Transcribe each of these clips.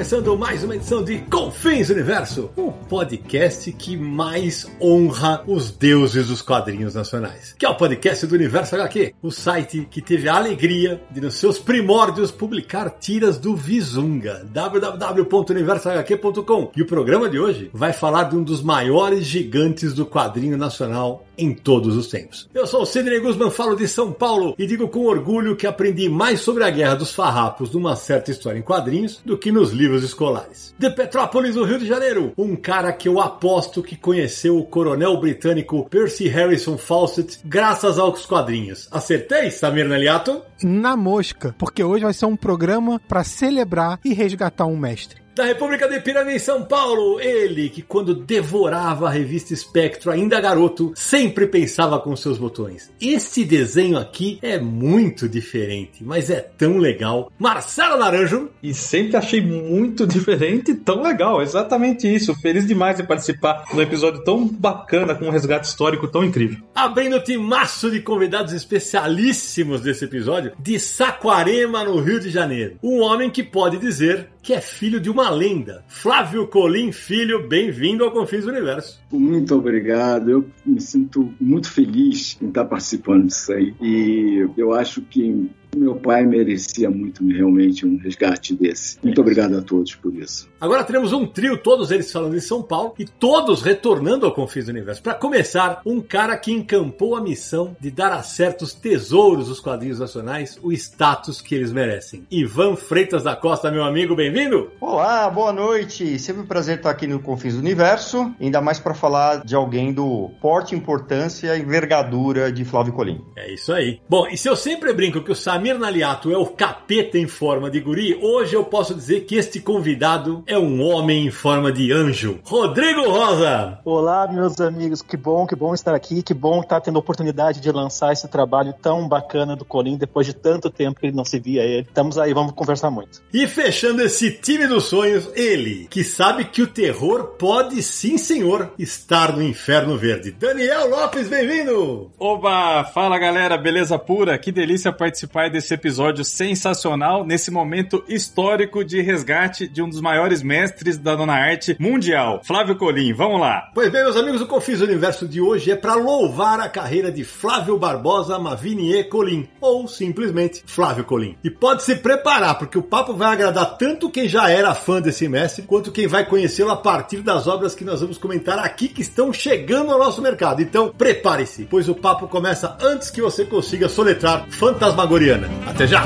Começando mais uma edição de Confins Universo, o podcast que mais honra os deuses dos quadrinhos nacionais. Que é o podcast do Universo HQ, o site que teve a alegria de, nos seus primórdios, publicar tiras do Visunga, www.universohq.com. E o programa de hoje vai falar de um dos maiores gigantes do quadrinho nacional em todos os tempos. Eu sou o Sidney Guzman, falo de São Paulo e digo com orgulho que aprendi mais sobre a Guerra dos Farrapos numa certa história em quadrinhos do que nos livros escolares. De Petrópolis, no Rio de Janeiro, um cara que eu aposto que conheceu o coronel britânico Percy Harrison Fawcett graças aos quadrinhos. Acertei, Samir Naliato? Na mosca, porque hoje vai ser um programa para celebrar e resgatar um mestre da República de Piranga em São Paulo. Ele que quando devorava a revista Espectro, ainda garoto, sempre pensava com seus botões. Esse desenho aqui é muito diferente, mas é tão legal. Marcelo Naranjo. E sempre achei muito diferente e tão legal, exatamente isso. Feliz demais de participar de um episódio tão bacana com um resgate histórico tão incrível. Abrindo o timaço de convidados especialíssimos desse episódio, de Saquarema, no Rio de Janeiro. Um homem que pode dizer que é filho de uma lenda. Flávio Colim Filho, bem-vindo ao Confins do Universo. Muito obrigado. Eu me sinto muito feliz em estar participando disso aí. E eu acho que meu pai merecia muito realmente um resgate desse. Muito obrigado a todos por isso. Agora teremos um trio, todos eles falando em São Paulo e todos retornando ao Confins do Universo. Para começar, um cara que encampou a missão de dar a certos tesouros dos quadrinhos nacionais o status que eles merecem. Ivan Freitas da Costa, meu amigo, bem-vindo. Olá, boa noite. Sempre um prazer estar aqui no Confins do Universo, ainda mais para falar de alguém do porte, importância e envergadura de Flávio Colim. É isso aí. Bom, e se eu sempre brinco que o Samir Naliato é o capeta em forma de guri, hoje eu posso dizer que este convidado é um homem em forma de anjo. Rodrigo Rosa! Olá, meus amigos, que bom, que bom estar aqui, que bom estar tendo a oportunidade de lançar esse trabalho tão bacana do Colim depois de tanto tempo que ele não se via ele. Estamos aí, vamos conversar muito. E fechando esse time dos sonhos, ele, que sabe que o terror pode sim, senhor, estar no inferno verde. Daniel Lopes, bem-vindo! Oba, fala galera, beleza pura? Que delícia participar desse episódio sensacional, nesse momento histórico de resgate de um dos maiores mestres da dona arte mundial, Flávio Colim. Vamos lá. Pois bem, meus amigos, o Confis Universo de hoje é para louvar a carreira de Flávio Barbosa Mavinier Colim, ou simplesmente Flávio Colim. E pode se preparar, porque o papo vai agradar tanto quem já era fã desse mestre, quanto quem vai conhecê-lo a partir das obras que nós vamos comentar aqui que estão chegando ao nosso mercado. Então, prepare-se, pois o papo começa antes que você consiga soletrar Fantasmagoriana. Até já!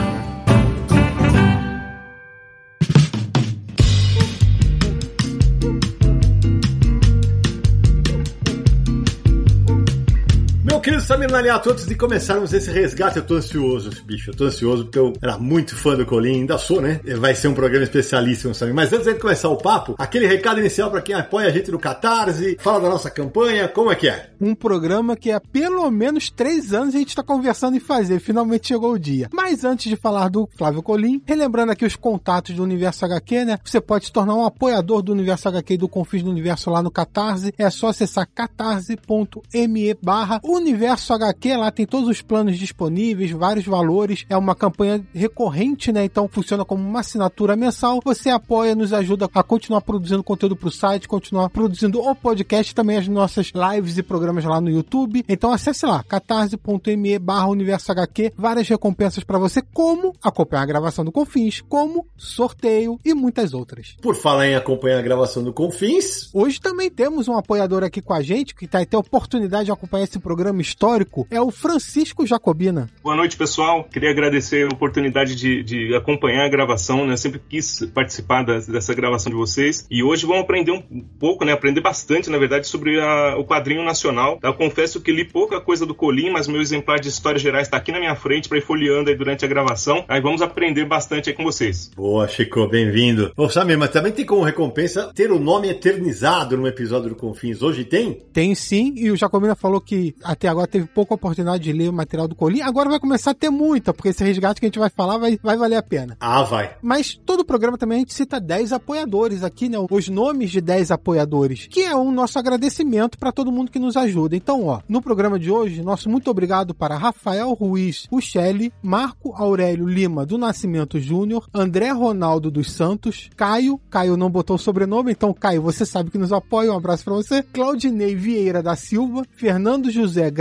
Samir Naliato, antes de começarmos esse resgate, eu tô ansioso, bicho. Eu tô ansioso porque eu era muito fã do Colim, ainda sou, né? Vai ser um programa especialíssimo, Samir. Mas antes de começar o papo, aquele recado inicial para quem apoia a gente no Catarse, fala da nossa campanha, como é que é? Um programa que há pelo menos três anos a gente está conversando em fazer, finalmente chegou o dia. Mas antes de falar do Flávio Colim, relembrando aqui os contatos do Universo HQ, né? Você pode se tornar um apoiador do Universo HQ e do Confins do Universo lá no Catarse. É só acessar catarse.me barra Universo HQ, lá tem todos os planos disponíveis, vários valores. É uma campanha recorrente, né? Então funciona como uma assinatura mensal. Você apoia, nos ajuda a continuar produzindo conteúdo para o site, continuar produzindo o podcast, também as nossas lives e programas lá no YouTube. Então acesse lá, catarse.me barra Universo HQ, várias recompensas para você, como acompanhar a gravação do Confins, como sorteio e muitas outras. Por falar em acompanhar a gravação do Confins, hoje também temos um apoiador aqui com a gente que vai ter a oportunidade de acompanhar esse programa histórico é o Francisco Jacobina. Boa noite, pessoal. Queria agradecer a oportunidade de, de acompanhar a gravação, né? Sempre quis participar da, dessa gravação de vocês. E hoje vamos aprender um pouco, né? Aprender bastante, na verdade, sobre a, o quadrinho nacional. Eu confesso que li pouca coisa do Colim, mas meu exemplar de Histórias Gerais está aqui na minha frente para ir folheando aí durante a gravação. Aí vamos aprender bastante aí com vocês. Boa, Chico, bem-vindo. Ô, Samir, mas também tem como recompensa ter o nome eternizado num episódio do Confins. Hoje tem? Tem sim, e o Jacobina falou que até agora teve pouca oportunidade de ler o material do Colim. Agora vai começar a ter muita, porque esse resgate que a gente vai falar vai, vai valer a pena. Ah, vai. Mas todo o programa também a gente cita 10 apoiadores aqui, né? Os nomes de 10 apoiadores, que é um nosso agradecimento para todo mundo que nos ajuda. Então, ó, no programa de hoje, nosso muito obrigado para Rafael Ruiz Uchelli, Marco Aurélio Lima do Nascimento Júnior, André Ronaldo dos Santos, Caio, Caio não botou o sobrenome, então Caio, você sabe que nos apoia, um abraço para você, Claudinei Vieira da Silva, Fernando José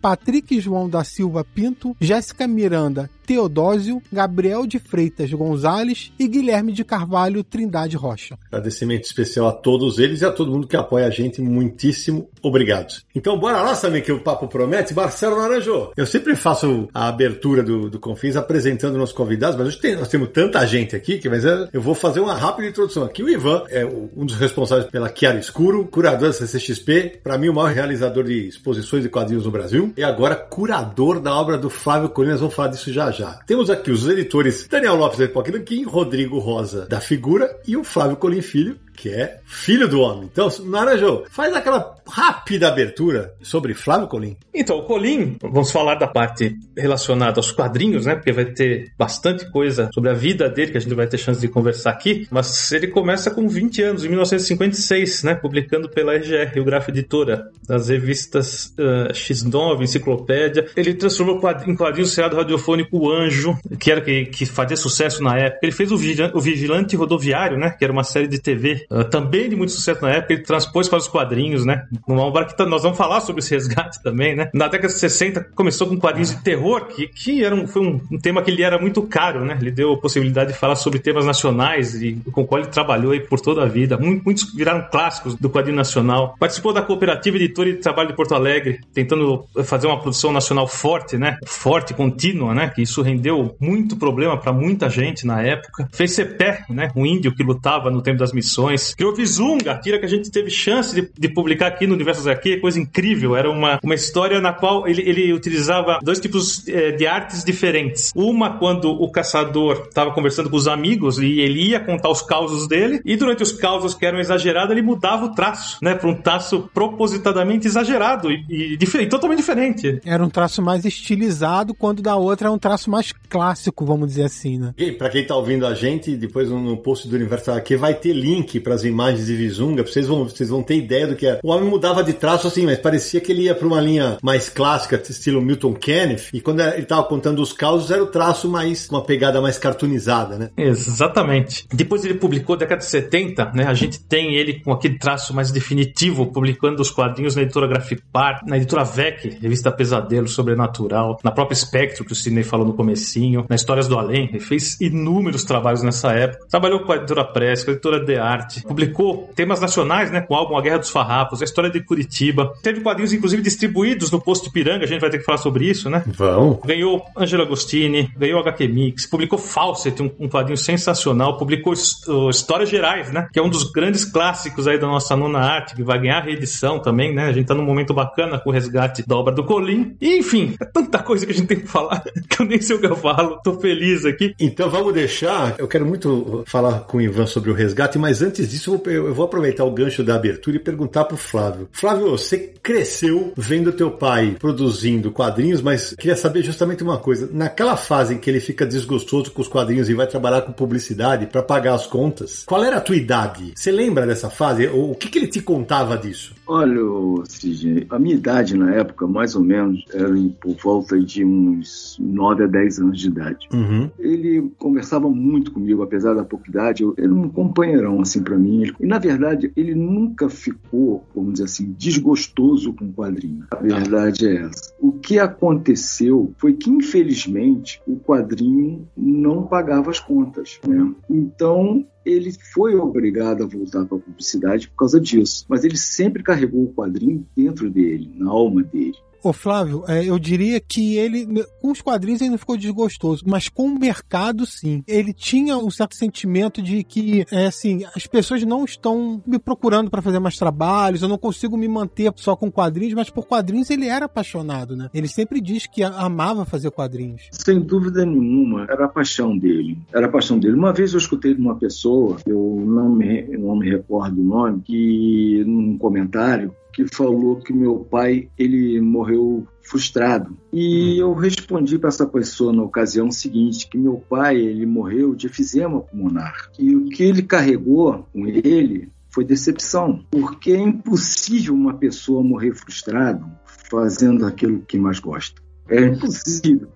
Patrick João da Silva Pinto, Jéssica Miranda Teodósio, Gabriel de Freitas Gonzales e Guilherme de Carvalho Trindade Rocha. Agradecimento especial a todos eles e a todo mundo que apoia a gente. Muitíssimo obrigado. Então, bora lá, também que o papo promete. Marcelo Naranjo, eu sempre faço a abertura do, do Confins apresentando nossos convidados, mas hoje tem, nós temos tanta gente aqui que mas eu vou fazer uma rápida introdução aqui. O Ivan é um dos responsáveis pela Chiara Escuro, curador da CCXP, para mim o maior realizador de exposições de quadrinhos no Brasil, e agora curador da obra do Flávio Colinas. Vamos falar disso já já já. Temos aqui os editores Daniel Lopes da Epoque Nanquim, Rodrigo Rosa da Figura e o Flávio Colim Filho, que é filho do homem. Então, Naranjo, faz aquela rápida abertura sobre Flávio Colim. Então, o Colim, vamos falar da parte relacionada aos quadrinhos, né? Porque vai ter bastante coisa sobre a vida dele que a gente vai ter chance de conversar aqui. Mas ele começa com 20 anos, em 1956, né? Publicando pela RGR, o Grafo Editora, das revistas uh, X9, Enciclopédia. Ele transformou em quadrinho o seriado radiofônico O Anjo, que era que, que fazia sucesso na época. Ele fez o, Vigilante Rodoviário, né? Que era uma série de TV também de muito sucesso na época, ele transpôs para os quadrinhos, né? Uma obra que nós vamos falar sobre esse resgate também, né? Na década de 60 começou com quadrinhos de terror, que, que era um, foi um, um tema que lhe era muito caro, né? Ele deu a possibilidade de falar sobre temas nacionais e com o qual ele trabalhou aí por toda a vida. Muitos viraram clássicos do quadrinho nacional. Participou da cooperativa editora de trabalho de Porto Alegre, tentando fazer uma produção nacional forte, né? Forte, contínua, né? Que isso rendeu muito problema para muita gente na época. Fez Cepé, né? Um índio que lutava no tempo das missões que Criou Vizunga, tira que a gente teve chance de, de publicar aqui no Universo HQ, coisa incrível. Era uma, uma história na qual ele, ele utilizava dois tipos é, de artes diferentes. Uma quando o caçador estava conversando com os amigos e ele ia contar os causos dele, e durante os causos que eram exagerados, ele mudava o traço, né, para um traço propositadamente exagerado e, e, e, totalmente diferente. Era um traço mais estilizado, quando da outra é um traço mais clássico, vamos dizer assim, né? E para quem tá ouvindo a gente, depois no post do Universo HQ vai ter link para as imagens de Vizunga, vocês vão, vocês vão ter ideia do que é. O homem mudava de traço assim, mas parecia que ele ia para uma linha mais clássica, estilo Milton Kenneth, e quando ele estava contando os causos, era o traço mais, uma pegada mais cartoonizada, né? Exatamente. Depois ele publicou, década de 70, né? A gente tem ele com aquele traço mais definitivo, publicando os quadrinhos na editora Grafipar, na editora VEC, revista Pesadelo Sobrenatural, na própria Spectro, que o Sidney falou no comecinho, na Histórias do Além, ele fez inúmeros trabalhos nessa época. Trabalhou com a editora Press, com a editora The Arte, publicou temas nacionais, né, com o álbum A Guerra dos Farrapos, a história de Curitiba. Teve quadrinhos, inclusive, distribuídos no Posto Piranga, a gente vai ter que falar sobre isso, né? Vão. Ganhou Angelo Agostini, ganhou HQ Mix, publicou Fawcett, um, um quadrinho sensacional, publicou uh, Histórias Gerais, né, que é um dos grandes clássicos aí da nossa nona arte, que vai ganhar reedição também, né? A gente tá num momento bacana com o resgate da obra do Colim. E, enfim, é tanta coisa que a gente tem que falar que eu nem sei o que eu falo. Tô feliz aqui. Então vamos deixar. Eu quero muito falar com o Ivan sobre o resgate, mas antes disso disso, eu vou aproveitar o gancho da abertura e perguntar pro Flávio. Flávio, você cresceu vendo teu pai produzindo quadrinhos, mas queria saber justamente uma coisa. Naquela fase em que ele fica desgostoso com os quadrinhos e vai trabalhar com publicidade para pagar as contas, qual era a tua idade? Você lembra dessa fase? O que, que ele te contava disso? Olha, Sidney, a minha idade na época, mais ou menos, era por volta de uns 9 a 10 anos de idade. Uhum. Ele conversava muito comigo, apesar da pouca idade. Eu, ele era um companheirão, assim, para mim. E, na verdade, ele nunca ficou, vamos dizer assim, desgostoso com o quadrinho. A verdade é essa. O que aconteceu foi que, infelizmente, o quadrinho não pagava as contas. Né? Então, ele foi obrigado a voltar para a publicidade por causa disso. Mas ele sempre carregou o quadrinho dentro dele, na alma dele. Ô Flávio, é, eu diria que ele, com os quadrinhos ele não ficou desgostoso, mas com o mercado sim. Ele tinha um certo sentimento de que, é, assim, as pessoas não estão me procurando para fazer mais trabalhos, eu não consigo me manter só com quadrinhos, mas por quadrinhos ele era apaixonado, né? Ele sempre diz que amava fazer quadrinhos. Sem dúvida nenhuma, era a paixão dele. Era a paixão dele. Uma vez eu escutei de uma pessoa, eu não me, não me recordo o nome, que num comentário que falou que meu pai ele morreu frustrado. E eu respondi para essa pessoa na ocasião seguinte que meu pai ele morreu de efizema pulmonar e o que ele carregou com ele foi decepção, porque é impossível uma pessoa morrer frustrado fazendo aquilo que mais gosta. É impossível.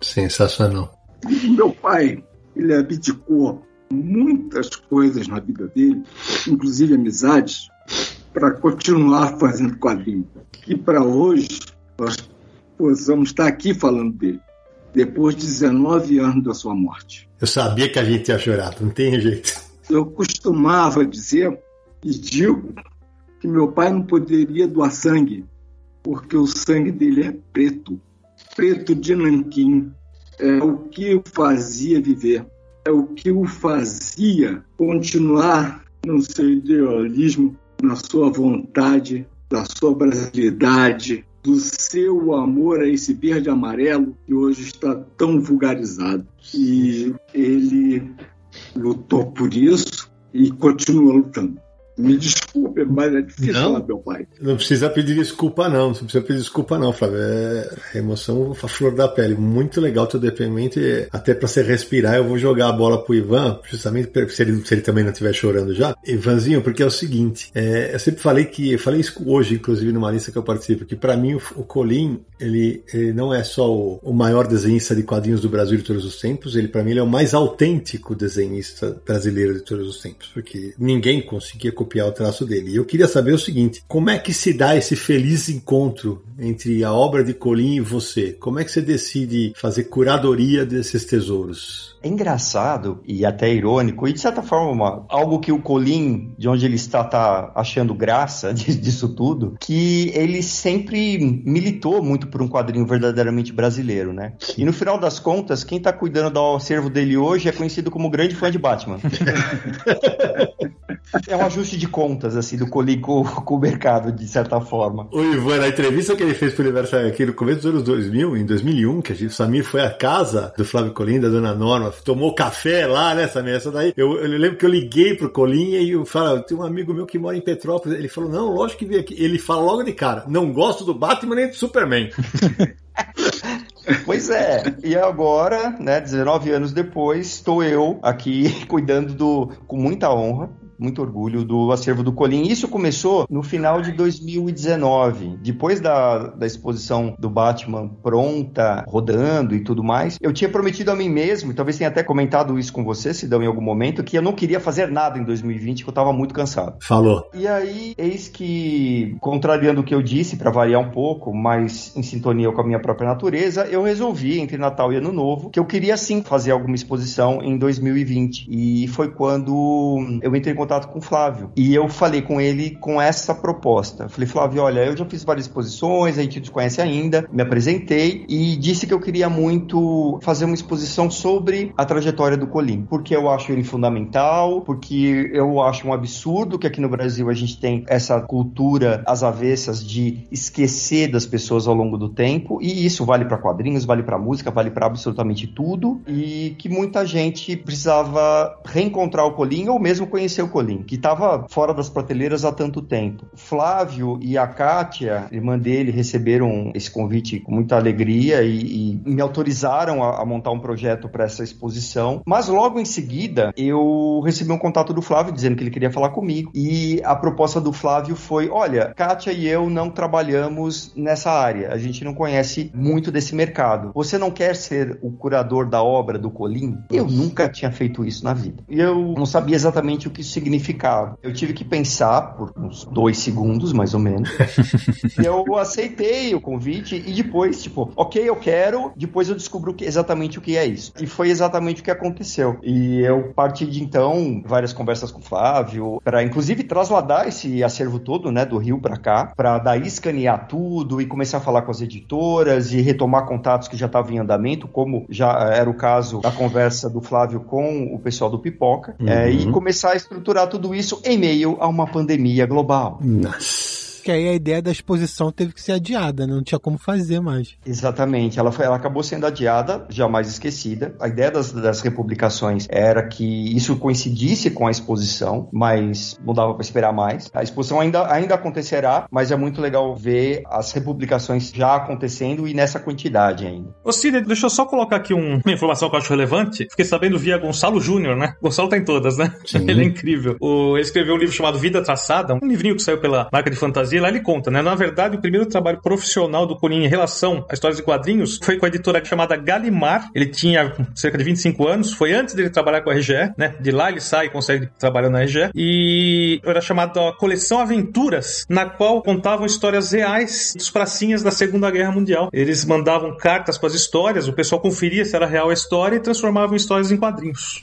Sensacional. Meu pai, ele abdicou muitas coisas na vida dele, inclusive amizades, para continuar fazendo quadrinho. E para hoje nós possamos estar aqui falando dele, depois de 19 anos da sua morte. Eu sabia que a gente ia chorar, não tem jeito. Eu costumava dizer e digo que meu pai não poderia doar sangue, porque o sangue dele é preto, preto de nanquim. É o que o fazia viver, é o que o fazia continuar no seu idealismo na sua vontade, da sua brasilidade, do seu amor a esse verde amarelo que hoje está tão vulgarizado. E ele lutou por isso e continua lutando. Me desculpe, mas é difícil não, falar meu pai. Não precisa pedir desculpa, não. Não precisa pedir desculpa, não, Flávio. É emoção a flor da pele. Muito legal teu depoimento. E até para você respirar, eu vou jogar a bola pro Ivan, justamente se ele, se ele também não estiver chorando já. Ivanzinho, porque é o seguinte: é, eu sempre falei que, eu falei isso hoje, inclusive, numa lista que eu participo, que para mim o, o Colin, ele, ele, não é só o, o, maior desenhista de quadrinhos do Brasil de todos os tempos, ele para mim ele é o mais autêntico desenhista brasileiro de todos os tempos, porque ninguém conseguia copiar o traço dele. E eu queria saber o seguinte: como é que se dá esse feliz encontro entre a obra de Colin e você? Como é que você decide fazer curadoria desses tesouros? É engraçado e até irônico, e de certa forma uma, algo que o Colin, de onde ele está, tá achando graça disso tudo, que ele sempre militou muito por um quadrinho verdadeiramente brasileiro, né? E no final das contas, quem está cuidando do acervo dele hoje é conhecido como grande fã de Batman. é um ajuste de contas, assim, do Colin com, com, o mercado, de certa forma. O Ivan, na entrevista que ele fez pro Universo aqui no começo dos anos 2000, em 2001, que a gente, o Samir foi à casa do Flávio Colin, da Dona Norma, tomou café lá, né, Samir? Essa daí, eu, eu lembro que eu liguei pro Colin e eu falei, tem um amigo meu que mora em Petrópolis, ele falou, não, lógico que veio aqui. Ele fala logo de cara, não gosto do Batman nem do Superman. Pois é, e agora, né, 19 anos depois, estou eu aqui cuidando do, com muita honra, muito orgulho do acervo do Colim. Isso começou no final de 2019, depois da, da exposição do Batman pronta, rodando e tudo mais. Eu tinha prometido a mim mesmo, e talvez tenha até comentado isso com você, se dão em algum momento, que eu não queria fazer nada em 2020, que eu estava muito cansado. Falou. E aí, eis que, contrariando o que eu disse, para variar um pouco, mas em sintonia com a minha própria natureza, eu resolvi, entre Natal e Ano Novo, que eu queria sim fazer alguma exposição em 2020. E foi quando eu entrei em contato com o Flávio. E eu falei com ele com essa proposta. falei, Flávio, olha, eu já fiz várias exposições, a gente não conhece ainda, me apresentei e disse que eu queria muito fazer uma exposição sobre a trajetória do Colim, porque eu acho ele fundamental, porque eu acho um absurdo que aqui no Brasil a gente tem essa cultura às avessas de esquecer das pessoas ao longo do tempo, e isso vale para quadrinhos, vale para música, vale para absolutamente tudo, e que muita gente precisava reencontrar o Colim ou mesmo conhecer o Colim, que estava fora das prateleiras há tanto tempo. Flávio e a Kátia, irmã dele, receberam esse convite com muita alegria e, e me autorizaram a, a, montar um projeto para essa exposição. Mas logo em seguida, eu recebi um contato do Flávio dizendo que ele queria falar comigo. E a proposta do Flávio foi: olha, Kátia e eu não trabalhamos nessa área, a gente não conhece muito desse mercado. Você não quer ser o curador da obra do Colim? Eu nunca tinha feito isso na vida. E eu não sabia exatamente o que isso significava. Eu tive que pensar por uns dois segundos, mais ou menos. e eu aceitei o convite e depois, tipo, ok, eu quero. Depois eu descubro exatamente o que é isso. E foi exatamente o que aconteceu. E eu parti de então várias conversas com o Flávio, para inclusive trasladar esse acervo todo, né, do Rio para cá, para daí escanear tudo e começar a falar com as editoras e retomar contatos que já estavam em andamento, como já era o caso da conversa do Flávio com o pessoal do Pipoca, uhum. é, e começar a estruturar tudo isso em meio a uma pandemia global. Nossa que aí a ideia da exposição teve que ser adiada, né? não tinha como fazer mais. Exatamente, ela, foi, ela acabou sendo adiada, jamais esquecida. A ideia das, das republicações era que isso coincidisse com a exposição, mas não dava para esperar mais. A exposição ainda, ainda acontecerá, mas é muito legal ver as republicações já acontecendo e nessa quantidade ainda. Ô Cid, deixa eu só colocar aqui um, uma informação que eu acho relevante. Fiquei sabendo via Gonçalo Júnior, né? Gonçalo tá em todas, né? Sim. Ele é incrível. O, ele escreveu um livro chamado Vida Traçada, um livrinho que saiu pela marca de fantasia e lá ele conta, né? Na verdade, o primeiro trabalho profissional do Corinha em relação a histórias de quadrinhos foi com a editora chamada Galimar. Ele tinha cerca de 25 anos, foi antes dele trabalhar com a RGE, né? De lá ele sai e consegue trabalhar na RGE. E era chamado a Coleção Aventuras, na qual contavam histórias reais dos pracinhas da Segunda Guerra Mundial. Eles mandavam cartas para as histórias, o pessoal conferia se era real a história e transformavam histórias em quadrinhos.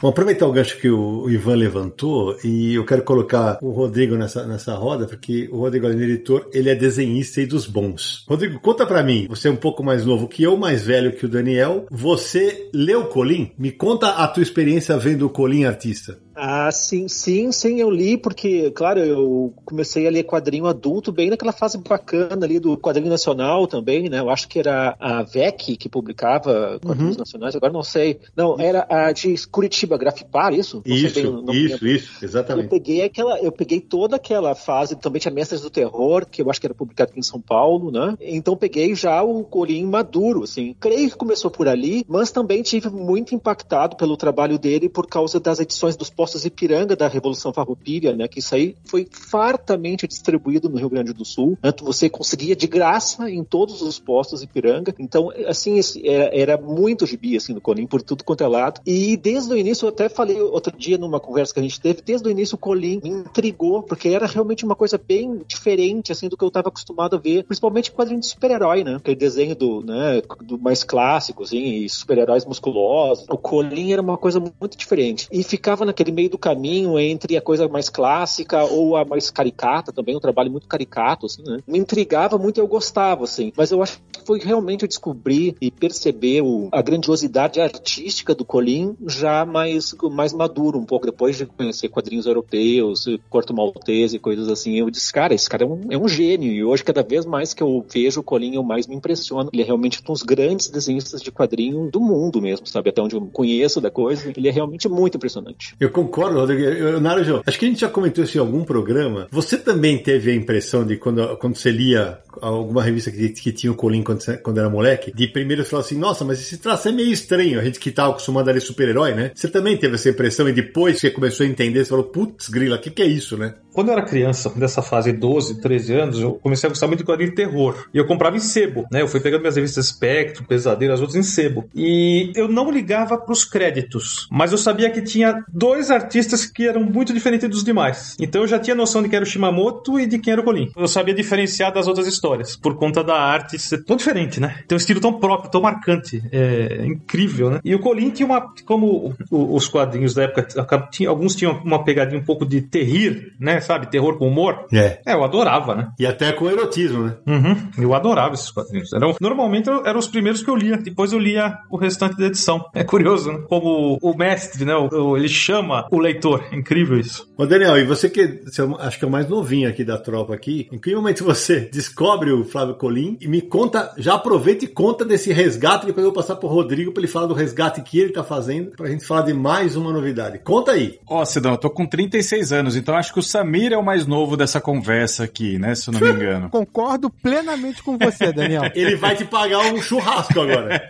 Vou aproveitar o gancho que o Ivan levantou e eu quero colocar o Rodrigo nessa, nessa roda, porque o Rodrigo, além de editor, ele é desenhista e dos bons. Rodrigo, conta para mim, você é um pouco mais novo que eu, mais velho que o Daniel. Você leu Colim? Me conta a tua experiência vendo o Colim artista. Ah, sim, sim, sim, eu li, porque, claro, eu comecei a ler quadrinho adulto bem naquela fase bacana ali do quadrinho nacional também, né? Eu acho que era a VEC que publicava quadrinhos uhum. nacionais, agora não sei. Não, era a de Curitiba, Grafipar, isso? Não isso, isso, isso, exatamente. Eu peguei aquela, eu peguei toda aquela fase, também tinha Mestres do Terror, que eu acho que era publicado aqui em São Paulo, né? Então peguei já o Colim maduro, assim. Creio que começou por ali, mas também tive muito impactado pelo trabalho dele por causa das edições dos postos Ipiranga da Revolução Farroupilha, né, que isso aí foi fartamente distribuído no Rio Grande do Sul. Tanto você conseguia de graça em todos os postos Ipiranga. Então, assim, era, muito gibi assim no Colim por tudo quanto é lado. E desde o início, eu até falei outro dia numa conversa que a gente teve, desde o início o Colim me intrigou, porque era realmente uma coisa bem diferente assim do que eu estava acostumado a ver, principalmente quadrinho de super-herói, né? Aquele desenho do, né, do mais clássico, assim, super-heróis musculosos. O Colim era uma coisa muito diferente. E ficava naquele meio do caminho entre a coisa mais clássica ou a mais caricata também, um trabalho muito caricato, assim, né? Me intrigava muito e eu gostava, assim. Mas eu acho que foi realmente eu descobrir e perceber o, a grandiosidade artística do Colin já mais, mais maduro, um pouco depois de conhecer quadrinhos europeus, Corto Maltese e coisas assim. Eu disse, cara, esse cara é um, é um gênio. E hoje, cada vez mais que eu vejo o Colin, eu mais me impressiono. Ele é realmente um dos grandes desenhistas de quadrinho do mundo mesmo, sabe? Até onde eu conheço da coisa. Ele é realmente muito impressionante. Eu Rodrigo. Narujo, acho que a gente já comentou isso em algum programa. Você também teve a impressão de quando, quando você lia alguma revista que, que tinha o Colin quando, quando era moleque, de primeiro falou assim, nossa, mas esse traço é meio estranho, a gente que tá acostumado a ler super-herói, né? Você também teve essa impressão e depois que começou a entender, você falou, putz, grila, o que, que é isso, né? Quando eu era criança, dessa fase 12, 13 anos, eu comecei a gostar muito de quadrinho de terror. E eu comprava em sebo, né? Eu fui pegando minhas revistas Spectro, Pesadelo, as outras em sebo. E eu não ligava pros créditos, mas eu sabia que tinha dois artistas que eram muito diferentes dos demais. Então eu já tinha noção de quem era o Shimamoto e de quem era o Colin. Eu sabia diferenciar das outras histórias, por conta da arte ser tão diferente, né? Tem um estilo tão próprio, tão marcante. É incrível, né? E o Colin tinha uma. Como os quadrinhos da época, alguns tinham uma pegadinha um pouco de terrir, né? Sabe? Terror com humor. É. É, eu adorava, né? E até com erotismo, né? Uhum. Eu adorava esses quadrinhos. Eram, normalmente eram os primeiros que eu lia. Depois eu lia o restante da edição. É curioso, né? Como o mestre, né? Ele chama o leitor. É incrível isso. Ô, Daniel, e você que você, é acho que é o mais novinho aqui da tropa aqui, em que momento você descobre o Flávio Colim e me conta, já aproveita e conta desse resgate, depois eu vou passar pro Rodrigo para ele falar do resgate que ele tá fazendo, pra gente falar de mais uma novidade. Conta aí. Ó, oh, Cidão, eu tô com 36 anos, então acho que o Samir é o mais novo dessa conversa aqui, né, se eu não me engano. Concordo plenamente com você, Daniel. ele vai te pagar um churrasco agora.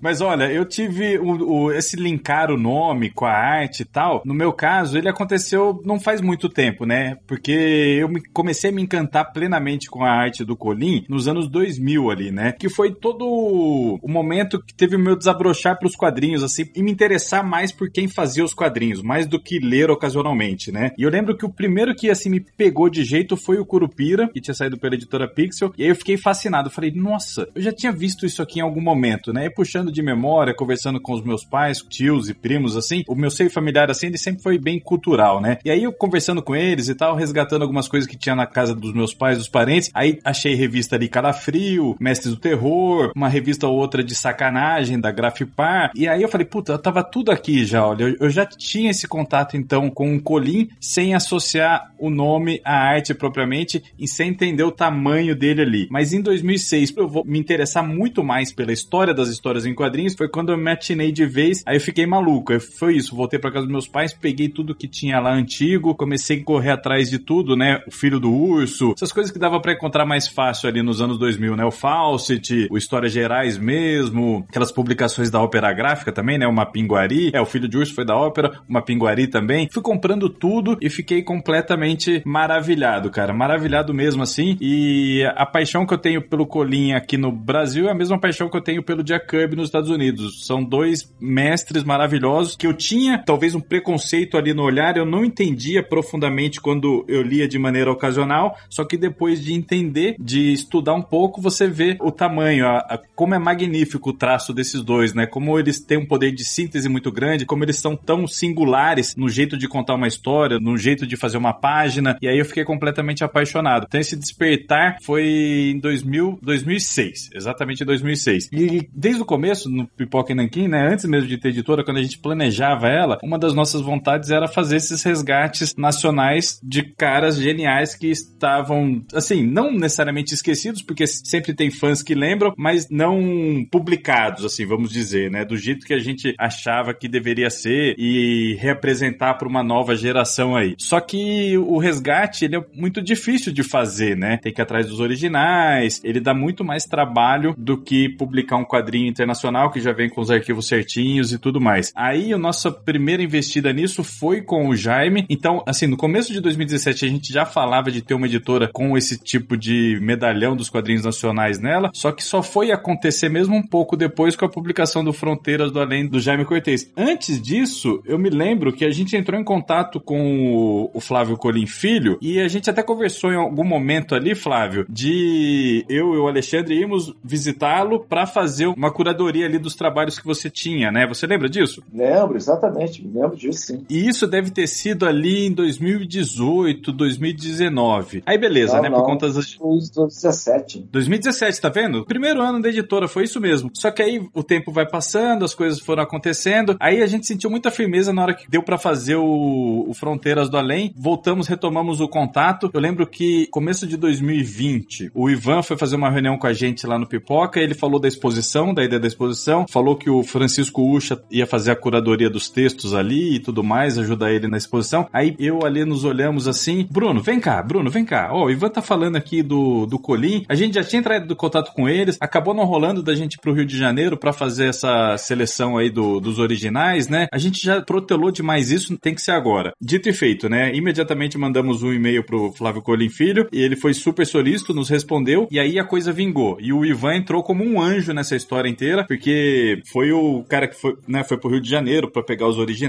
Mas olha, eu tive o, o, esse linkar o nome com a arte e tal, no meu caso, ele aconteceu não faz muito tempo, né? Porque eu me, comecei a me encantar plenamente com a arte do Colin nos anos 2000 ali, né? Que foi todo o momento que teve o meu desabrochar para os quadrinhos, assim, e me interessar mais por quem fazia os quadrinhos, mais do que ler ocasionalmente, né? E eu lembro que o primeiro que, assim, me pegou de jeito foi o Curupira, que tinha saído pela editora Pixel, e aí eu fiquei fascinado. Falei, nossa, eu já tinha visto isso aqui em algum momento, né? E puxando de memória, conversando com os meus pais, tios e primos, assim, o meu seio familiar, assim, ele sempre foi bem cultural, né? E aí eu conversando com eles e tal, resgatando algumas coisas que tinha na casa dos meus pais, dos parentes, aí achei revista ali Calafrio, Mestres do Terror, uma revista ou outra de sacanagem da Grafipar, e aí eu falei, puta, tava tudo aqui já, olha, eu, já tinha esse contato então com o Colim, sem associar o nome à arte propriamente e sem entender o tamanho dele ali. Mas em 2006, eu vou me interessar muito mais pela história das histórias em quadrinhos, foi quando eu me atinei de vez, aí eu fiquei maluco. Foi isso, voltei para casa dos meus pais, peguei tudo que tinha lá antigo, comecei a correr atrás de tudo, né? O filho do urso, essas coisas que dava para encontrar mais fácil ali nos anos 2000, né? O Fawcett, o Histórias Gerais mesmo, aquelas publicações da ópera gráfica também, né? O Mapinguari, é, o filho de urso foi da ópera, o Mapinguari também. Fui comprando tudo e fiquei completamente maravilhado, cara. Maravilhado mesmo assim. E a paixão que eu tenho pelo Colin aqui no Brasil é a mesma paixão que eu tenho pelo Jack Kirby nos Estados Unidos. São dois mestres maravilhosos que eu tinha talvez um preconceito ali no olhar, eu não entendia profundamente quando eu lia de maneira ocasional, só que depois de entender, de estudar um pouco, você vê o tamanho, a, a, como é magnífico o traço desses dois, né? Como eles têm um poder de síntese muito grande, como eles são tão singulares no jeito de contar uma história, no jeito de fazer uma página, e aí eu fiquei completamente apaixonado. Então esse despertar foi em 2000, 2006, exatamente em 2006. E desde o começo, no Pipoca e Nanquim, né, antes mesmo de ter editora, quando a gente planejava ela, uma das nossas vontades era fazer esses resgates nacionais de caras geniais que estavam, assim, não necessariamente esquecidos, porque sempre tem fãs que lembram, mas não publicados, assim, vamos dizer, né, do jeito que a gente achava que deveria ser e reapresentar para uma nova geração aí. Só que o resgate, ele é muito difícil de fazer, né? Tem que ir atrás dos originais, ele dá muito mais trabalho do que publicar um quadrinho internacional que já vem com os arquivos certinhos e tudo mais. Aí a nossa primeira investida nisso foi com o Jaime. Então, assim, no começo de 2017 a gente já falava de ter uma editora com esse tipo de medalhão dos quadrinhos nacionais nela, só que só foi acontecer mesmo um pouco depois com a publicação do Fronteiras do Além do Jaime Cortez. Antes disso, eu me lembro que a gente entrou em contato com o Flávio Colim Filho e a gente até conversou em algum momento ali, Flávio, de eu e o Alexandre irmos visitá-lo para fazer uma curadoria ali dos trabalhos que você tinha, né? Você lembra disso? Lembro, exatamente, me lembro disso sim. E isso deve ter sido ali em 2018, 2019. Aí beleza, não, né? Não, Por conta das 2017. 2017, tá vendo? Primeiro ano da editora, foi isso mesmo. Só que aí o tempo vai passando, as coisas foram acontecendo. Aí a gente sentiu muita firmeza na hora que deu para fazer o, o, Fronteiras do Além. Voltamos, retomamos o contato. Eu lembro que começo de 2020, o Ivan foi fazer uma reunião com a gente lá no Pipoca. Ele falou da exposição, da ideia da exposição. Falou que o Francisco Ucha ia fazer a curadoria dos textos ali e tudo mais, ajudar ele na exposição. Aí eu ali nos olhamos assim, Bruno, vem cá, Bruno, vem cá. Ó, oh, o Ivan tá falando aqui do, do Colim. A gente já tinha entrado em contato com eles, acabou não rolando da gente ir pro Rio de Janeiro para fazer essa seleção aí do, dos originais, né? A gente já protelou demais isso, tem que ser agora. Dito e feito, né? Imediatamente mandamos um e-mail pro Flávio Colim Filho e ele foi super solícito, nos respondeu e aí a coisa vingou. E o Ivan entrou como um anjo nessa história inteira, porque foi o cara que foi, né, foi pro Rio de Janeiro para pegar os originais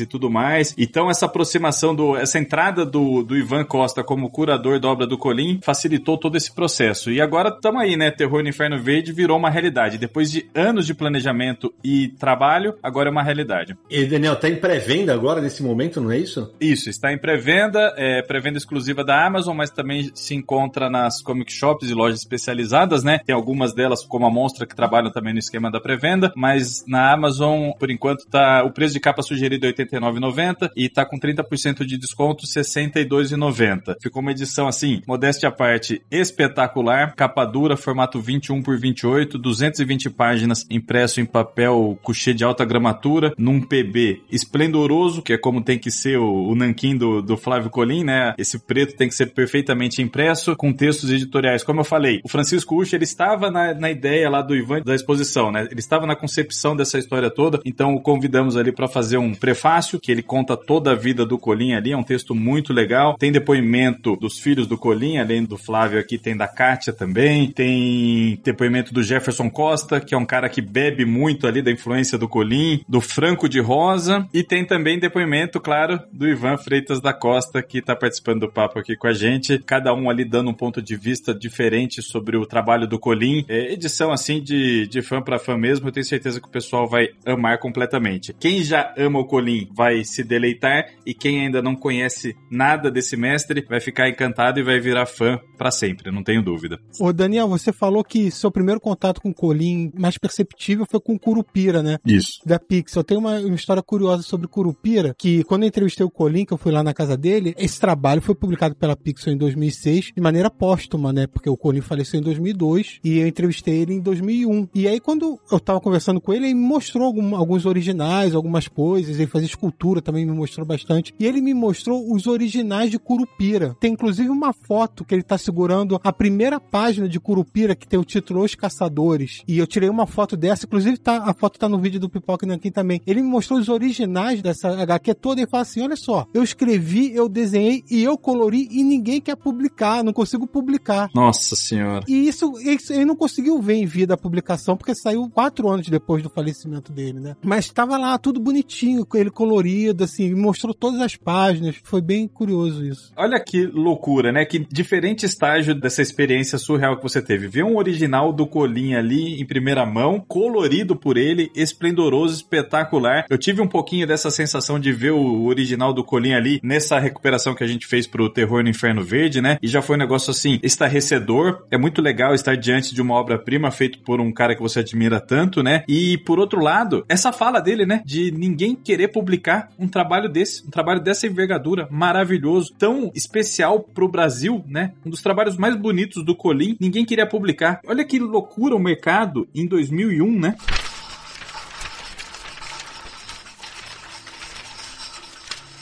e tudo mais. Então essa aproximação do essa entrada do, do Ivan Costa como curador da obra do Colim facilitou todo esse processo. E agora estamos aí, né? Terror no Inferno Verde virou uma realidade. Depois de anos de planejamento e trabalho, agora é uma realidade. E Daniel, tá em pré-venda agora nesse momento, não é isso? Isso, está em pré-venda, é pré-venda exclusiva da Amazon, mas também se encontra nas comic shops e lojas especializadas, né? Tem algumas delas, como a Monstra, que trabalham também no esquema da pré-venda, mas na Amazon, por enquanto, tá o preço de capa sugerido R$ 89,90 e tá com 30% de desconto, R$ 62,90. Ficou uma edição assim, modéstia à parte, espetacular, capa dura, formato 21 por 28, 220 páginas, impresso em papel couché de alta gramatura, num PB esplendoroso, que é como tem que ser o, o nanquim do, do Flávio Colim, né? Esse preto tem que ser perfeitamente impresso, com textos editoriais. Como eu falei, o Francisco Ucha, ele estava na, na ideia lá do Ivan da exposição, né? Ele estava na concepção dessa história toda, então o convidamos ali para fazer um prefácio que ele conta toda a vida do Colim ali, é um texto muito legal. Tem depoimento dos filhos do Colim, além do Flávio aqui, tem da Kátia também. Tem depoimento do Jefferson Costa, que é um cara que bebe muito ali da influência do Colim, do Franco de Rosa. E tem também depoimento, claro, do Ivan Freitas da Costa, que está participando do papo aqui com a gente. Cada um ali dando um ponto de vista diferente sobre o trabalho do Colim. É edição assim de, de fã para fã mesmo. Eu tenho certeza que o pessoal vai amar completamente. Quem já ama o Colim vai se deleitar e quem ainda não conhece nada desse mestre vai ficar encantado e vai virar fã para sempre, não tenho dúvida. Ô Daniel, você falou que seu primeiro contato com o Colim mais perceptível foi com o Curupira, né? Isso. Da Pixel. Tem uma, uma história curiosa sobre Curupira, que quando eu entrevistei o Colim, que eu fui lá na casa dele, esse trabalho foi publicado pela Pixel em 2006 de maneira póstuma, né? Porque o Colim faleceu em 2002 e eu entrevistei ele em 2001. E aí quando eu tava conversando com ele, ele me mostrou algum, alguns originais, algumas coisas, ele fazia escultura também, me mostrou bastante. E ele me mostrou os originais de Curupira. Tem inclusive uma foto que ele tá segurando a primeira página de Curupira que tem o título Os Caçadores. E eu tirei uma foto dessa, inclusive tá, a foto tá no vídeo do Pipoca aqui também. Ele me mostrou os originais dessa HQ toda e fala assim: olha só, eu escrevi, eu desenhei e eu colori e ninguém quer publicar, não consigo publicar. Nossa senhora. E isso, isso ele não conseguiu ver em vida a publicação, porque saiu quatro anos depois do falecimento dele, né? Mas estava lá tudo bonitinho, com ele colorido, assim, mostrou todas as páginas. Foi bem curioso isso. Olha que loucura, né? Que diferente estágio dessa experiência surreal que você teve. Ver um original do Colim ali em primeira mão, colorido por ele, esplendoroso, espetacular. Eu tive um pouquinho dessa sensação de ver o original do Colim ali nessa recuperação que a gente fez pro Terror no Inferno Verde, né? E já foi um negócio assim, estarrecedor. É muito legal estar diante de uma obra-prima feita por um cara que você admira tanto, né? E por outro lado, essa fala dele, né? De ninguém querer publicar um trabalho desse, um trabalho dessa envergadura, maravilhoso, tão especial pro Brasil, né? Um dos trabalhos mais bonitos do Colim, ninguém queria publicar. Olha que loucura o mercado em 2001, né?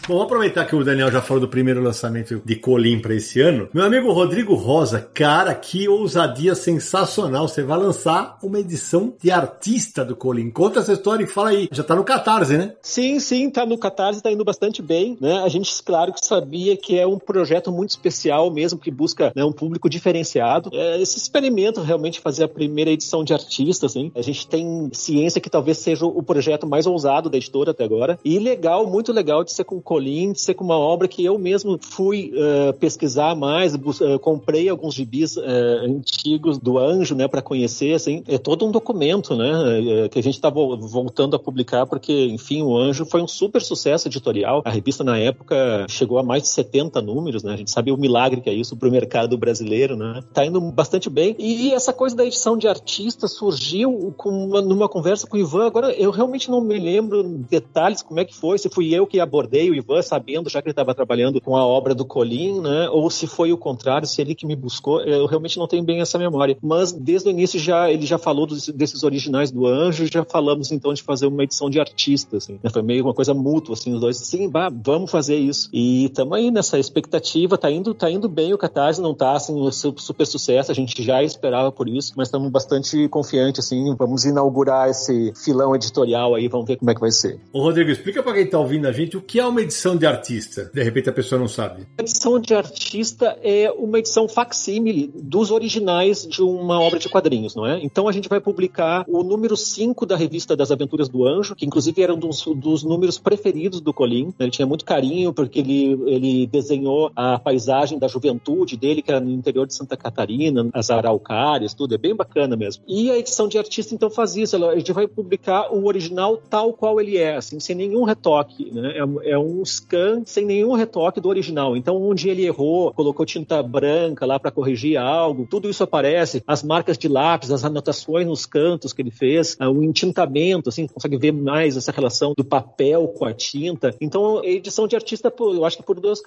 Bom, vamos aproveitar que o Daniel já falou do primeiro lançamento de Colim para esse ano. Meu amigo Rodrigo Rosa, cara, que ousadia sensacional. Você vai lançar uma edição de artista do Colim. Conta essa história e fala aí. Já tá no Catarse, né? Sim, sim, tá no Catarse, tá indo bastante bem, né? A gente, claro, que sabia que é um projeto muito especial mesmo, que busca né, um público diferenciado. É esse experimento realmente fazer a primeira edição de artista, assim. A gente tem ciência que talvez seja o projeto mais ousado da editora até agora. E legal, muito legal de ser com de ser com uma obra que eu mesmo fui uh, pesquisar mais, uh, comprei alguns gibis uh, antigos do Anjo, né, para conhecer, assim, é todo um documento, né, que a gente está voltando a publicar, porque, enfim, o Anjo foi um super sucesso editorial. A revista na época chegou a mais de 70 números, né, a gente sabe o milagre que é isso para o mercado brasileiro, né, tá indo bastante bem. E essa coisa da edição de artista surgiu com uma, numa conversa com o Ivan. Agora, eu realmente não me lembro detalhes como é que foi, se fui eu que abordei o Sabendo já que ele estava trabalhando com a obra do Colim, né? Ou se foi o contrário, se ele que me buscou, eu realmente não tenho bem essa memória. Mas desde o início já ele já falou dos, desses originais do Anjo, já falamos então de fazer uma edição de artista, assim, né? Foi meio uma coisa mútua, assim, os dois, sim, bah, vamos fazer isso. E estamos aí nessa expectativa, tá indo, tá indo bem o Catarse, não tá assim um super sucesso, a gente já esperava por isso, mas estamos bastante confiantes, assim, vamos inaugurar esse filão editorial aí, vamos ver como é que vai ser. Ô Rodrigo, explica para quem tá ouvindo a gente o que é uma edição edição de artista? De repente a pessoa não sabe. A edição de artista é uma edição facsímile dos originais de uma obra de quadrinhos, não é? Então a gente vai publicar o número 5 da revista das Aventuras do Anjo, que inclusive era um dos, dos números preferidos do Colin. Ele tinha muito carinho porque ele, ele desenhou a paisagem da juventude dele, que era no interior de Santa Catarina, as araucárias, tudo. É bem bacana mesmo. E a edição de artista então faz isso. A gente vai publicar o original tal qual ele é, assim, sem nenhum retoque. Né? É, é um scan sem nenhum retoque do original. Então, onde ele errou, colocou tinta branca lá para corrigir algo, tudo isso aparece, as marcas de lápis, as anotações nos cantos que ele fez, ah, o entintamento, assim, consegue ver mais essa relação do papel com a tinta. Então, a edição de artista, eu acho que por duas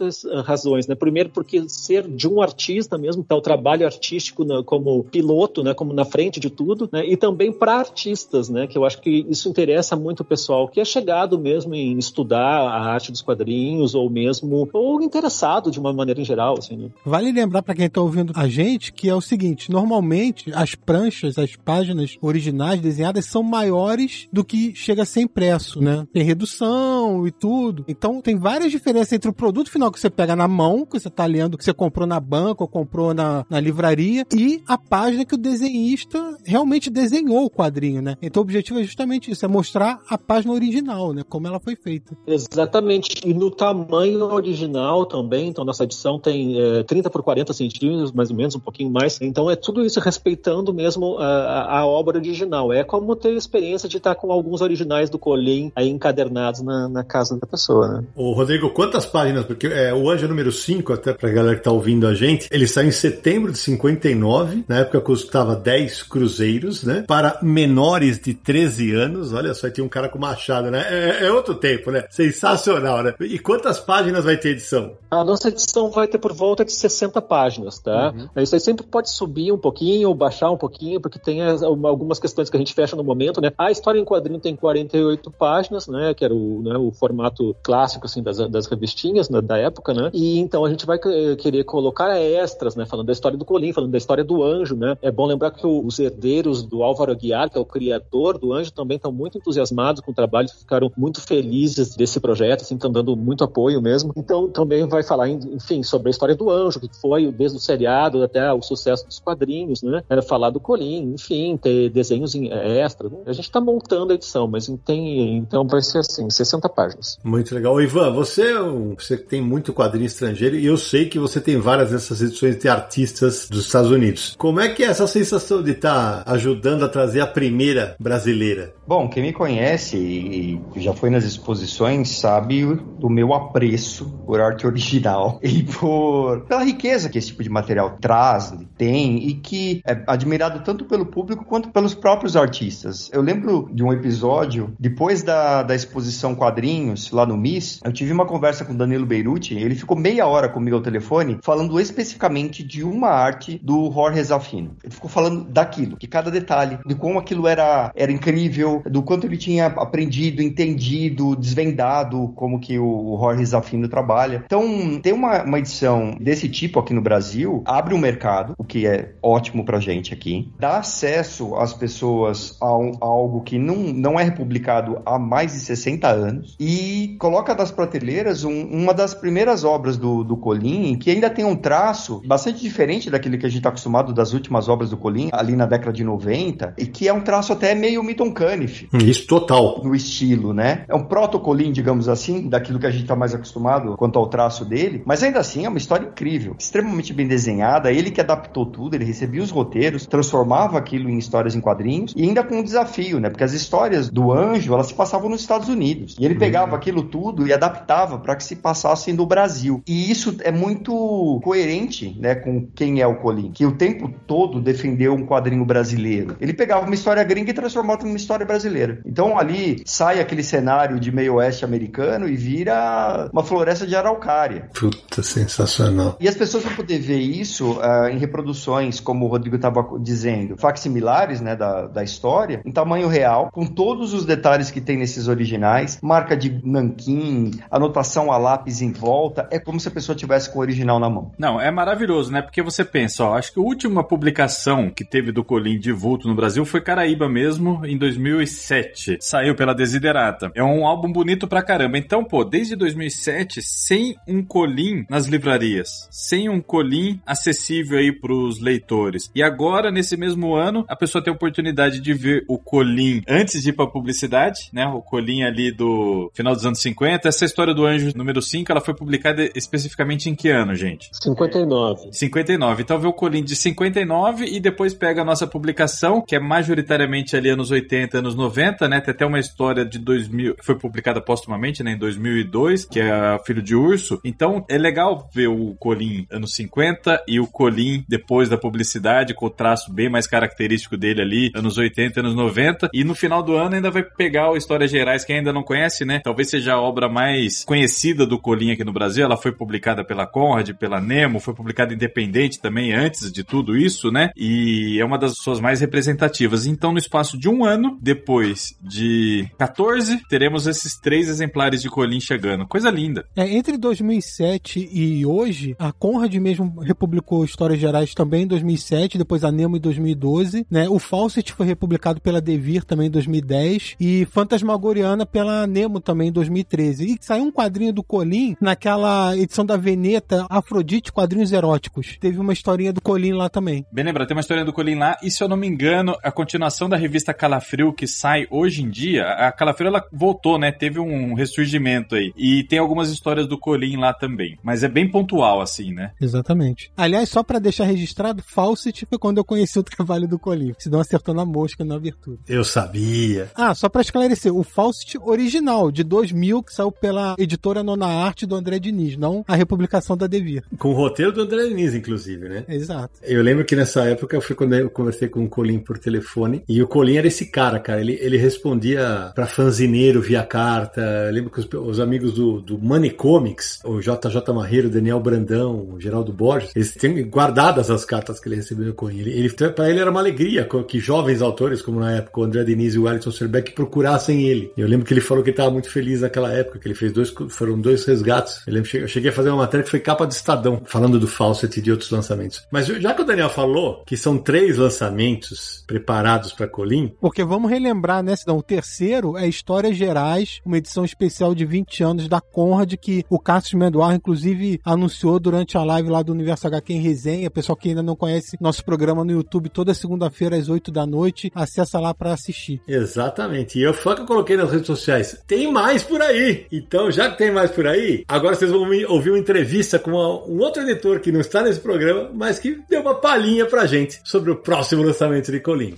razões, né? Primeiro, porque ser de um artista mesmo, tá o trabalho artístico como piloto, né? Como na frente de tudo, né? E também para artistas, né? Que eu acho que isso interessa muito o pessoal que é chegado mesmo em estudar a arte do dos quadrinhos, ou mesmo, ou interessado de uma maneira em geral, assim, né? Vale lembrar para quem está ouvindo a gente que é o seguinte: normalmente as pranchas, as páginas originais desenhadas são maiores do que chega a ser impresso, né? Tem redução e tudo. Então tem várias diferenças entre o produto final que você pega na mão, que você está lendo, que você comprou na banca ou comprou na, na livraria, e a página que o desenhista realmente desenhou o quadrinho, né? Então o objetivo é justamente isso, é mostrar a página original, né? Como ela foi feita. Exatamente. E no tamanho original também, então nossa edição tem é, 30 por 40 centímetros, mais ou menos, um pouquinho mais. Então é tudo isso respeitando mesmo a, a obra original. É como ter a experiência de estar com alguns originais do Colin aí encadernados na, na casa da pessoa, né? Ô, Rodrigo, quantas páginas? Porque é, o Anjo número 5, até pra galera que tá ouvindo a gente, ele saiu em setembro de 59, na época custava 10 cruzeiros, né? Para menores de 13 anos, olha só, tinha um cara com machado, né? É, é outro tempo, né? Sensacional, né? E quantas páginas vai ter edição? A nossa edição vai ter por volta de 60 páginas, tá? Uhum. Isso aí sempre pode subir um pouquinho ou baixar um pouquinho, porque tem as, algumas questões que a gente fecha no momento, né? A história em quadrinho tem 48 páginas, né? Que era o, né, o formato clássico, assim, das, das revistinhas né, da época, né? E então a gente vai querer colocar extras, né? Falando da história do Colim, falando da história do Anjo, né? É bom lembrar que os herdeiros do Álvaro Aguiar, que é o criador do Anjo, também estão muito entusiasmados com o trabalho, ficaram muito felizes desse projeto, assim, estão dando muito apoio mesmo. Então também vai falar, enfim, sobre a história do Anjo, que foi desde o seriado até o sucesso dos quadrinhos, né? Era falar do Colim, enfim, ter desenhos extra. Né? A gente está montando a edição, mas tem, então vai ser assim, 60 páginas. Muito legal. Ivan, você, é você tem muito quadrinho estrangeiro e eu sei que você tem várias dessas edições de artistas dos Estados Unidos. Como é que é essa sensação de estar tá ajudando a trazer a primeira brasileira? Bom, quem me conhece e já foi nas exposições sabe do meu apreço por arte original e por pela riqueza que esse tipo de material traz, tem e que é admirado tanto pelo público quanto pelos próprios artistas. Eu lembro de um episódio depois da, da exposição quadrinhos lá no MIS, eu tive uma conversa com Danilo Beirute, ele ficou meia hora comigo ao telefone falando especificamente de uma arte do Jorge Zafino. Ele ficou falando daquilo, de cada detalhe, de como aquilo era, era incrível, do quanto ele tinha aprendido, entendido, desvendado como que o Jorge Zafino trabalha. Então, ter uma, uma edição desse tipo aqui no Brasil abre um mercado, o que é ótimo pra gente aqui, dá acesso às pessoas a, um, a algo que não, não é publicado há mais de 60 anos e coloca das prateleiras um, uma das primeiras obras do, do Colin que ainda tem um traço bastante diferente daquele que a gente está acostumado das últimas obras do Colin, ali na década de 90, e que é um traço até meio Milton Caniff. Isso, total. No estilo, né? É um proto-Colin, digamos assim, daquilo que a gente está mais acostumado quanto ao traço dele, mas ainda assim é uma história incrível, extremamente bem desenhada, ele que adaptou tudo, ele recebia os roteiros, transformava aquilo em histórias em quadrinhos, e ainda com um desafio, né? Porque as histórias do Anjo, elas se passavam nos Estados Unidos, e ele pegava uhum. aquilo tudo e adaptava para que se passassem no Brasil. E isso é muito coerente, né, com quem é o Colin, que o tempo todo defendeu um quadrinho brasileiro. Ele pegava uma história gringa e transformava em uma história brasileira. Então ali sai aquele cenário de meio oeste americano e vira uma floresta de araucária. Puta, sensacional. E as pessoas vão poder ver isso uh, em reproduções, como o Rodrigo estava dizendo, facsimilares, né, da, da história, em tamanho real, com todos os detalhes que tem nesses originais, marca de nanquim, anotação a lápis em volta, é como se a pessoa tivesse com o original na mão. Não, é maravilhoso, né? Porque você pensa, ó, acho que a última publicação que teve do Colim de vulto no Brasil foi Caraíba mesmo, em 2007. Saiu pela Desiderata. É um álbum bonito pra caramba. Então, pô, desde 2007, sem um Colim nas livrarias, sem um Colim acessível aí pros leitores. E agora, nesse mesmo ano, a pessoa tem a oportunidade de ver o Colim antes de ir pra publicidade, né? O Colim ali do final dos anos 50. Essa história do Anjo número 5, ela foi publicada especificamente em que ano, gente? 59. 59. Então vê o Colim de 59 e depois pega a nossa publicação, que é majoritariamente ali anos 80, anos 90, né? Tem até uma história de 2000, que foi publicada postumamente, né? Em 2002, que é Filho de Urso. Então é legal ver o Colim anos 50 e o Colim depois da publicidade, com o traço bem mais característico dele ali, anos 80, anos 90. E no final do ano ainda vai pegar o Histórias Gerais, que ainda não conhece, né? Talvez seja a obra mais conhecida do Colim aqui no Brasil. Ela foi publicada pela Conrad, pela Nemo, foi publicada independente também antes de tudo isso, né? E é uma das suas mais representativas. Então, no espaço de um ano, depois de 14, teremos esses três exemplares de Colim Chegando. Coisa linda. É, entre 2007 e hoje, a Conrad mesmo republicou Histórias Gerais também em 2007, depois a Nemo em 2012, né? O Fawcett foi republicado pela Devir também em 2010 e Fantasmagoriana pela Nemo também em 2013. E saiu um quadrinho do Colin naquela edição da Veneta, Afrodite Quadrinhos Eróticos. Teve uma historinha do Colin lá também. Bem lembrado, tem uma historinha do Colin lá, e se eu não me engano, a continuação da revista Calafrio que sai hoje em dia, a Calafrio ela voltou, né? Teve um ressurgimento aí. E tem algumas histórias do Colin lá também. Mas é bem pontual, assim, né? Exatamente. Aliás, só para deixar registrado, Fawcett foi quando eu conheci o trabalho do Colin. Se não acertou na mosca na abertura. Eu sabia. Ah, só para esclarecer, o Fawcett original, de 2000, que saiu pela editora Nona Arte do André Diniz, não a republicação da Devir. Com o roteiro do André Diniz, inclusive, né? Exato. Eu lembro que nessa época foi quando eu conversei com o Colin por telefone. E o Colin era esse cara, cara. Ele, ele respondia pra fanzineiro via carta. Eu lembro que os, os amigos do, do Money Comics, o JJ Marreiro, Daniel Brandão, o Geraldo Borges, eles têm guardadas as cartas que ele recebeu do Colin. Ele, ele, pra ele era uma alegria que jovens autores, como na época o André Diniz e o Alisson Serbeck, procurassem ele. Eu lembro que ele falou que estava muito feliz naquela época, que ele fez dois, foram dois resgates. Eu, lembro, eu cheguei a fazer uma matéria que foi capa de Estadão, falando do Fawcett e de outros lançamentos. Mas já que o Daniel falou que são três lançamentos preparados para Colin. Porque vamos relembrar, né, Cidão? O terceiro é Histórias Gerais, uma edição especial de 20 anos da Conrad, que o Cassius Mendoar, inclusive, anunciou durante a live lá do Universo HQ em resenha. Pessoal que ainda não conhece nosso programa no YouTube, toda segunda-feira às 8 da noite, acessa lá para assistir. Exatamente. E eu foi que eu coloquei nas redes sociais. Tem mais por aí. Então, já que tem mais por aí, agora vocês vão ouvir uma entrevista com um outro editor que não está nesse programa, mas que deu uma palhinha pra gente sobre o próximo lançamento de Colin.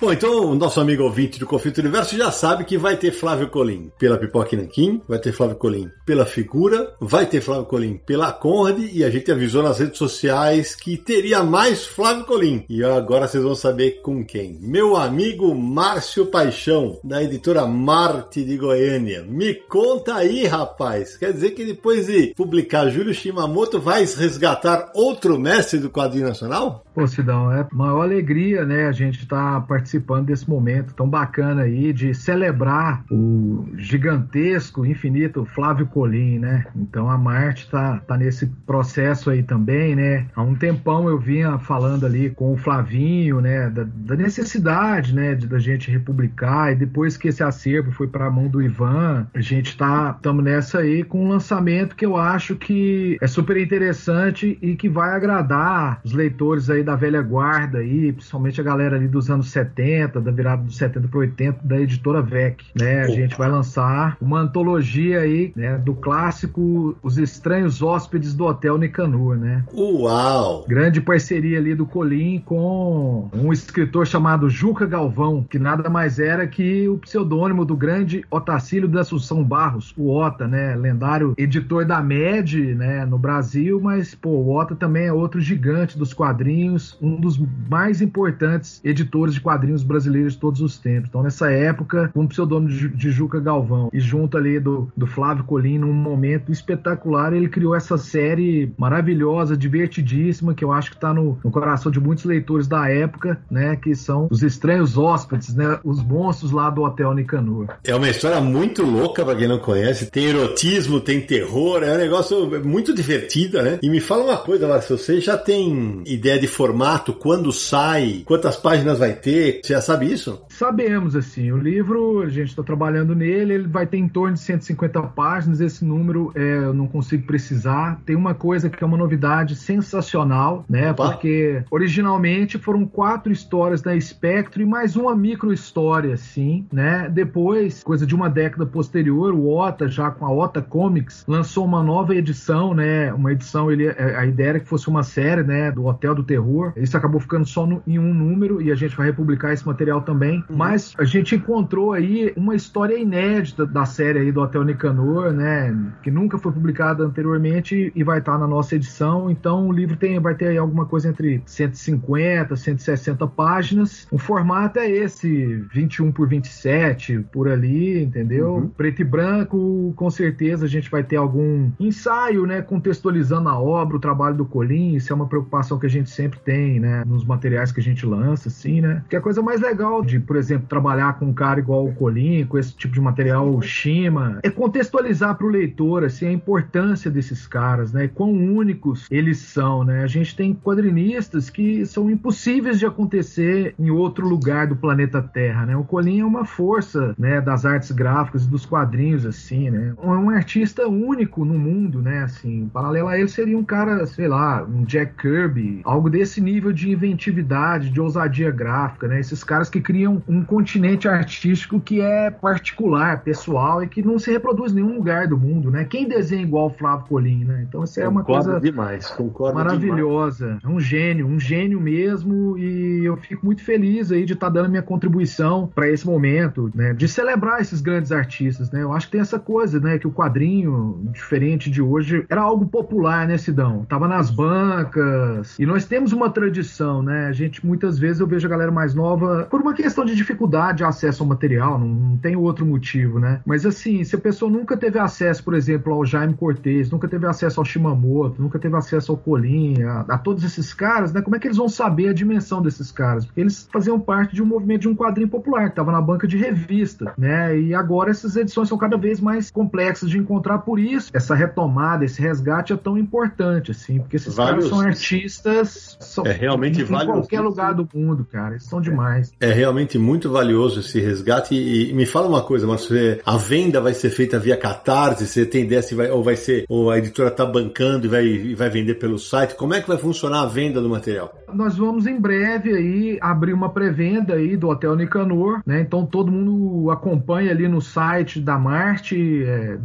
Bom, então o nosso amigo ouvinte do Conflito Universo já sabe que vai ter Flávio Colim pela Pipoca Nanquim, vai ter Flávio Colim pela Figura, vai ter Flávio Colim pela Conrad e a gente avisou nas redes sociais que teria mais Flávio Colim. E agora vocês vão saber com quem. Meu amigo Márcio Paixão, da editora Marte de Goiânia. Me conta aí, rapaz. Quer dizer que depois de publicar Júlio Shimamoto, vai resgatar outro mestre do quadrinho nacional? Pô, Sidão, é maior alegria, né? A gente tá participando desse momento tão bacana aí de celebrar o gigantesco, infinito Flávio Colim, né? Então a Marte tá, tá nesse processo aí também, né? Há um tempão eu vinha falando ali com o Flavinho, né? Da, da necessidade, né? De, da gente republicar e depois que esse acervo foi para a mão do Ivan, a gente tá estamos nessa aí com um lançamento que eu acho que é super interessante e que vai agradar os leitores aí da velha guarda aí, principalmente a galera ali dos anos 70, da virada dos 70 para 80, da editora VEC, né? A gente vai lançar uma antologia aí, né, do clássico Os Estranhos Hóspedes do Hotel Nicanor, né? Uau! Grande parceria ali do Colim com um escritor chamado Juca Galvão, que nada mais era que o pseudônimo do grande Otacílio da Assunção Barros, o Ota, né? Lendário editor da MED, né, no Brasil, mas, pô, o Ota também é outro gigante dos quadrinhos um dos mais importantes editores de quadrinhos brasileiros de todos os tempos. Então, nessa época, com o pseudônimo de, Juca Galvão e junto ali do, do Flávio Colim, num momento espetacular, ele criou essa série maravilhosa, divertidíssima, que eu acho que está no, no, coração de muitos leitores da época, né? Que são os estranhos hóspedes, né? Os monstros lá do Hotel Nicanor. É uma história muito louca para quem não conhece. Tem erotismo, tem terror, é um negócio muito divertido, né? E me fala uma coisa, Marcos, você já tem ideia de formato, quando sai, quantas páginas vai ter? Você já sabe isso? Sabemos, assim. O livro, a gente está trabalhando nele, ele vai ter em torno de 150 páginas. Esse número é, eu não consigo precisar. Tem uma coisa que é uma novidade sensacional, né? Opa. Porque originalmente foram quatro histórias da Spectre e mais uma micro história, assim, né? Depois, coisa de uma década posterior, o Ota, já com a Ota Comics, lançou uma nova edição, né? Uma edição, ele, a ideia era que fosse uma série, né? Do Hotel do Terror isso acabou ficando só no, em um número e a gente vai republicar esse material também. Uhum. Mas a gente encontrou aí uma história inédita da série aí do Hotel Nicanor, né? Que nunca foi publicada anteriormente e vai estar na nossa edição. Então o livro tem, vai ter aí alguma coisa entre 150, 160 páginas. O formato é esse, 21 por 27, por ali, entendeu? Uhum. Preto e branco, com certeza a gente vai ter algum ensaio, né? Contextualizando a obra, o trabalho do Colim. Isso é uma preocupação que a gente sempre tem, né, nos materiais que a gente lança, assim, né? Que a coisa mais legal de, por exemplo, trabalhar com um cara igual o Colin, com esse tipo de material Shima, é contextualizar para o leitor assim, a importância desses caras, né? E quão únicos eles são, né? A gente tem quadrinistas que são impossíveis de acontecer em outro lugar do planeta Terra, né? O Colin é uma força, né, das artes gráficas e dos quadrinhos, assim, né? É um artista único no mundo, né? Assim, paralelo a ele seria um cara, sei lá, um Jack Kirby, algo desse nível de inventividade, de ousadia gráfica, né? Esses caras que criam um continente artístico que é particular, pessoal e que não se reproduz em nenhum lugar do mundo, né? Quem desenha igual o Flávio Colim, né? Então isso é uma coisa demais, concordo maravilhosa. Demais. É um gênio, um gênio mesmo e eu fico muito feliz aí de estar tá dando minha contribuição para esse momento, né? De celebrar esses grandes artistas, né? Eu acho que tem essa coisa, né? Que o quadrinho, diferente de hoje, era algo popular, né, Sidão? Tava nas bancas e nós temos uma tradição, né? A gente muitas vezes eu vejo a galera mais nova por uma questão de dificuldade de acesso ao material, não, não tem outro motivo, né? Mas assim, se a pessoa nunca teve acesso, por exemplo, ao Jaime Cortez, nunca teve acesso ao Shimamoto, nunca teve acesso ao Colin, a, a, todos esses caras, né? Como é que eles vão saber a dimensão desses caras? Porque eles faziam parte de um movimento de um quadrinho popular, que estava na banca de revista, né? E agora essas edições são cada vez mais complexas de encontrar, por isso essa retomada, esse resgate é tão importante, assim, porque esses caras são artistas são, é realmente em, em qualquer lugar do mundo, cara, eles são demais. É realmente muito valioso esse resgate. E, e me fala uma coisa, mas a venda vai ser feita via Catarse, você tem ideia se vai, ou vai ser, ou a editora tá bancando e vai, e vai vender pelo site, como é que vai funcionar a venda do material? Nós vamos em breve aí abrir uma pré-venda aí do Hotel Nicanor, né? Então todo mundo acompanha ali no site da Marte, é.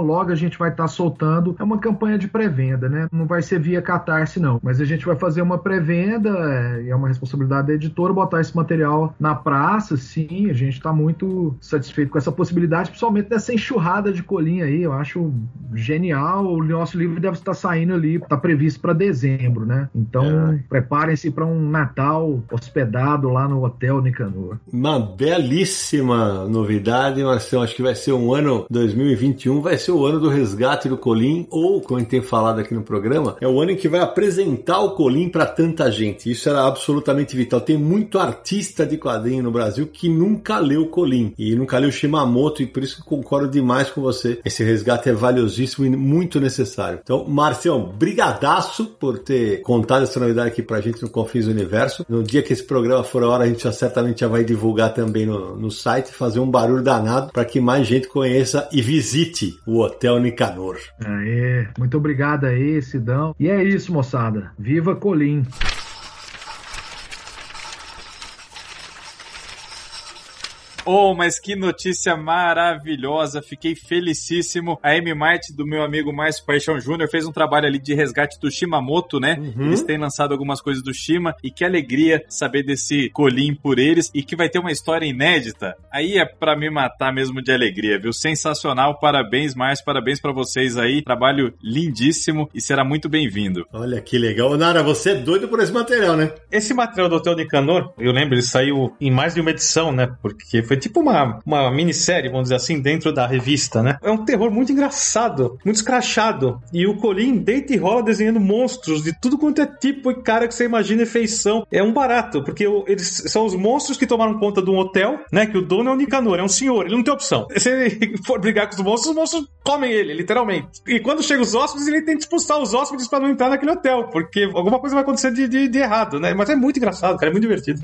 Logo a gente vai estar tá soltando. É uma campanha de pré-venda, né? Não vai ser via Catarse, não. Mas a gente vai fazer uma pré-venda, é, é uma responsabilidade da editora botar esse material na praça, sim. A gente está muito satisfeito com essa possibilidade, principalmente dessa enxurrada de colinha aí. Eu acho genial. O nosso livro deve estar saindo ali, está previsto para dezembro, né? Então é. preparem-se para um Natal hospedado lá no Hotel Nicanor. Uma belíssima novidade, Marcelo. Acho que vai ser um ano 2021, vai ser o ano do resgate do Colim, ou, como a gente tem falado aqui no programa, é o ano em que vai apresentar o Colim para tanta gente. Isso era absolutamente vital. Tem muito artista de quadrinho no Brasil que nunca leu Colim e nunca leu Shimamoto, e por isso que concordo demais com você. Esse resgate é valiosíssimo e muito necessário. Então, Marcião, brigadaço por ter contado essa novidade aqui pra gente no Confins do Universo. No dia que esse programa for a hora, a gente já certamente já vai divulgar também no, no site, fazer um barulho danado para que mais gente conheça e visite o Hotel Nicanor. Aê, muito obrigado aí, Sidão. E é isso, moçada. Viva Colim! Oh, mas que notícia maravilhosa! Fiquei felicíssimo. A M Mart do meu amigo Márcio Paixão Júnior fez um trabalho ali de resgate do Shimamoto, né? Uhum. Eles têm lançado algumas coisas do Shima e que alegria saber desse colim por eles e que vai ter uma história inédita. Aí é para me matar mesmo de alegria, viu? Sensacional. Parabéns, Márcio. Parabéns para vocês aí. Trabalho lindíssimo e será muito bem-vindo. Olha que legal. Nara, você é doido por esse material, né? Esse material do Hotel Nicanor, eu lembro, ele saiu em mais de uma edição, né? Porque foi tipo uma, uma minissérie, vamos dizer assim, dentro da revista, né? É um terror muito engraçado, muito escrachado. E o Colin deita e rola desenhando monstros de tudo quanto é tipo e cara que você imagina e feição. É um barato, porque eles são os monstros que tomaram conta de um hotel, né? Que o dono é o Nicanor, é um senhor, ele não tem opção. Se ele for brigar com os monstros, os monstros comem ele, literalmente. E quando chegam os hóspedes, ele tem que expulsar os hóspedes para não entrar naquele hotel, porque alguma coisa vai acontecer de, de, de errado, né? Mas é muito engraçado, cara, é muito divertido.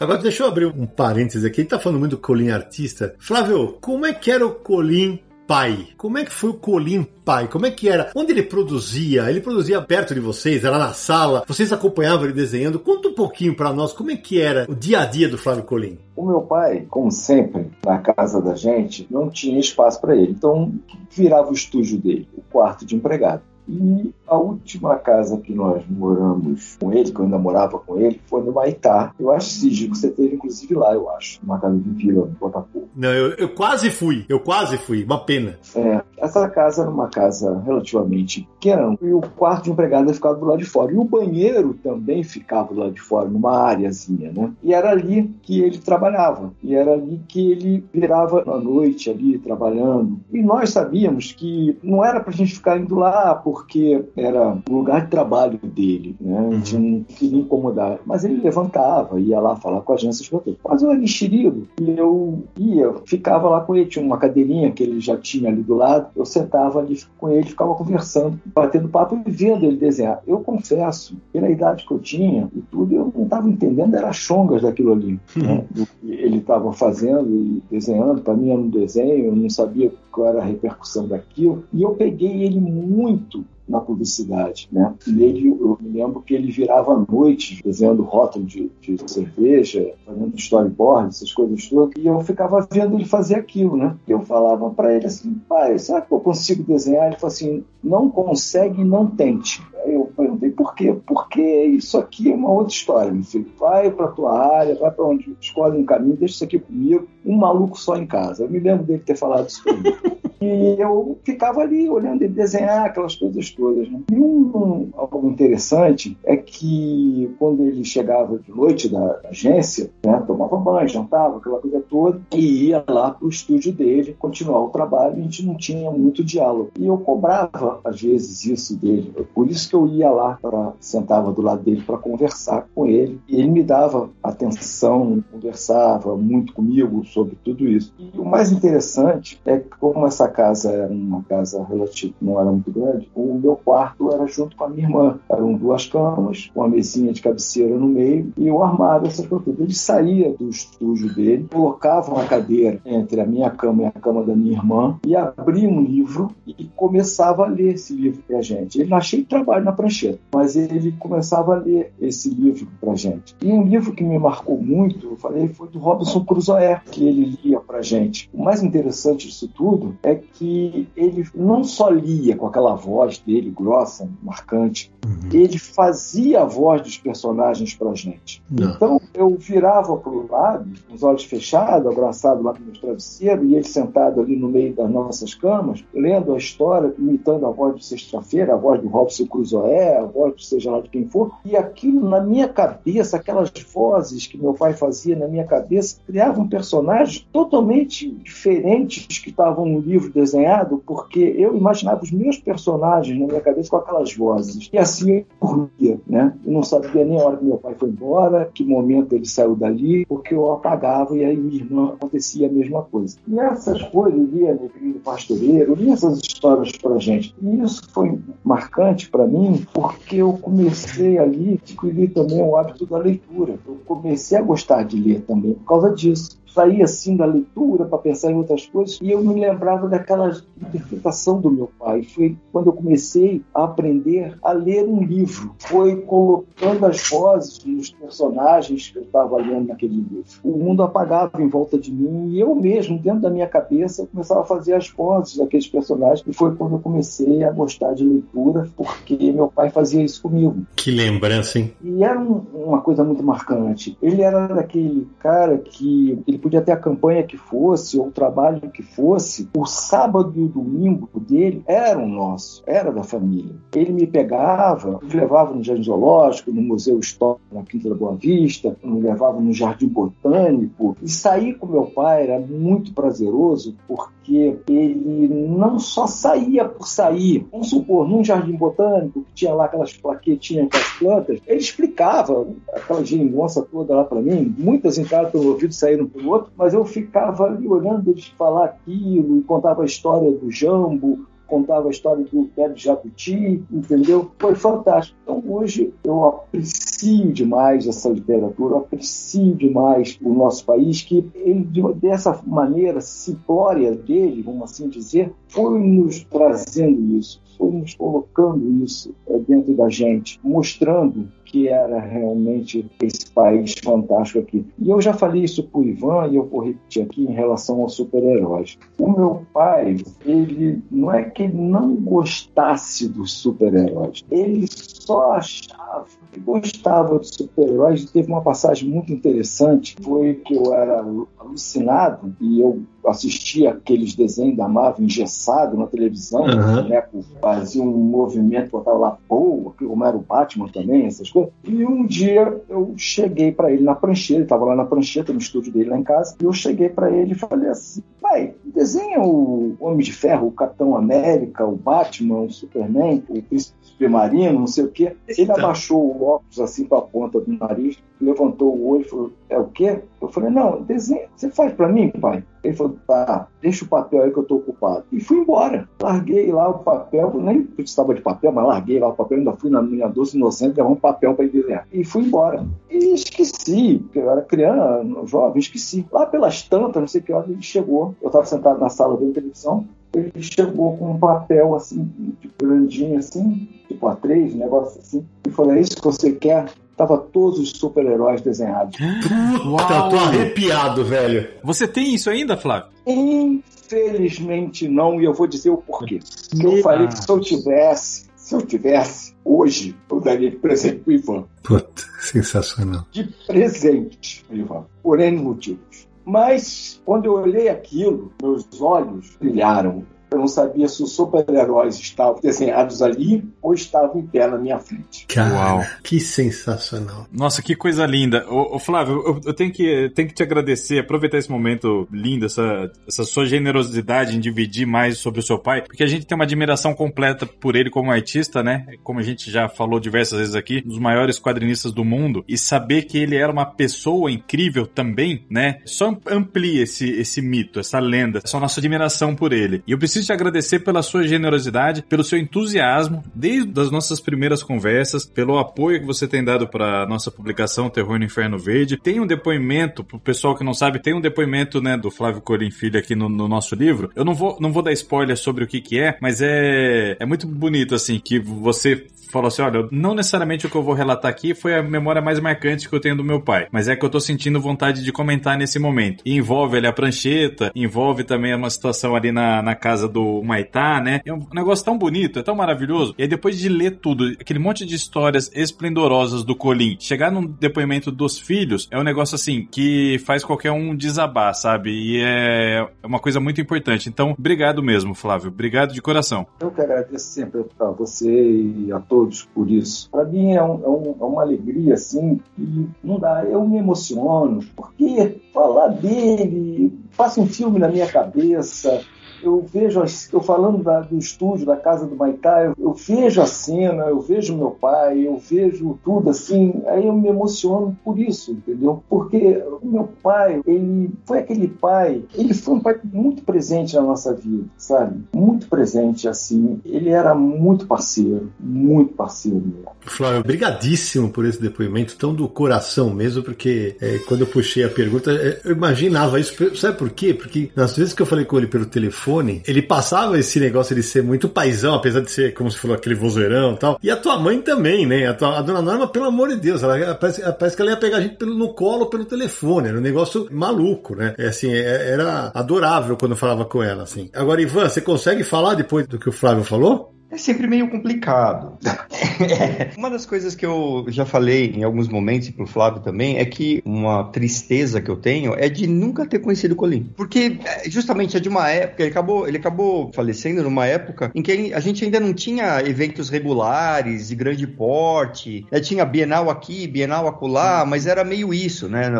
Agora deixa eu abrir um parênteses aqui. Ele tá falando muito do Colim artista. Flávio, como é que era o Colim pai? Como é que foi o Colim pai? Como é que era? Onde ele produzia? Ele produzia perto de vocês? Era na sala? Vocês acompanhavam ele desenhando? Conta um pouquinho para nós como é que era o dia a dia do Flávio Colim. O meu pai, como sempre, na casa da gente, não tinha espaço para ele. Então, virava o estúdio dele, o quarto de empregado. E a última casa que nós moramos com ele, que eu ainda morava com ele, foi no Maitá. Eu acho, que você teve inclusive lá, eu acho. Uma casa de vila, no Botafogo. Não, eu, eu quase fui. Eu quase fui. Uma pena. É, Essa casa era uma casa relativamente pequena e o quarto de empregada ficava do lado de fora. E o banheiro também ficava do lado de fora, numa áreazinha, né? E era ali que ele trabalhava. E era ali que ele virava à noite ali trabalhando. E nós sabíamos que não era pra gente ficar indo lá porque era o lugar de trabalho dele, né? A gente não queria incomodar. Mas ele levantava, ia lá falar com a agência de Mas eu era enxerido e eu ia, ficava lá com ele. Tinha uma cadeirinha que ele já tinha ali do lado. Eu sentava ali com ele, ficava conversando, batendo papo e vendo ele desenhar. Eu confesso, pela idade que eu tinha e tudo, eu não estava entendendo, era chongas daquilo ali. Né? Do que ele estava fazendo e desenhando. Para mim era um desenho, eu não sabia qual era a repercussão daquilo. E eu peguei ele muito na publicidade, né? E ele, eu me lembro que ele virava à noite desenhando rótulo de, de cerveja, fazendo storyboard, essas coisas todas, e eu ficava vendo ele fazer aquilo, né? E eu falava para ele assim, pai, será que eu consigo desenhar? Ele falou assim, não consegue, não tente. Aí eu perguntei por quê? Porque isso aqui é uma outra história, meu filho. Vai para tua área, vai para onde escolhe um caminho, deixa isso aqui comigo. Um maluco só em casa. Eu me lembro dele ter falado isso para mim. E eu ficava ali olhando ele desenhar aquelas coisas todas. Né? E um, algo interessante é que quando ele chegava de noite da agência, né, tomava banho, jantava, aquela coisa toda, e ia lá para o estúdio dele continuar o trabalho. A gente não tinha muito diálogo. E eu cobrava, às vezes, isso dele. Por isso que eu ia lá, para sentava do lado dele para conversar com ele. E ele me dava atenção, conversava muito comigo sobre tudo isso. E o mais interessante é que, como essa casa era uma casa relativa, não era muito grande, o meu quarto era junto com a minha irmã. Eram duas camas, uma mesinha de cabeceira no meio e o armário, essas coisas. Ele saía do estúdio dele, colocava uma cadeira entre a minha cama e a cama da minha irmã e abria um livro e começava a ler esse livro pra gente. Ele não achei trabalho na prancheta, mas ele começava a ler esse livro pra gente. E um livro que me marcou muito, eu falei, foi do Robinson Crusoe, que ele lia pra gente. O mais interessante disso tudo é que ele não só lia com aquela voz dele grossa, marcante, uhum. ele fazia a voz dos personagens pra gente. Não. Então eu virava pro lado, com os olhos fechados, abraçado lá no meu travesseiro, e ele sentado ali no meio das nossas camas, lendo a história, imitando a voz de Sexta-feira, a voz do Robson Crusoe, a voz de seja lá de quem for, e aquilo na minha cabeça, aquelas vozes que meu pai fazia na minha cabeça, criavam personagens totalmente diferentes que estavam no livro desenhado, porque eu imaginava os meus personagens na minha cabeça com aquelas vozes. E assim eu dormia, né? Eu não sabia nem a hora que meu pai foi embora, que momento ele saiu dali, porque eu apagava e aí minha irmã acontecia a mesma coisa. E essas coisas, lia Negrinho Pastoreiro, lia essas histórias pra gente. E isso foi marcante para mim, porque eu comecei ali, adquirir também o hábito da leitura. Eu comecei a gostar de ler também por causa disso saía assim da leitura para pensar em outras coisas e eu me lembrava daquela interpretação do meu pai. Foi quando eu comecei a aprender a ler um livro. Foi colocando as vozes nos personagens que eu estava lendo naquele livro. O mundo apagava em volta de mim e eu mesmo, dentro da minha cabeça, começava a fazer as vozes daqueles personagens. E foi quando eu comecei a gostar de leitura, porque meu pai fazia isso comigo. Que lembrança, hein? E era um, uma coisa muito marcante. Ele era daquele cara que ele podia ter a campanha que fosse, ou o trabalho que fosse, o sábado e o domingo dele eram nossos, era da família. Ele me pegava, me levava no Jardim Zoológico, no Museu Histórico na Quinta da Boa Vista, me levava no Jardim Botânico. E sair com meu pai era muito prazeroso, porque ele não só saía por sair. Vamos supor, num Jardim Botânico, que tinha lá aquelas plaquetinhas com as plantas, ele explicava aquela geringonça toda lá para mim. Muitas entraram pelo ouvido saíram pelo outro, mas eu ficava ali olhando eles falar aquilo, e contava a história do jambo, contava a história do pé de jabuti, entendeu? Foi fantástico. Então hoje eu aprecio demais essa literatura, aprecio demais o nosso país, que ele, dessa maneira simplória dele, vamos assim dizer, foi nos trazendo isso, foi nos colocando isso eh, dentro da gente, mostrando que era realmente esse país fantástico aqui. E eu já falei isso para o Ivan e eu vou repetir aqui em relação aos super-heróis. O meu pai, ele não é que ele não gostasse dos super-heróis, ele só achava e gostava de super-heróis. Teve uma passagem muito interessante, foi que eu era alucinado e eu assistia aqueles desenhos da Marvel engessado na televisão, uhum. né, fazia um movimento, botava lá, pô, como era o Batman também, essas coisas. E um dia eu cheguei para ele na prancheta, ele estava lá na prancheta, no estúdio dele lá em casa, e eu cheguei para ele e falei assim, pai, desenha o Homem de Ferro, o Capitão América, o Batman, o Superman, o Príncipe submarino, não sei o quê. Ele abaixou o óculos assim para a ponta do nariz, levantou o olho e falou: É o quê? Eu falei: Não, desenha. Você faz para mim, pai? Ele falou: Tá, deixa o papel aí que eu estou ocupado. E fui embora. Larguei lá o papel, nem precisava de papel, mas larguei lá o papel. Ainda fui na minha doce inocente levar um papel para ele desenhar. E fui embora. E esqueci, porque eu era criança, jovem, esqueci. Lá pelas tantas, não sei que hora, ele chegou. Eu estava sentado na sala vendo televisão ele chegou com um papel assim, tipo, grandinho assim, tipo A3, um negócio assim, e falou: É isso que você quer? Tava todos os super-heróis desenhados. Puta, eu tô arrepiado, velho. Você tem isso ainda, Flávio? Infelizmente não, e eu vou dizer o porquê. Eu falei que se eu tivesse, se eu tivesse, hoje, eu daria de presente pro Ivan. Puta, sensacional. De presente, Ivan, por N motivos. Mas quando eu olhei aquilo, meus olhos brilharam. Eu não sabia se os super-heróis estavam desenhados ali ou estavam em pé na minha frente. Cara, Uau. que sensacional. Nossa, que coisa linda. Ô, ô Flávio, eu, eu, tenho, que, tenho que te agradecer, aproveitar esse momento lindo, essa, essa sua generosidade em dividir mais sobre o seu pai, porque a gente tem uma admiração completa por ele como artista, né? Como a gente já falou diversas vezes aqui, um dos maiores quadrinistas do mundo, e saber que ele era uma pessoa incrível também, né? Só amplia esse, esse mito, essa lenda, essa nossa admiração por ele. E eu preciso preciso te agradecer pela sua generosidade, pelo seu entusiasmo, desde as nossas primeiras conversas, pelo apoio que você tem dado para nossa publicação Terror no Inferno Verde. Tem um depoimento, pro pessoal que não sabe, tem um depoimento, né, do Flávio Corim Filho aqui no, no, nosso livro. Eu não vou, não vou dar spoiler sobre o que que é, mas é, é muito bonito, assim, que você falou assim: olha, não necessariamente o que eu vou relatar aqui foi a memória mais marcante que eu tenho do meu pai, mas é que eu tô sentindo vontade de comentar nesse momento. E envolve ali a prancheta, envolve também uma situação ali na, na casa do Maitá, né? É um negócio tão bonito, é tão maravilhoso. E aí depois de ler tudo, aquele monte de histórias esplendorosas do Colim, chegar num depoimento dos filhos é um negócio assim que faz qualquer um desabar, sabe? E é uma coisa muito importante. Então, obrigado mesmo, Flávio. Obrigado de coração. Eu que agradeço sempre a você e a todos todos por isso. Para mim é, um, é, um, é, uma alegria, assim, e não dá, eu me emociono, porque falar dele, passa um filme na minha cabeça, eu vejo, eu falando da, do estúdio, da casa do Maitá, eu, eu, vejo a cena, eu vejo meu pai, eu vejo tudo assim, aí eu me emociono por isso, entendeu? Porque o meu pai, ele foi aquele pai, ele foi um pai muito presente na nossa vida, sabe? Muito presente, assim. Ele era muito parceiro, muito parceiro mesmo. Flávio, obrigadíssimo por esse depoimento tão do coração mesmo, porque é, quando eu puxei a pergunta, é, eu imaginava isso. Sabe por quê? Porque nas vezes que eu falei com ele pelo telefone, telefone, ele passava esse negócio de ser muito paizão, apesar de ser, como você falou, aquele vozeirão e tal. E a tua mãe também, né? A, tua, a dona Norma, pelo amor de Deus, ela, parece, parece que ela ia pegar a gente pelo, no colo pelo telefone. Era um negócio maluco, né? É, assim, é, era adorável quando falava com ela, assim. Agora, Ivan, você consegue falar depois do que o Flávio falou? É sempre meio complicado. uma das coisas que eu já falei em alguns momentos, e pro Flávio também, é que uma tristeza que eu tenho é de nunca ter conhecido o Colim. Porque é, justamente é de uma época, ele acabou, ele acabou falecendo numa época em que a gente ainda não tinha eventos regulares de grande porte. É, tinha Bienal aqui, Bienal acolá, mas era meio isso, né,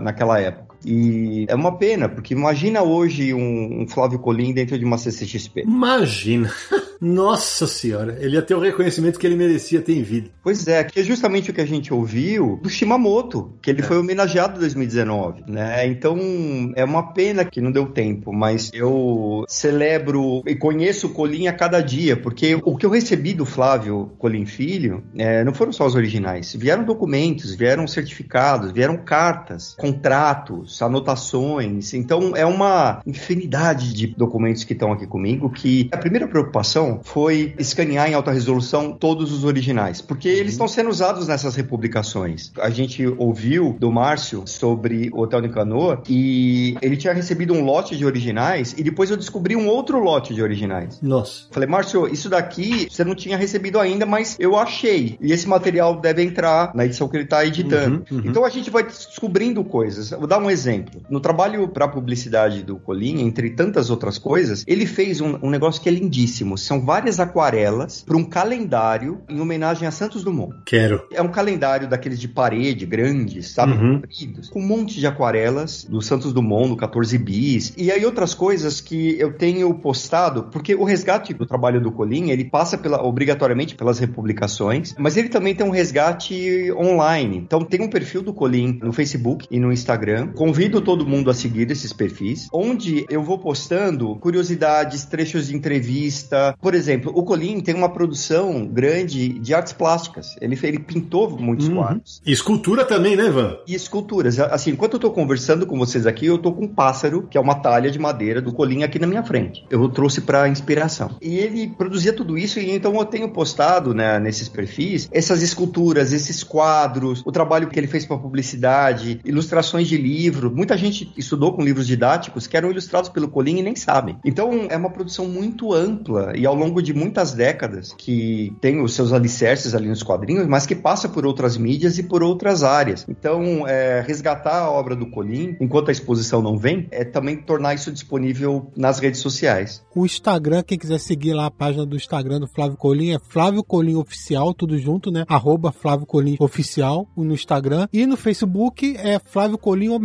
naquela época. E é uma pena, porque imagina hoje um, um Flávio Colim dentro de uma CCXP. Imagina. Nossa senhora, ele ia ter o reconhecimento que ele merecia ter em vida. Pois é, que é justamente o que a gente ouviu do Shimamoto, que ele é. foi homenageado em 2019, né? Então é uma pena que não deu tempo, mas eu celebro e conheço o Colim a cada dia, porque o que eu recebi do Flávio Colim Filho é, não foram só os originais, vieram documentos, vieram certificados, vieram cartas, contratos fotos, anotações. Então é uma infinidade de documentos que estão aqui comigo que a primeira preocupação foi escanear em alta resolução todos os originais, porque uhum. eles estão sendo usados nessas republicações. A gente ouviu do Márcio sobre o Hotel Nicanor e ele tinha recebido um lote de originais e depois eu descobri um outro lote de originais. Nossa. Falei, Márcio, isso daqui você não tinha recebido ainda, mas eu achei. E esse material deve entrar na edição que ele está editando. Uhum, uhum. Então a gente vai descobrindo coisas. Vou dar um exemplo. No trabalho para publicidade do Colim, entre tantas outras coisas, ele fez um, um negócio que é lindíssimo. São várias aquarelas para um calendário em homenagem a Santos Dumont. Quero. É um calendário daqueles de parede, grandes, sabe? Uhum. Compridos, com um monte de aquarelas do Santos Dumont, no 14 bis. E aí outras coisas que eu tenho postado, porque o resgate do trabalho do Colim, ele passa pela, obrigatoriamente pelas republicações, mas ele também tem um resgate online. Então tem um perfil do Colim no Facebook e no Instagram. Convido todo mundo a seguir esses perfis, onde eu vou postando curiosidades, trechos de entrevista. Por exemplo, o Colim tem uma produção grande de artes plásticas. Ele, ele pintou muitos uhum. quadros. E escultura também, né, Ivan? E esculturas. Assim, enquanto eu tô conversando com vocês aqui, eu tô com um pássaro, que é uma talha de madeira do Colim aqui na minha frente. Eu trouxe para inspiração. E ele produzia tudo isso e então eu tenho postado, né, nesses perfis, essas esculturas, esses quadros, o trabalho que ele fez para publicidade, ilustrações de livro. Muita gente estudou com livros didáticos que eram ilustrados pelo Colim e nem sabem. Então é uma produção muito ampla e ao longo de muitas décadas que tem os seus alicerces ali nos quadrinhos, mas que passa por outras mídias e por outras áreas. Então, é, resgatar a obra do Colim, enquanto a exposição não vem, é também tornar isso disponível nas redes sociais. O Instagram, quem quiser seguir lá a página do Instagram do Flávio Colim, é Flávio Colim Oficial, tudo junto, né? Arroba Flávio Colim Oficial no Instagram. E no Facebook é Flávio Colim o.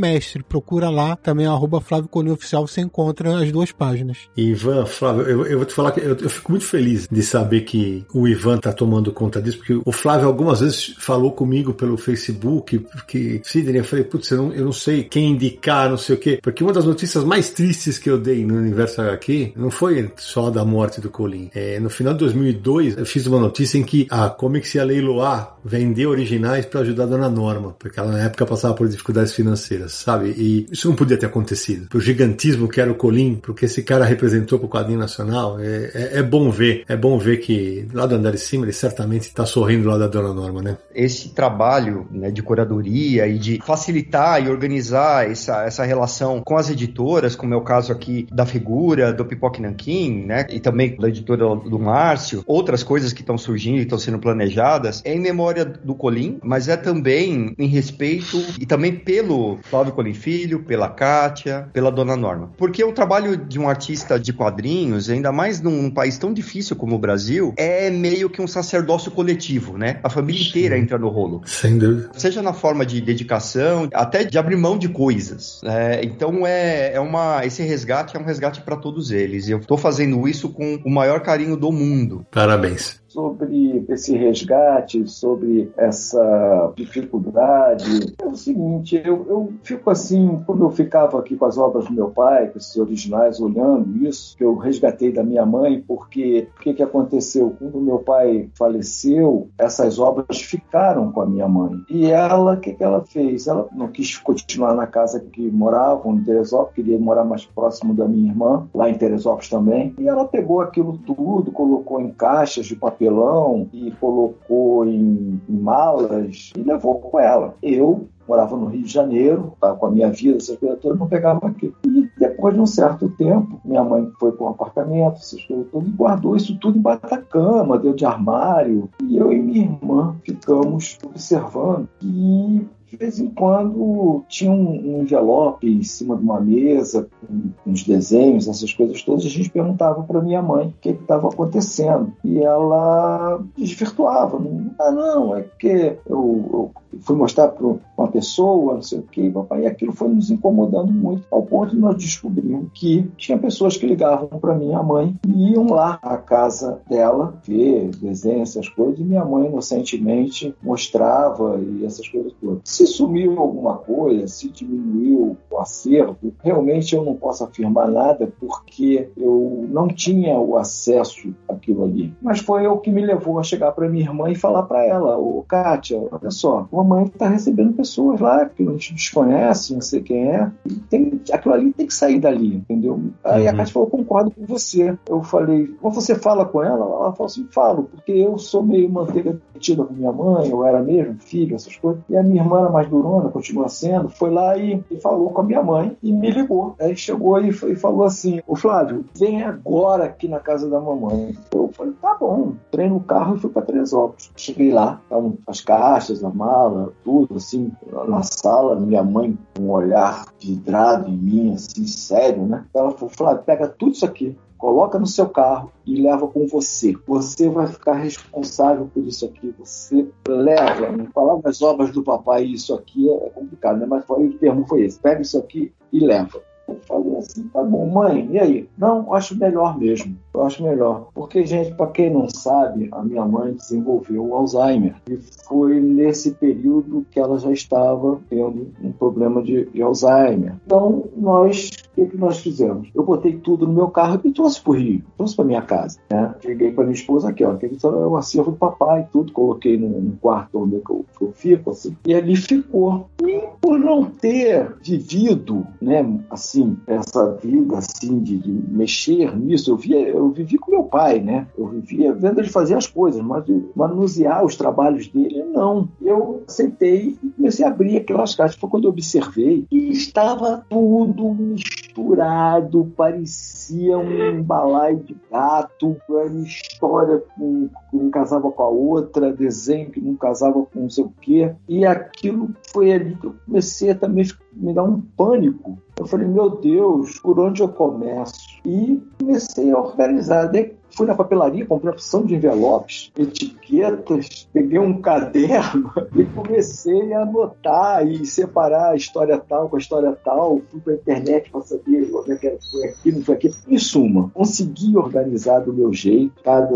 Procura lá também, arroba Flávio Colim Oficial, você encontra as duas páginas. Ivan, Flávio, eu, eu vou te falar que eu, eu, fico muito feliz de saber que o Ivan tá tomando conta disso, porque o Flávio algumas vezes falou comigo pelo Facebook, que Sidney, eu falei, putz, eu não, eu não sei quem indicar, não sei o quê, porque uma das notícias mais tristes que eu dei no Universo HQ não foi só da morte do Colin. É, no final de 2002, eu fiz uma notícia em que a Comics ia leiloar, vender originais para ajudar a Dona Norma, porque ela na época passava por dificuldades financeiras, sabe? E isso não podia ter acontecido. O gigantismo que era o Colin, porque esse cara representou para o quadrinho nacional, é, é, é, bom ver, é bom ver que lá do andar de cima ele certamente está sorrindo lá da Dona Norma, né? Esse trabalho né, de curadoria e de facilitar e organizar essa, essa relação com as editoras, como é o caso aqui da figura do Pipoque Nankin, né? E também da editora do Márcio, outras coisas que estão surgindo e estão sendo planejadas, é em memória do Colim, mas é também em respeito e também pelo Flávio Colim Filho, pela Kátia, pela Dona Norma. Porque o trabalho de um artista de quadrinhos, ainda mais num país tão difícil como o Brasil, é meio que um sacerdócio coletivo, né? A família inteira entra no rolo. Sem dúvida. Seja na forma de dedicação, até de abrir mão de coisas. É, então é, é uma. Esse resgate é um resgate para todos eles. Eu estou fazendo isso com o maior carinho do mundo. Parabéns sobre esse resgate, sobre essa dificuldade. É o seguinte, eu, eu, fico assim, quando eu ficava aqui com as obras do meu pai, com esses originais, olhando isso, que eu resgatei da minha mãe, porque o que, que aconteceu? Quando meu pai faleceu, essas obras ficaram com a minha mãe. E ela, o que, que ela fez? Ela não quis continuar na casa que moravam, em Teresópolis, queria morar mais próximo da minha irmã, lá em Teresópolis também. E ela pegou aquilo tudo, colocou em caixas de papel papelão e colocou em, em malas e levou com ela. Eu morava no Rio de Janeiro, tá, com a minha vida, essas coisas todas, não pegava aquilo. E depois de um certo tempo, minha mãe foi para um apartamento, essas coisas todas, e guardou isso tudo embaixo da cama, deu de armário. E eu e minha irmã ficamos observando. E de vez em quando tinha um, envelope em cima de uma mesa com uns desenhos, essas coisas todas. A gente perguntava para minha mãe o que estava acontecendo e ela desvirtuava. Ah, não, é que eu, eu fui mostrar para uma pessoa, não sei o quê, papai, e aquilo foi nos incomodando muito, ao ponto de nós descobrirmos que tinha pessoas que ligavam para minha mãe e iam lá à casa dela ver desenhos, essas coisas, e minha mãe inocentemente mostrava e essas coisas todas. Se sumiu alguma coisa, se diminuiu o acervo, realmente eu não posso afirmar nada porque eu não tinha o acesso àquilo ali. Mas foi o que me levou a chegar para minha irmã e falar para ela, ô Kátia, olha só, uma mãe está recebendo pessoas lá que a gente desconhece, não sei quem é. E tem, aquilo ali tem que sair dali, entendeu? Aí uhum. a Cátia falou, concordo com você. Eu falei, mas você fala com ela? Ela falou assim, falo, porque eu sou meio manteiga metida com minha mãe, eu era mesmo, filho, essas coisas. E a minha irmã era mais durona, continua sendo, foi lá e, e falou com a minha mãe e me ligou. Aí chegou e, e falou assim, ô Flávio, vem agora aqui na casa da mamãe. Eu falei, tá bom. Entrei no carro e fui para Teresópolis. Cheguei lá, estavam as caixas, a mala, tudo, assim, na sala, minha mãe com um olhar vidrado em mim, assim, sério, né? Ela falou, Flávio, pega tudo isso aqui, coloca no seu carro e leva com você. Você vai ficar responsável por isso aqui. Você leva. Não falar as obras do papai, isso aqui é complicado, né? Mas foi, o termo foi esse: pega isso aqui e leva. Eu falei assim, tá bom, mãe, e aí? Não, acho melhor mesmo. Eu acho melhor. Porque, gente, para quem não sabe, a minha mãe desenvolveu o Alzheimer. E foi nesse período que ela já estava tendo um problema de, de Alzheimer. Então, nós o que, nós fizemos? Eu botei tudo no meu carro e trouxe para o Rio, trouxe para minha casa. Né? Cheguei para minha esposa aqui, ó, que é o acervo do papai, tudo, coloquei no quarto onde eu, eu fico, assim, e ali ficou. E por não ter vivido, né, assim, essa vida assim de, de mexer nisso, eu via, eu vivi com meu pai, né? Eu vivia vendo ele fazer as coisas, mas manusear os trabalhos dele, não. Eu sentei e comecei a abrir aquelas caixas. Foi quando eu observei e estava tudo misturado misturado, parecia um balaio de gato, era história com, que um casava com a outra, desenho que não casava com não sei o quê. E aquilo foi ali que eu comecei a também me dar um pânico. Eu falei, meu Deus, por onde eu começo? E comecei a organizar. Daí fui na papelaria, comprei uma opção de envelopes, etiquetas, peguei um caderno e comecei a anotar e separar a história tal com a história tal. Fui para a internet para saber como é que foi aqui, não foi aqui. Em suma, consegui organizar do meu jeito cada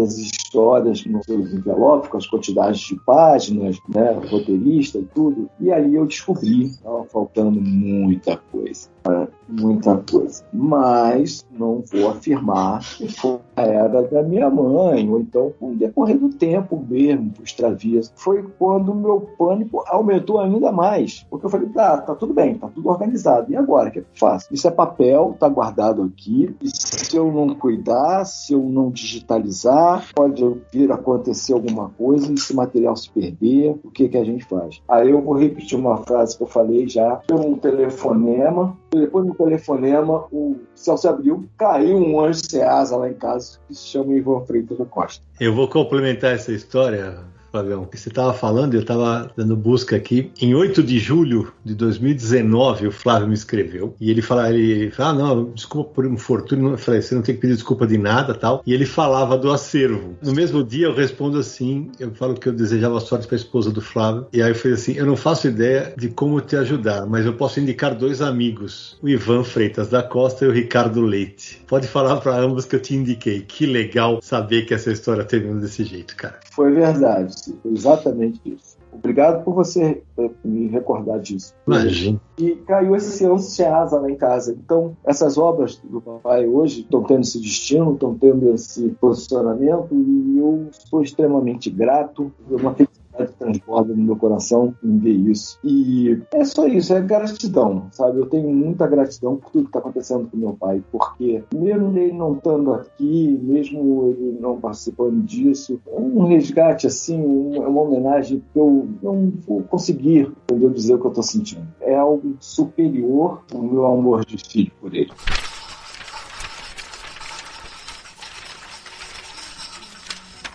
histórias nos seus envelopes, com as quantidades de páginas, né, roteirista e tudo. E ali eu descobri, estava faltando muita coisa. Né, muita coisa. Mas não vou afirmar que foi a era da minha mãe, ou então com o decorrer do tempo mesmo, por extravias. Foi quando o meu pânico aumentou ainda mais. Porque eu falei, tá, tá tudo bem, tá tudo organizado. E agora, o que eu faço? Isso é papel, tá guardado aqui. E se eu não cuidar, se eu não digitalizar, pode vir acontecer alguma coisa esse material se perder, o que, que a gente faz? Aí eu vou repetir uma frase que eu falei já, um telefonema, depois do telefonema, o se abriu, caiu um anjo Ceasa lá em casa, que se chama Ivan Freitas da Costa. Eu vou complementar essa história, Fabião, que você estava falando, eu estava dando busca aqui. Em 8 de julho de 2019, o Flávio me escreveu. E ele fala, ele fala, ah, não, desculpa por fortuna. Eu falei, você não tem que pedir desculpa de nada tal. E ele falava do acervo. No mesmo dia eu respondo assim, eu falo que eu desejava sorte para a esposa do Flávio. E aí eu falei assim, eu não faço ideia de como te ajudar, mas eu posso indicar dois amigos, o Ivan Freitas da Costa e o Ricardo Leite. Pode falar para ambos que eu te indiquei. Que legal saber que essa história terminou desse jeito, cara. Foi verdade exatamente isso. Obrigado por você eh, me recordar disso. Imagina. E caiu esse asa lá em casa. Então, essas obras do papai hoje estão tendo esse destino, estão tendo esse posicionamento, e eu sou extremamente grato. Uma transborda no meu coração em ver isso. E é só isso, é gratidão, sabe? Eu tenho muita gratidão por tudo que está acontecendo com meu pai, porque mesmo ele não estando aqui, mesmo ele não participando disso, um resgate assim, uma homenagem que eu não vou conseguir entendeu, dizer o que eu estou sentindo. É algo superior ao meu amor de filho por ele.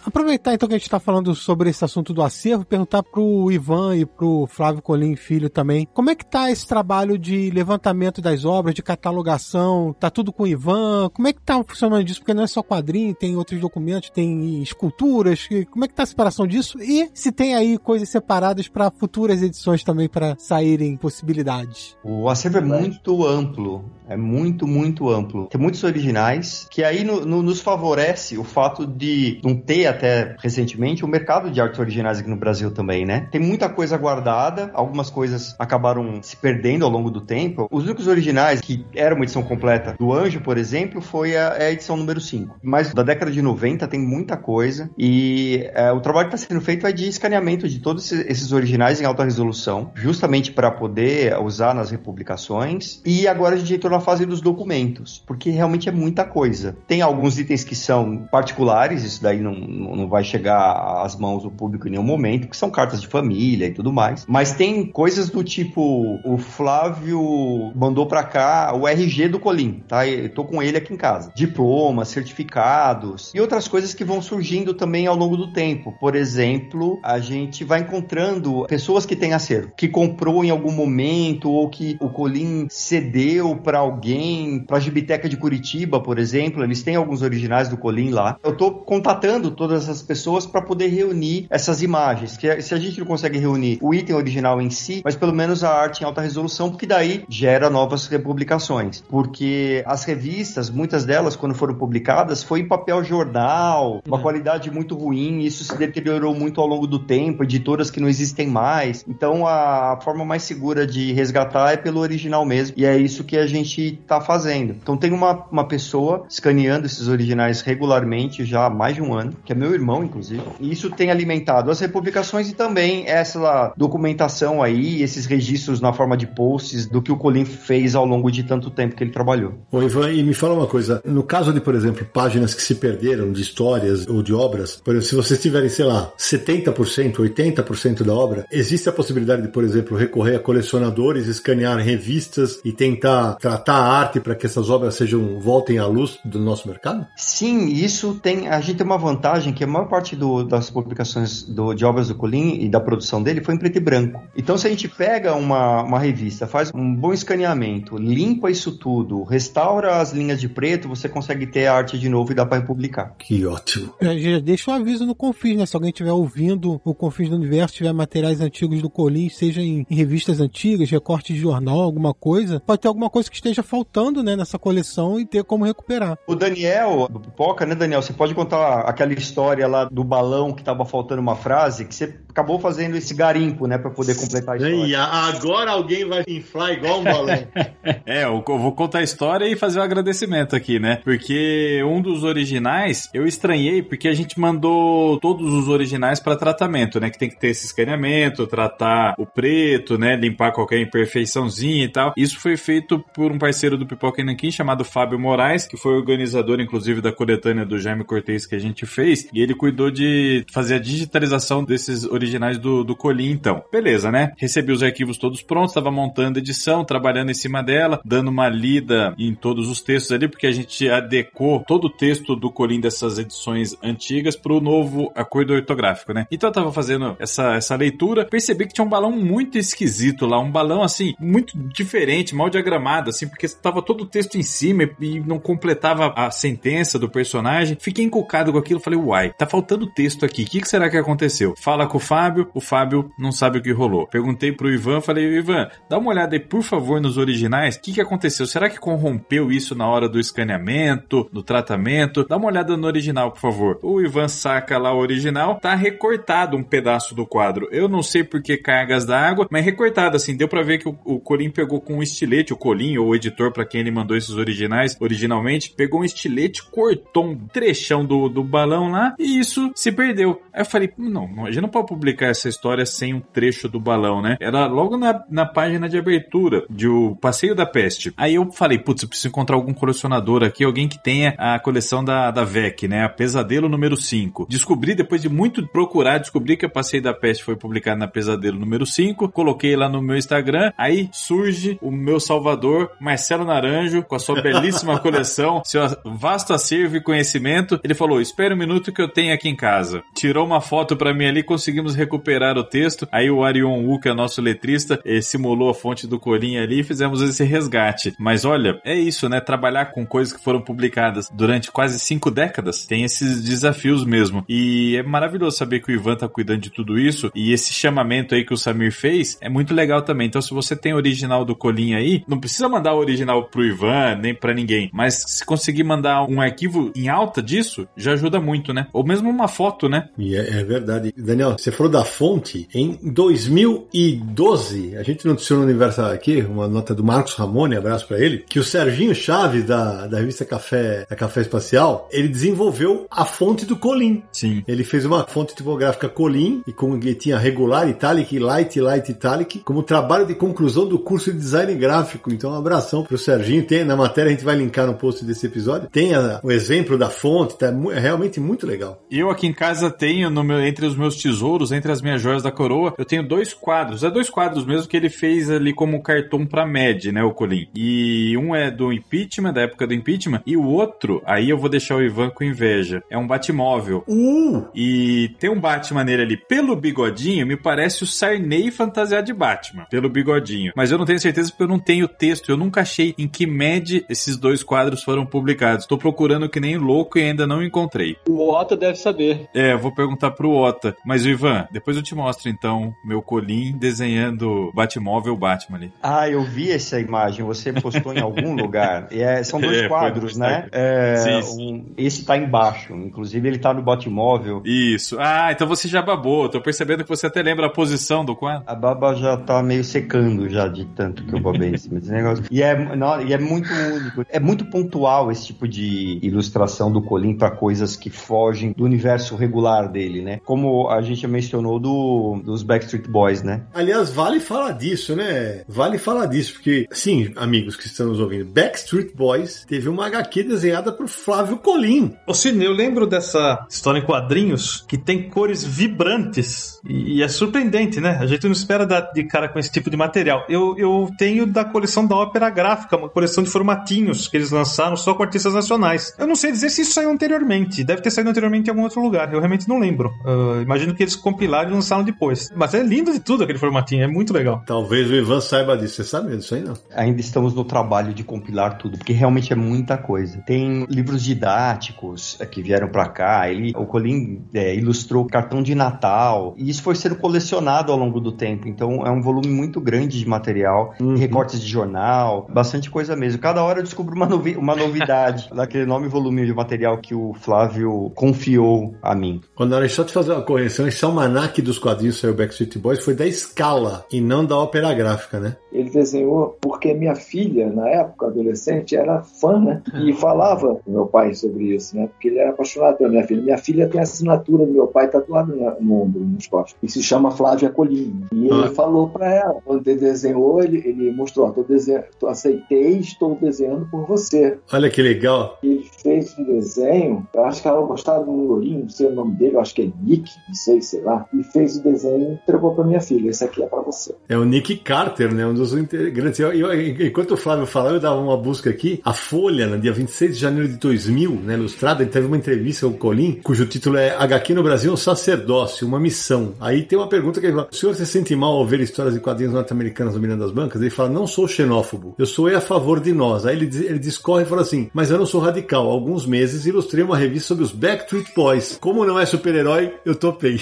Aproveitar então que a gente está falando sobre esse assunto do acervo, perguntar para o Ivan e para o Flávio Colim Filho também, como é que está esse trabalho de levantamento das obras, de catalogação? Tá tudo com o Ivan? Como é que está funcionando isso? Porque não é só quadrinho, tem outros documentos, tem esculturas. Como é que está a separação disso? E se tem aí coisas separadas para futuras edições também para saírem possibilidades? O acervo é muito amplo, é muito, muito amplo. Tem muitos originais que aí no, no, nos favorece o fato de não ter até até recentemente, o mercado de artes originais aqui no Brasil também, né? Tem muita coisa guardada, algumas coisas acabaram se perdendo ao longo do tempo. Os únicos originais que eram uma edição completa do Anjo, por exemplo, foi a, a edição número 5. Mas da década de 90 tem muita coisa e é, o trabalho que está sendo feito é de escaneamento de todos esses originais em alta resolução, justamente para poder usar nas republicações. E agora a gente entrou na fase dos documentos, porque realmente é muita coisa. Tem alguns itens que são particulares, isso daí não, não vai chegar às mãos do público em nenhum momento, que são cartas de família e tudo mais. Mas tem coisas do tipo: o Flávio mandou para cá o RG do Colim, tá? Eu tô com ele aqui em casa. Diplomas, certificados e outras coisas que vão surgindo também ao longo do tempo. Por exemplo, a gente vai encontrando pessoas que têm acervo, que comprou em algum momento ou que o Colim cedeu para alguém, para a Gibiteca de Curitiba, por exemplo. Eles têm alguns originais do Colim lá. Eu tô contatando todas essas pessoas para poder reunir essas imagens. Que se a gente não consegue reunir o item original em si, mas pelo menos a arte em alta resolução, porque daí gera novas republicações. Porque as revistas, muitas delas, quando foram publicadas, foi em papel jornal, uma qualidade muito ruim, isso se deteriorou muito ao longo do tempo, editoras que não existem mais. Então a forma mais segura de resgatar é pelo original mesmo, e é isso que a gente está fazendo. Então tem uma, uma pessoa escaneando esses originais regularmente já há mais de um ano, que é meu irmão, inclusive, e isso tem alimentado as republicações e também essa documentação aí, esses registros na forma de posts do que o Colin fez ao longo de tanto tempo que ele trabalhou. Ô Ivan, e me fala uma coisa, no caso de, por exemplo, páginas que se perderam de histórias ou de obras, por exemplo, se vocês tiverem, sei lá, 70%, 80% da obra, existe a possibilidade de, por exemplo, recorrer a colecionadores, escanear revistas e tentar tratar a arte para que essas obras sejam voltem à luz do nosso mercado? Sim, isso tem. A gente tem uma vantagem que a maior parte do, das publicações do, de obras do Colin e da produção dele foi em preto e branco. Então, se a gente pega uma, uma revista, faz um bom escaneamento, limpa isso tudo, restaura as linhas de preto, você consegue ter a arte de novo e dá para republicar. Que ótimo. É, já deixa um aviso no Confins, né? Se alguém estiver ouvindo o Confins do Universo, tiver materiais antigos do Colin, seja em, em revistas antigas, recortes de jornal, alguma coisa, pode ter alguma coisa que esteja faltando, né, nessa coleção e ter como recuperar. O Daniel, do Pipoca, né, Daniel? Você pode contar aquela história lá do balão que tava faltando uma frase, que você acabou fazendo esse garimpo, né, para poder completar a história. E agora alguém vai inflar igual um balão. é, eu vou contar a história e fazer um agradecimento aqui, né? Porque um dos originais eu estranhei porque a gente mandou todos os originais para tratamento, né? Que tem que ter esse escaneamento, tratar o preto, né? Limpar qualquer imperfeiçãozinha e tal. Isso foi feito por um parceiro do Pipoca e Nanquim chamado Fábio Moraes, que foi organizador, inclusive, da coletânea do Jaime Cortez que a gente fez. E ele cuidou de fazer a digitalização desses originais do, do Colim, então. Beleza, né? Recebi os arquivos todos prontos, estava montando a edição, trabalhando em cima dela, dando uma lida em todos os textos ali, porque a gente adequou todo o texto do Colim dessas edições antigas para o novo acordo ortográfico, né? Então eu tava fazendo essa, essa leitura, percebi que tinha um balão muito esquisito lá, um balão assim, muito diferente, mal diagramado, assim, porque estava todo o texto em cima e não completava a sentença do personagem. Fiquei encucado com aquilo, falei, tá faltando texto aqui, o que, que será que aconteceu? Fala com o Fábio, o Fábio não sabe o que rolou. Perguntei pro Ivan, falei, Ivan, dá uma olhada aí, por favor, nos originais, o que, que aconteceu? Será que corrompeu isso na hora do escaneamento, do tratamento? Dá uma olhada no original, por favor. O Ivan saca lá o original, tá recortado um pedaço do quadro. Eu não sei por que cargas da água, mas recortado, assim, deu para ver que o, o Colim pegou com um estilete, o Colim, ou o editor para quem ele mandou esses originais originalmente, pegou um estilete, cortou um trechão do, do balão lá e isso se perdeu. Aí eu falei, não, a gente não pode publicar essa história sem um trecho do balão, né? Era logo na, na página de abertura de O Passeio da Peste. Aí eu falei, putz, eu preciso encontrar algum colecionador aqui, alguém que tenha a coleção da, da VEC, né? A Pesadelo número 5. Descobri, depois de muito procurar, descobri que o Passeio da Peste foi publicado na Pesadelo número 5. Coloquei lá no meu Instagram. Aí surge o meu salvador, Marcelo Naranjo, com a sua belíssima coleção, seu vasto acervo e conhecimento. Ele falou: Espera um minuto que eu tenho aqui em casa. Tirou uma foto para mim ali, conseguimos recuperar o texto. Aí o Arion Wu, que é nosso letrista, eh, simulou a fonte do Corinha ali e fizemos esse resgate. Mas olha, é isso, né? Trabalhar com coisas que foram publicadas durante quase cinco décadas tem esses desafios mesmo. E é maravilhoso saber que o Ivan tá cuidando de tudo isso. E esse chamamento aí que o Samir fez é muito legal também. Então, se você tem original do Colinha aí, não precisa mandar o original pro Ivan, nem para ninguém. Mas se conseguir mandar um arquivo em alta disso, já ajuda muito, né? Ou mesmo uma foto, né? E é, é verdade. Daniel, você falou da fonte. Em 2012, a gente noticiou no Universal aqui, uma nota do Marcos Ramone, abraço para ele, que o Serginho Chaves, da, da revista Café, da Café Espacial, ele desenvolveu a fonte do Colim. Sim. Ele fez uma fonte tipográfica Colim, e com tinha regular, italic, light, light, italic, como trabalho de conclusão do curso de design gráfico. Então, um abração pro Serginho. Tem na matéria, a gente vai linkar no post desse episódio. Tem a, o exemplo da fonte, tá é realmente muito legal. Eu aqui em casa tenho, no meu, entre os meus tesouros, entre as minhas joias da coroa, eu tenho dois quadros. É dois quadros mesmo que ele fez ali como cartão pra MED, né, o Colim. E um é do impeachment, da época do impeachment, e o outro, aí eu vou deixar o Ivan com inveja. É um Batmóvel. Uh! E tem um Batman nele ali. Pelo bigodinho, me parece o Sarney fantasiado de Batman. Pelo bigodinho. Mas eu não tenho certeza porque eu não tenho texto. Eu nunca achei em que MED esses dois quadros foram publicados. Tô procurando que nem louco e ainda não encontrei. O Otto deve saber. É, eu vou perguntar pro Ota. Mas, Ivan, depois eu te mostro então meu colim desenhando Batmóvel Batman ali. Ah, eu vi essa imagem. Você postou em algum lugar. E é, são dois É, quadros, né? É, Sim, sim. um- esse tá embaixo. Inclusive, ele tá no Batmóvel. Isso. Ah, então você já babou. Tô percebendo que você até lembra a posição do quadro. A baba já tá meio secando já de tanto que eu babei em cima desse negócio. E é, não, e é muito único. É muito pontual esse tipo de ilustração do Colim para coisas que fogem do universo regular dele, né? Como a gente já mencionou do, dos Backstreet Boys, né? Aliás, vale falar disso, né? Vale falar disso, porque, sim, amigos que estão nos ouvindo, Backstreet Boys teve uma HQ desenhada por Flávio Colim. Ô Sidney, eu lembro dessa história em quadrinhos que tem cores vibrantes e, e é surpreendente, né? A gente não espera dar de cara com esse tipo de material. Eu, eu tenho da coleção da Ópera Gráfica, uma coleção de formatinhos que eles lançaram só com artistas nacionais. Eu não sei dizer se isso saiu anteriormente, deve ter saído anteriormente em algum outro lugar, eu realmente não lembro. Ah, imagino que eles compilaram e lançaram depois. Mas é lindo de tudo aquele formatinho, é muito legal. Talvez o Ivan saiba disso. Você sabe disso aí, não? Ainda estamos no trabalho de compilar tudo, porque realmente é muita coisa. Tem livros didáticos eh, que vieram pra cá. Ele, o Colin é, ilustrou cartão de Natal e isso foi sendo colecionado ao longo do tempo. Então é um volume muito grande de material, recortes de jornal, bastante coisa mesmo. Cada hora eu descubro uma, novi uma novidade daquele enorme volume de material que o Flávio confiou a mim. Quando era só te fazer uma correção, esse almanac dos quadrinhos saiu Backstreet Boys foi da Scala e não da Ópera Gráfica, né? Ele desenhou porque minha filha, na época, adolescente, era fã, né? E falava com meu pai sobre isso, né? Porque ele era apaixonado pela minha filha. Minha filha tem a assinatura do meu pai tatuada na- no ombro, nos costas. E se chama Flávia Colim. E ele Ah. falou pra ela, quando ele desenhou, ele, ele mostrou, tô desenhando, tô, aceitei, estou desenhando por você. Olha que legal. Ele fez um desenho, eu acho que ela gostava do Lourinho, não sei o nome dele, acho que é Nick, não sei, sei lá. E fez o desenho e entregou pra minha filha. Esse aqui é pra você. É o Nick Carter, né? Um dos integrantes. Eu- eu- enquanto o Flávio falava, eu dava uma busca aqui. A Folha, no dia 26 de janeiro de 2000, né, ilustrada, teve uma entrevista com o Colim, cujo título é HQ no Brasil, um sacerdócio, uma missão. Aí tem uma pergunta que ele fala: o senhor se sente mal ao ver histórias de quadrinhos norte-americanas dominando as bancas? Ele fala: não sou xenófobo, eu sou a favor de nós. Aí ele, ele discorre e fala assim: mas eu não sou radical. Há alguns meses ilustrei uma revista sobre os Backstreet Boys. Como não é super-herói, eu topei.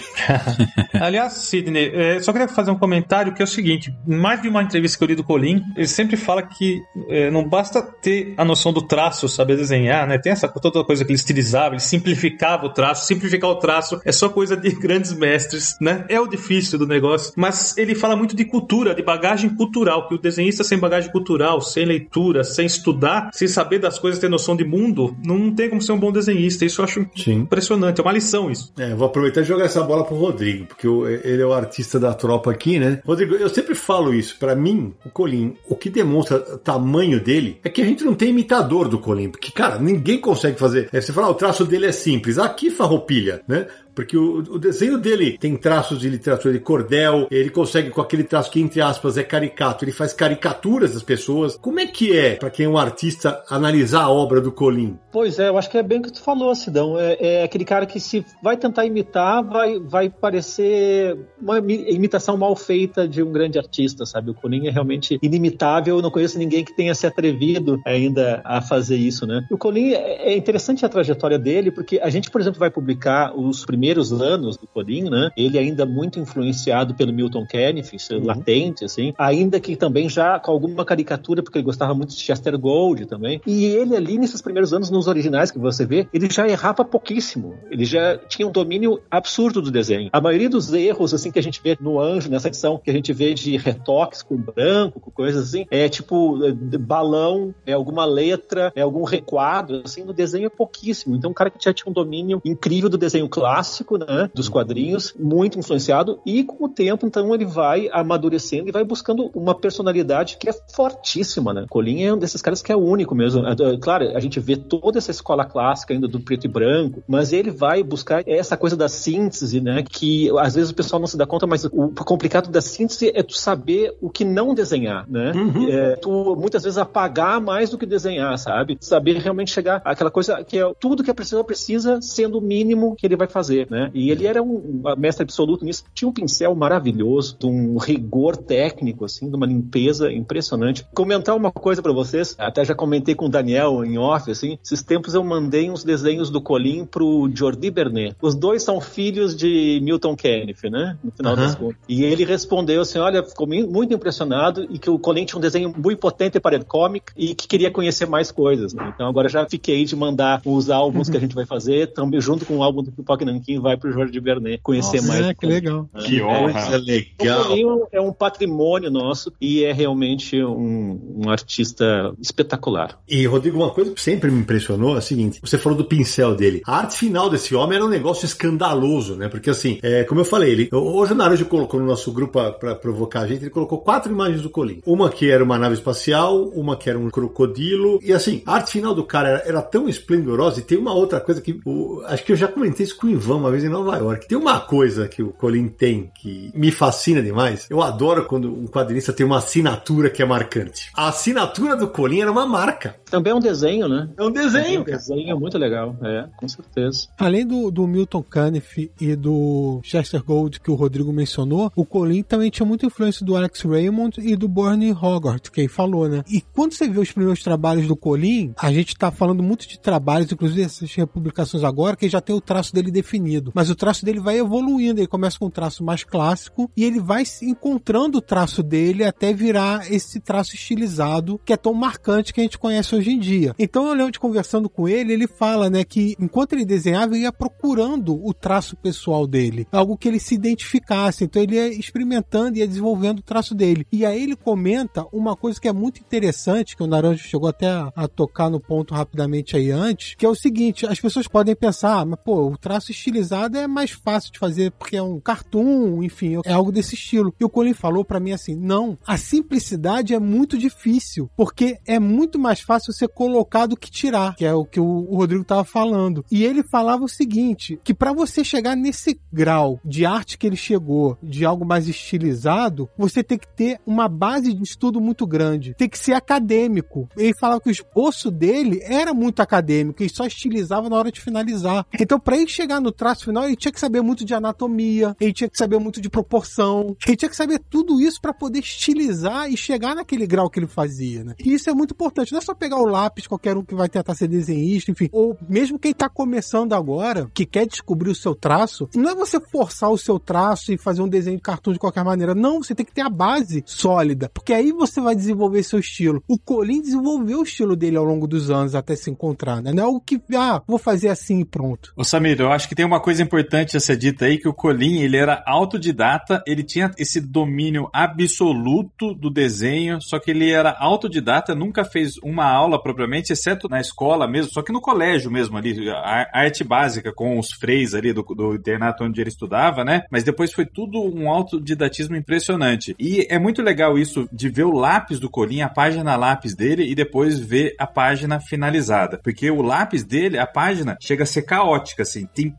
Aliás, Sidney, é, só queria fazer um comentário que é o seguinte: mais de uma entrevista que eu li do Colin, ele sempre fala que é, não basta ter a noção do traço, saber desenhar, né? Tem essa toda coisa que ele estilizava, ele simplificava o traço. Simplificar o traço é só coisa de grandes mestres, né? É o difícil do negócio. Mas ele fala muito de cultura, de bagagem cultural, que o desenhista sem bagagem cultural, sem leitura, sem estudar, sem saber das coisas, ter noção de mundo, não tem como ser um bom desenhista. Isso eu acho Sim. Impressionante, é uma lição isso. É, vou aproveitar e jogar essa bola pro Rodrigo, porque o- ele é o artista da tropa aqui, né? Rodrigo, eu sempre falo isso. Pra mim, o Colim, o que demonstra o tamanho dele é que a gente não tem imitador do Colim. Porque, cara, ninguém consegue fazer. É, você fala, ah, o traço dele é simples. Aqui farroupilha, né? Porque o, o desenho dele tem traços de literatura de cordel, ele consegue com aquele traço que, entre aspas, é caricato, ele faz caricaturas das pessoas. Como é que é, pra quem é um artista, analisar a obra do Colim? Pois é, eu acho que é bem o que tu falou, Sidão. É, é aquele cara que se vai tentar imitar, vai, vai parecer uma imi- imitação mal feita de um grande artista, sabe? O Conin é realmente inimitável, eu não conheço ninguém que tenha se atrevido ainda a fazer isso, né? O Conin, é é interessante a trajetória dele, porque a gente, por exemplo, vai publicar os primeiros primeiros anos do Corinho, né? Ele ainda muito influenciado pelo Milton Keynes, é Uhum. latente, assim. Ainda que também já com alguma caricatura, porque ele gostava muito de Chester Gold também. E ele ali, nesses primeiros anos, nos originais que você vê, ele já errava pouquíssimo. Ele já tinha um domínio absurdo do desenho. A maioria dos erros, assim, que a gente vê no Anjo, nessa edição, que a gente vê de retoques com branco, com coisas assim, é tipo é, balão, é alguma letra, é algum requadro, assim, no desenho é pouquíssimo. Então, um cara que já tinha um domínio incrível do desenho clássico, né, dos quadrinhos, muito influenciado, e com o tempo, então, ele vai amadurecendo e vai buscando uma personalidade que é fortíssima, né? Colin é um desses caras que é único mesmo. É, é, Claro, a gente vê toda essa escola clássica ainda do preto e branco, mas ele vai buscar essa coisa da síntese, né? Que às vezes o pessoal não se dá conta, mas o complicado da síntese é tu saber o que não desenhar, né? É, tu muitas vezes apagar mais do que desenhar, sabe? Saber realmente chegar àquela coisa que é tudo que a pessoa precisa sendo o mínimo que ele vai fazer, né? E ele era um mestre absoluto nisso. Tinha um pincel maravilhoso, de um rigor técnico, assim, de uma limpeza impressionante. Comentar uma coisa para vocês, até já comentei com o Daniel em off, assim, esses tempos eu mandei uns desenhos do Colin pro Jordi Bernet. Os dois são filhos de Milton Keynes, né? No final das contas. E ele respondeu assim, olha, ficou muito impressionado e que o Colin tinha um desenho muito potente para o comic e que queria conhecer mais coisas, né? Então agora já fiquei de mandar os álbuns que a gente vai fazer, também junto com o álbum do Pipoca Nankin, vai pro Jordi Bernet conhecer Nossa, mais. É, que legal. Que honra. Coisa O legal. Colin é um patrimônio nosso e é realmente um, um artista espetacular. E, Rodrigo, uma coisa que sempre me impressionou é a seguinte: você falou do pincel dele. A arte final desse homem era um negócio escandaloso, né? Porque, assim, é, como eu falei, ele, hoje o Naranjo colocou no nosso grupo para provocar a gente, ele colocou quatro imagens do Colin. Uma que era uma nave espacial, uma que era um crocodilo. E, assim, a arte final do cara era, era tão esplendorosa. E tem uma outra coisa que. o- acho que eu já comentei isso com o Ivan uma vez em Nova York. Tem uma coisa que o Colin tem que me fascina demais. Eu adoro quando um quadrinista tem uma assinatura que é marcante. A assinatura do Colin era uma marca. Também é um desenho, né? É um É desenho, um cara. desenho muito legal, é, com certeza. Além do, do Milton Caniff e do Chester Gold que o Rodrigo mencionou, o Colin também tinha muita influência do Alex Raymond e do Bernie Hogarth, que aí falou, né? E quando você vê os primeiros trabalhos do Colin, a gente tá falando muito de trabalhos, inclusive essas republicações agora, que já tem o traço dele definido. Mas o traço dele vai evoluindo, ele começa com um traço mais clássico e ele vai encontrando o traço dele até virar esse traço estilizado que é tão marcante que a gente conhece hoje em dia. Então eu lembro de conversando com ele, ele fala, né, que enquanto ele desenhava, ele ia procurando o traço pessoal dele, algo que ele se identificasse. Então ele ia experimentando e ia desenvolvendo o traço dele. E aí ele comenta uma coisa que é muito interessante, que o Naranjo chegou até a, a tocar no ponto rapidamente aí antes, que é o seguinte, as pessoas podem pensar, ah, mas pô, o traço estilizado é mais fácil de fazer porque é um cartoon, enfim, é algo desse estilo. E o Colin falou pra mim assim, não, a simplicidade é muito difícil, porque é muito mais fácil você colocar do que tirar, que é o que o, Rodrigo tava falando. E ele falava o seguinte, que pra você chegar nesse grau de arte que ele chegou, de algo mais estilizado, você tem que ter uma base de estudo muito grande, tem que ser acadêmico. Ele falava que o esboço dele era muito acadêmico e só estilizava na hora de finalizar. Então, pra ele chegar no traço final, ele tinha que saber muito de anatomia, ele tinha que saber muito de proporção, ele tinha que saber tudo isso pra poder estilizar e chegar naquele grau que ele fazia, né? E isso é muito importante. Não é só pegar o lápis, qualquer um que vai tentar ser desenhista, enfim, ou mesmo quem tá começando agora, que quer descobrir o seu traço, não é você forçar o seu traço e fazer um desenho de cartoon de qualquer maneira. Não, você tem que ter a base sólida, porque aí você vai desenvolver seu estilo. O Colin desenvolveu o estilo dele ao longo dos anos até se encontrar, né? Não é algo que, ah, vou fazer assim e pronto. Ô Samir, eu acho que tem uma coisa importante a ser dita aí, que o Colin, ele era autodidata, ele tinha esse domínio absoluto do desenho, só que ele era autodidata, nunca fez uma aula propriamente, exceto na escola mesmo, só que no colégio mesmo ali, a arte básica com os freis ali do, do internato onde ele estudava, né? Mas depois foi tudo um autodidatismo impressionante. E é muito legal isso de ver o lápis do Colin, a página lápis dele e depois ver a página finalizada. Porque o lápis dele, a página, chega a ser caótica, assim. Tem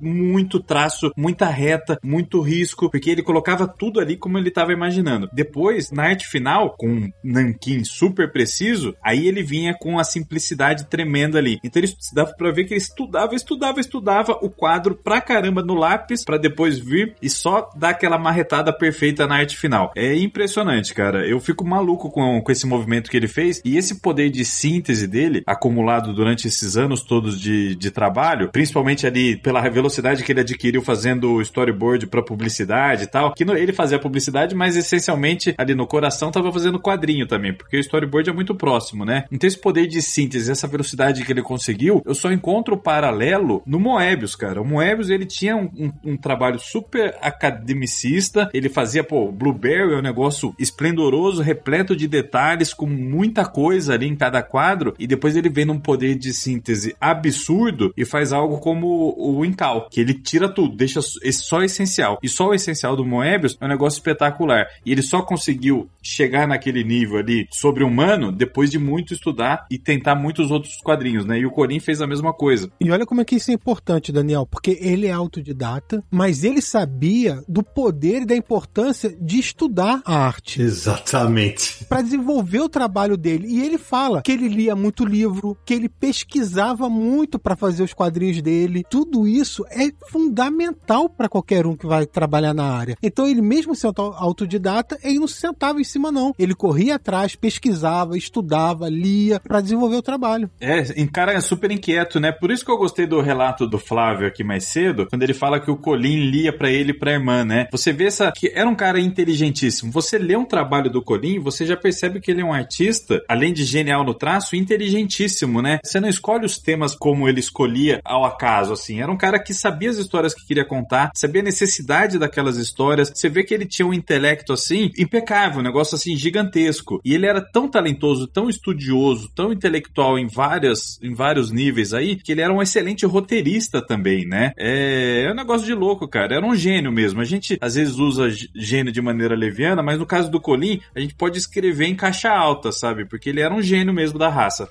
traço, muita reta, muito risco, porque ele colocava tudo ali como ele estava imaginando. Depois, na arte final, com um nanquim super preciso, aí ele vinha com a simplicidade tremenda ali. Então ele dava pra ver que ele estudava, estudava, estudava o quadro pra caramba no lápis, pra depois vir e só dar aquela marretada perfeita na arte final. É impressionante, cara. Eu fico maluco com, com esse movimento que ele fez e esse poder de síntese dele, acumulado durante esses anos todos de, de trabalho, principalmente ali pela velocidade habilidade que ele adquiriu fazendo storyboard para publicidade e tal, que ele fazia publicidade, mas essencialmente ali no coração tava fazendo quadrinho também, porque o storyboard é muito próximo, né? Então esse poder de síntese, essa velocidade que ele conseguiu, eu só encontro o paralelo no Moebius, cara. O Moebius, ele tinha um, um, um trabalho super academicista, ele fazia, pô, Blueberry é um negócio esplendoroso, repleto de detalhes, com muita coisa ali em cada quadro, e depois ele vem num poder de síntese absurdo e faz algo como o Incal, que ele tira tudo, deixa só o essencial. E só o essencial do Moebius é um negócio espetacular. E ele só conseguiu chegar naquele nível ali sobre-humano depois de muito estudar e tentar muitos outros quadrinhos, né? E o Corin fez a mesma coisa. E olha como é que isso é importante, Daniel, porque ele é autodidata, mas ele sabia do poder e da importância de estudar a arte. Exatamente. Para desenvolver o trabalho dele. E ele fala que ele lia muito livro, que ele pesquisava muito para fazer os quadrinhos dele. Tudo isso é fundamental para qualquer um que vai trabalhar na área. Então ele mesmo sendo autodidata, ele não se sentava em cima não. Ele corria atrás, pesquisava, estudava, lia para desenvolver o trabalho. É, em cara é super inquieto, né? Por isso que eu gostei do relato do Flávio aqui mais cedo, quando ele fala que o Colin lia para ele e pra irmã, né? Você vê essa que era um cara inteligentíssimo. Você lê um trabalho do Colin, você já percebe que ele é um artista, além de genial no traço, inteligentíssimo, né? Você não escolhe os temas como ele escolhia ao acaso, assim. Era um cara que sabia as histórias que queria contar, sabia a necessidade daquelas histórias. Você vê que ele tinha um intelecto assim impecável, um negócio assim gigantesco. E ele era tão talentoso, tão estudioso, tão intelectual em várias em vários níveis aí, que ele era um excelente roteirista também, né? É, é um negócio de louco, cara. Era um gênio mesmo. A gente às vezes usa gênio de maneira leviana, mas no caso do Colin, a gente pode escrever em caixa alta, sabe? Porque ele era um gênio mesmo da raça.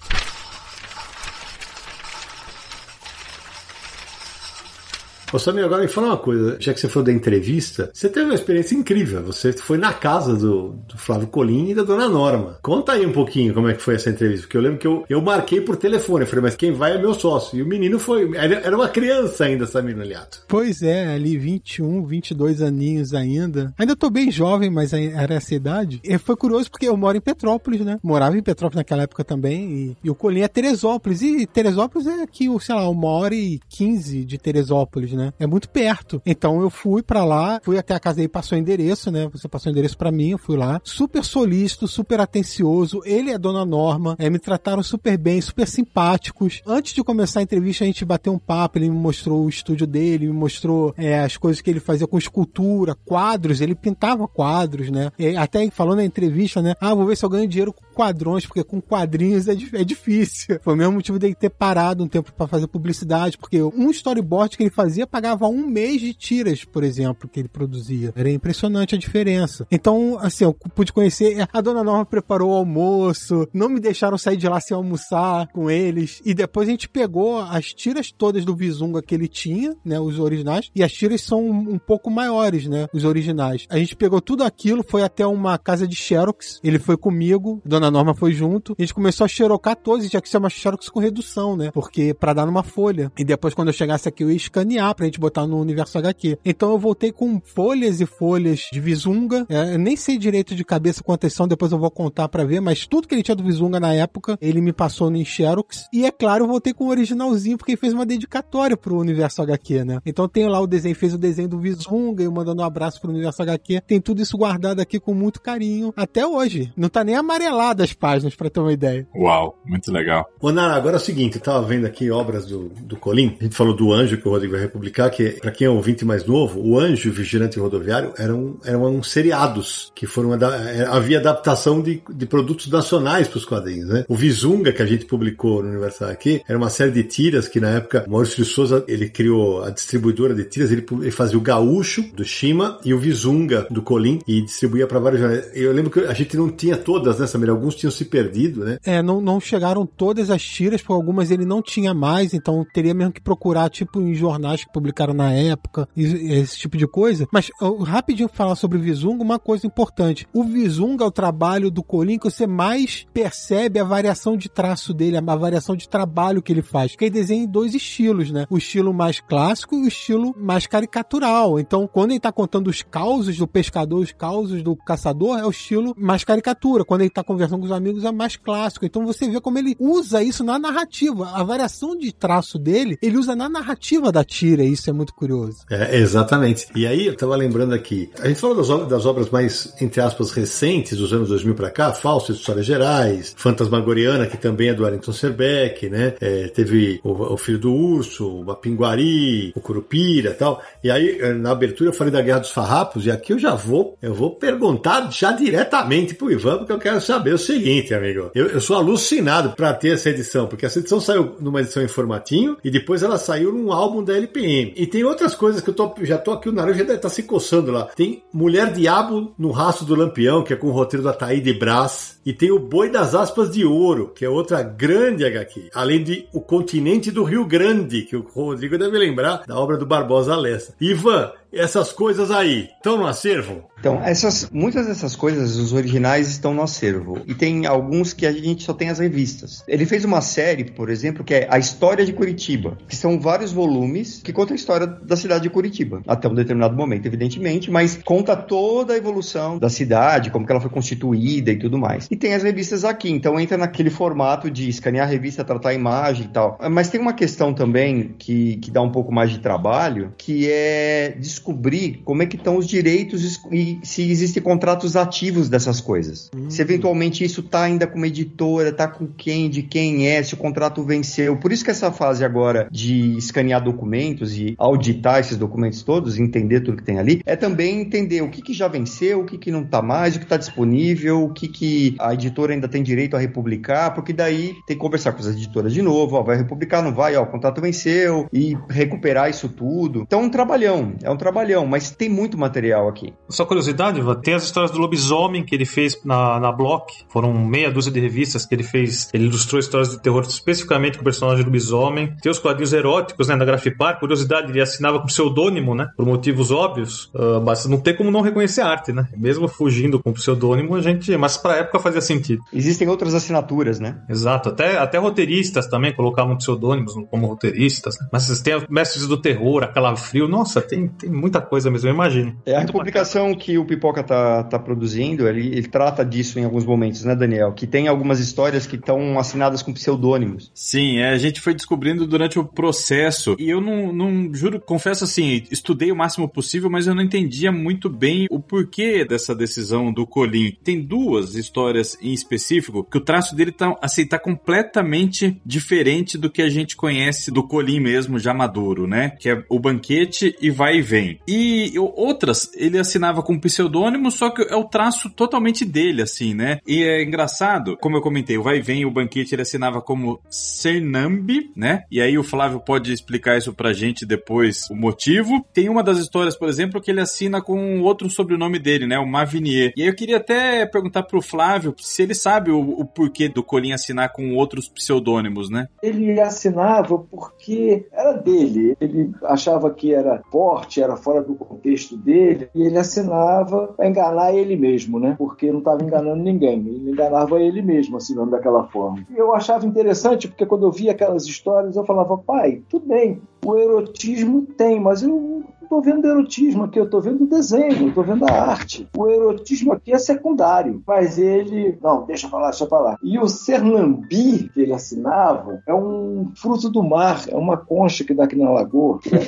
Ô Samir, agora me fala uma coisa, já que você falou da entrevista, você teve uma experiência incrível. Você foi na casa do, do Flávio Colim e da dona Norma. Conta aí um pouquinho como é que foi essa entrevista, porque eu lembro que eu, eu marquei por telefone. Eu falei, mas quem vai é meu sócio. E o menino foi. Era uma criança ainda, Samir Noliato. Pois é, ali 21, 22 aninhos ainda. Ainda tô bem jovem, mas era essa idade. E foi curioso porque eu moro em Petrópolis, né? Morava em Petrópolis naquela época também. E, e o Colim é Teresópolis. E Teresópolis é aqui, sei lá, uma hora e quinze de Teresópolis, né? Né? É muito perto. Então eu fui para lá, fui até a casa dele, passou o endereço, né? Você passou o endereço para mim, eu fui lá. Super solícito, super atencioso. Ele a dona Norma é, me trataram super bem, super simpáticos. Antes de começar a entrevista, a gente bateu um papo, ele me mostrou o estúdio dele, me mostrou é, as coisas que ele fazia com escultura, quadros, ele pintava quadros, né? E até falou na entrevista, né? Ah, vou ver se eu ganho dinheiro com quadrões, porque com quadrinhos é, é difícil. Foi o mesmo motivo dele ter parado um tempo para fazer publicidade, porque um storyboard que ele fazia pagava um mês de tiras, por exemplo, que ele produzia. Era impressionante a diferença. Então, assim, eu pude conhecer. A dona Norma preparou o almoço, não me deixaram sair de lá sem almoçar com eles. E depois a gente pegou as tiras todas do Visunga que ele tinha, né? Os originais. E as tiras são um pouco maiores, né? Os originais. A gente pegou tudo aquilo, foi até uma casa de Xerox. Ele foi comigo, Dona Norma foi junto. A gente começou a xerocar todos, tinha que ser uma Xerox com redução, né? Porque para dar numa folha. E depois, quando eu chegasse aqui, eu ia escanear pra gente botar no universo HQ. Então eu voltei com folhas e folhas de Visunga. É, eu nem sei direito de cabeça quantas são, depois eu vou contar para ver, mas tudo que ele tinha do Visunga na época, ele me passou no Xerox. E é claro, eu voltei com o originalzinho, porque ele fez uma dedicatória pro universo HQ, né? Então tenho lá o desenho, fez o desenho do Visunga, eu mandando um abraço pro universo HQ. Tem tudo isso guardado aqui com muito carinho até hoje. Não tá nem amarelado as páginas, para ter uma ideia. Uau, muito legal. Ô, Nara, agora é o seguinte, eu tava vendo aqui obras do, do Colim, a gente falou do Anjo que o Rodrigo vai republicar, que para quem é ouvinte mais novo, o Anjo o Vigilante Rodoviário eram, eram seriados, que foram é, havia adaptação de, de produtos nacionais para os quadrinhos, né? O Visunga, que a gente publicou no Universal aqui, era uma série de tiras que na época Maurício de Souza, ele criou a distribuidora de tiras, ele, ele fazia o Gaúcho do Shima e o Visunga do Colim e distribuía para vários jornais. Eu lembro que a gente não tinha todas, né, Samir? Alguns tinham se perdido, né? É, não, não chegaram todas as tiras, por algumas ele não tinha mais, então teria mesmo que procurar, tipo, em jornais que publicaram na época, esse tipo de coisa. Mas rapidinho falar sobre o Visunga, uma coisa importante. O Visunga é o trabalho do Colin que você mais percebe a variação de traço dele, a variação de trabalho que ele faz. Porque ele desenha em dois estilos, né? O estilo mais clássico e o estilo mais caricatural. Então, quando ele tá contando os causos do pescador, os causos do caçador, é o estilo mais caricatura. Quando ele tá conversando com os amigos, é mais clássico. Então você vê como ele usa isso na narrativa. A variação de traço dele, ele usa na narrativa da tira mentira. Isso é muito curioso. É, exatamente. E aí, eu tava lembrando aqui, a gente falou das, obras, das obras mais, entre aspas, recentes, dos anos 2000 para cá, Fausto, Histórias Gerais, Fantasmagoriana, que também é do Arenton Serbeck, né? É, teve o, o, Filho do Urso, o Pinguari, o Curupira e tal. E aí, na abertura, eu falei da Guerra dos Farrapos, e aqui eu já vou, eu vou perguntar já diretamente pro Ivan, porque eu quero saber o seguinte, amigo. Eu, eu sou alucinado para ter essa edição, porque essa edição saiu numa edição em formatinho e depois ela saiu num álbum da E tem outras coisas que eu tô, já tô aqui, o nariz já deve estar tá se coçando lá. Tem Mulher Diabo no Rastro do Lampião, que é com o roteiro da Taíde Brás. E tem o Boi das Aspas de Ouro, que é outra grande HQ. Além de O Continente do Rio Grande, que o Rodrigo deve lembrar da obra do Barbosa Lessa. Ivan, essas coisas aí estão no acervo? Então, essas, muitas dessas coisas, os originais estão no acervo. E tem alguns que a gente só tem as revistas. Ele fez uma série, por exemplo, que é A História de Curitiba, que são vários volumes que contam a história da cidade de Curitiba, até um determinado momento, evidentemente, mas conta toda a evolução da cidade, como que ela foi constituída e tudo mais. E tem as revistas aqui, então entra naquele formato de escanear a revista, tratar a imagem e tal. Mas tem uma questão também que, que dá um pouco mais de trabalho, que é descobrir como é que estão os direitos e se existem contratos ativos dessas coisas. Uhum. Se eventualmente isso tá ainda com uma editora, tá com quem, de quem é, se o contrato venceu. Por isso que essa fase agora de escanear documentos e auditar esses documentos todos, entender tudo que tem ali, é também entender o que, que já venceu, o que, que não tá mais, o que tá disponível, o que, que a editora ainda tem direito a republicar, porque daí tem que conversar com as editoras de novo, ó, vai republicar, não vai, ó, o contrato venceu, e recuperar isso tudo. Então é um trabalhão, é um trabalhão, mas tem muito material aqui. Só curiosidade tem as histórias do lobisomem que ele fez na, na Block. Foram meia dúzia de revistas que ele fez. Ele ilustrou histórias de terror especificamente com o personagem do lobisomem. Tem os quadrinhos eróticos, né, na Grafipar. Curiosidade, ele assinava com pseudônimo, né, por motivos óbvios. Uh, mas não tem como não reconhecer a arte, né? Mesmo fugindo com pseudônimo, a gente. Mas pra época fazia sentido. Existem outras assinaturas, né? Exato. Até, até roteiristas também colocavam pseudônimos como roteiristas. Né? Mas tem mestres do terror, aquela frio. Nossa, tem, tem muita coisa mesmo, eu imagino. É a publicação que que o Pipoca tá, tá produzindo, ele, ele trata disso em alguns momentos, né, Daniel? Que tem algumas histórias que estão assinadas com pseudônimos. Sim, é, a gente foi descobrindo durante o processo. E eu não, não juro, confesso assim, estudei o máximo possível, mas eu não entendia muito bem o porquê dessa decisão do Colim. Tem duas histórias em específico que o traço dele tá, assim, tá completamente diferente do que a gente conhece do Colim mesmo, já maduro, né? Que é o banquete e vai e vem. E outras, ele assinava com pseudônimo, só que é o traço totalmente dele, assim, né? E é engraçado, como eu comentei, o Vai e Vem, o banquete, ele assinava como Cernambi, né? E aí o Flávio pode explicar isso pra gente depois, o motivo. Tem uma das histórias, por exemplo, que ele assina com outro sobrenome dele, né? O Mavinier. E aí eu queria até perguntar pro Flávio se ele sabe o, o porquê do Colin assinar com outros pseudônimos, né? Ele assinava porque era dele. Ele achava que era forte, era fora do contexto dele, e ele assinava para enganar ele mesmo, né? Porque não estava enganando ninguém, ele enganava ele mesmo, assinando daquela forma. E eu achava interessante, porque quando eu via aquelas histórias, eu falava, pai, tudo bem, o erotismo tem, mas eu estou vendo erotismo aqui, eu estou vendo o desenho, eu estou vendo a arte. O erotismo aqui é secundário, mas ele. Não, deixa eu falar, deixa eu falar. E o Sernambi que ele assinava é um fruto do mar, é uma concha que dá aqui na lagoa, que é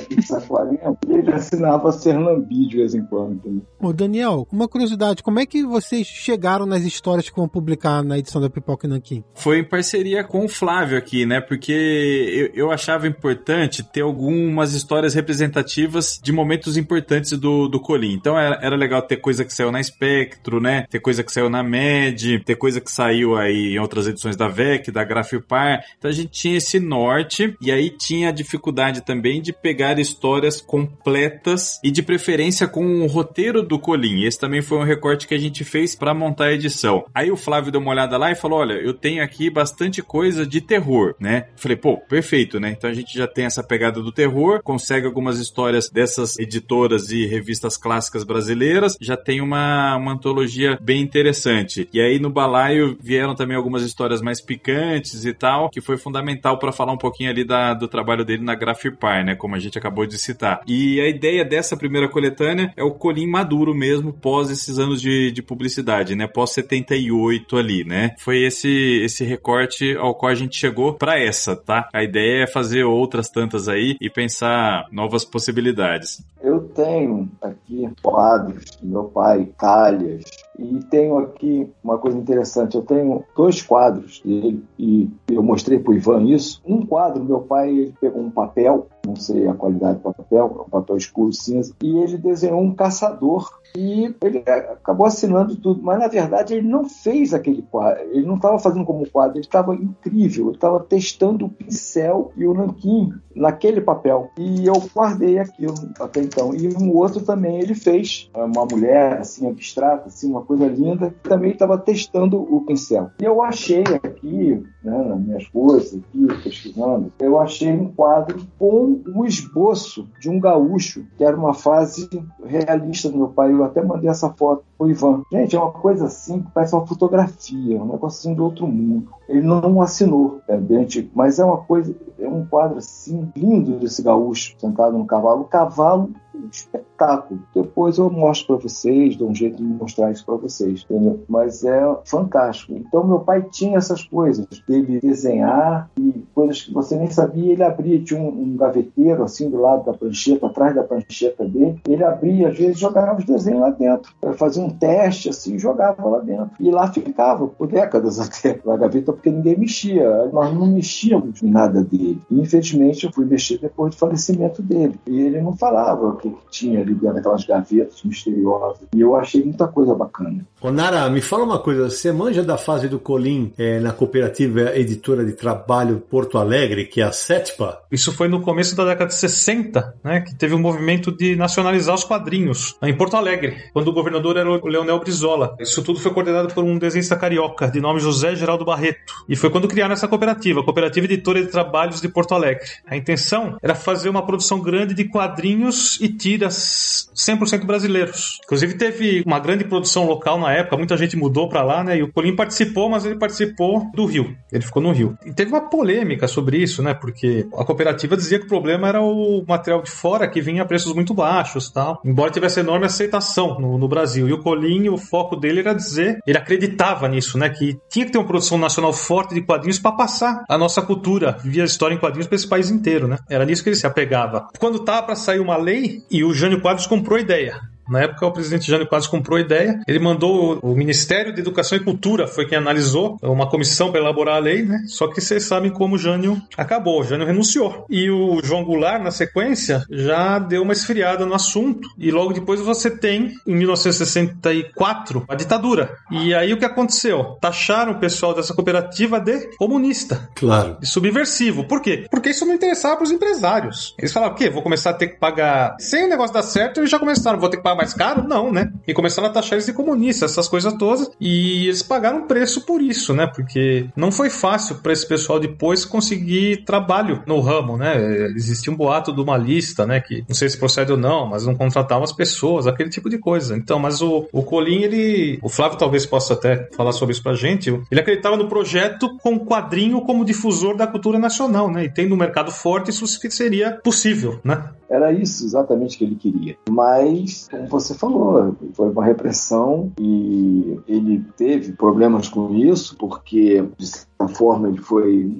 e ele assinava Sernambi de vez em quando. Ô, Daniel, uma curiosidade, como é que vocês chegaram nas histórias que vão publicar na edição da Pipoca Nanquim? Foi em parceria com o Flávio aqui, né? Porque eu, eu achava importante ter algumas histórias representativas de momentos importantes do, do Colim. Então era, era legal ter coisa que saiu na Spectro, né? Ter coisa que saiu na Med, ter coisa que saiu aí em outras edições da VEC, da Grafipar. Então a gente tinha esse norte e aí tinha a dificuldade também de pegar histórias completas e de preferência com o roteiro do Colim. Esse também foi um recorte que a gente fez para montar a edição. Aí o Flávio deu uma olhada lá e falou: "Olha, eu tenho aqui bastante coisa de terror, né?" Falei: "Pô, perfeito, né? Então a gente já tem essa pegada do terror, consegue algumas histórias dessas editoras e revistas clássicas brasileiras, já tem uma, uma antologia bem interessante. E aí no balaio vieram também algumas histórias mais picantes e tal, que foi fundamental para falar um pouquinho ali da, do trabalho dele na Grafipar, né? Como a gente acabou de citar. E a ideia dessa primeira coletânea é o Colim maduro mesmo, pós esses anos de, de publicidade, né? Pós 78 ali, né? Foi esse, esse recorte ao qual a gente chegou para essa, tá? A ideia é fazer outras tantas aí e pensar novas possibilidades. Eu tenho aqui quadros do meu pai, calhas, e tenho aqui uma coisa interessante. Eu tenho dois quadros dele e eu mostrei para o Ivan isso. Um quadro, meu pai ele pegou um papel, não sei a qualidade do papel, um papel escuro cinza, e ele desenhou um caçador e ele acabou assinando tudo, mas na verdade ele não fez aquele quadro, ele não estava fazendo como quadro, ele estava incrível, ele estava testando o pincel e o nanquim naquele papel. E eu guardei aquilo até então. E um outro também ele fez, uma mulher assim abstrata, assim, uma coisa linda, também estava testando o pincel. E eu achei aqui, né, nas minhas coisas, aqui, pesquisando, eu achei um quadro com o esboço de um gaúcho, que era uma fase realista do meu pai. Eu até mandei essa foto pro Ivan. Gente, é uma coisa assim que parece uma fotografia, um negocinho assim do outro mundo. Ele não assinou, é bem antigo, mas é uma coisa, é um quadro assim lindo desse gaúcho sentado no cavalo. O cavalo um espetáculo. Depois eu mostro para vocês, dou um jeito de mostrar isso para vocês, entendeu? Mas é fantástico. Então meu pai tinha essas coisas, dele desenhar e coisas que você nem sabia. Ele abria, tinha um, um gaveteiro assim do lado da prancheta, atrás da prancheta dele. Ele abria, às vezes jogava os desenhos lá dentro, fazia um teste assim, jogava lá dentro e lá ficava por décadas até na gaveta porque ninguém mexia. Nós não mexíamos em nada dele. E, infelizmente eu fui mexer depois do falecimento dele e ele não falava que tinha ali dentro daquelas gavetas misteriosas. E eu achei muita coisa bacana. Ô Nara, me fala uma coisa. Você manja da fase do Colim é, na cooperativa editora de trabalho Porto Alegre, que é a CETPA? Isso foi no começo da década de 60, né? Que teve um movimento de nacionalizar os quadrinhos em Porto Alegre, quando o governador era o Leonel Brizola. Isso tudo foi coordenado por um desenhista carioca, de nome José Geraldo Barreto. E foi quando criaram essa cooperativa, a Cooperativa Editora de Trabalhos de Porto Alegre. A intenção era fazer uma produção grande de quadrinhos e tiras 100% brasileiros. Inclusive teve uma grande produção local na época, muita gente mudou para lá, né? E o Colim participou, mas ele participou do Rio. Ele ficou no Rio. E teve uma polêmica sobre isso, né? Porque a cooperativa dizia que o problema era o material de fora que vinha a preços muito baixos, tal. Embora tivesse enorme aceitação no, no Brasil. E o Colim, o foco dele era dizer, ele acreditava nisso, né? Que tinha que ter uma produção nacional forte de quadrinhos para passar a nossa cultura via história em quadrinhos para esse país inteiro, né? Era nisso que ele se apegava. Quando tava para sair uma lei, e o Jânio Quadros comprou a ideia. Na época, o presidente Jânio Quadros comprou a ideia. Ele mandou o Ministério de Educação e Cultura, foi quem analisou, uma comissão para elaborar a lei, né? Só que vocês sabem como o Jânio acabou. O Jânio renunciou. E o João Goulart, na sequência, já deu uma esfriada no assunto. E logo depois você tem, em 1964, a ditadura. E aí o que aconteceu? Taxaram o pessoal dessa cooperativa de comunista. Claro. De subversivo. Por quê? Porque isso não interessava para os empresários. Eles falavam, o quê? Vou começar a ter que pagar. Sem o negócio dar certo, eles já começaram, vou ter que pagar mais caro? Não, né? E começaram a taxar eles de comunistas, essas coisas todas. E eles pagaram preço por isso, né? Porque não foi fácil para esse pessoal depois conseguir trabalho no ramo, né? Existia um boato de uma lista, né? Que não sei se procede ou não, mas não contratavam as pessoas, aquele tipo de coisa. Então, mas o, o Colim, ele. O Flávio talvez possa até falar sobre isso pra gente. Ele acreditava no projeto com quadrinho como difusor da cultura nacional, né? E tendo um mercado forte, isso seria possível, né? Era isso exatamente que ele queria. Mas, como você falou, foi uma repressão e ele teve problemas com isso, porque, de certa forma, ele foi,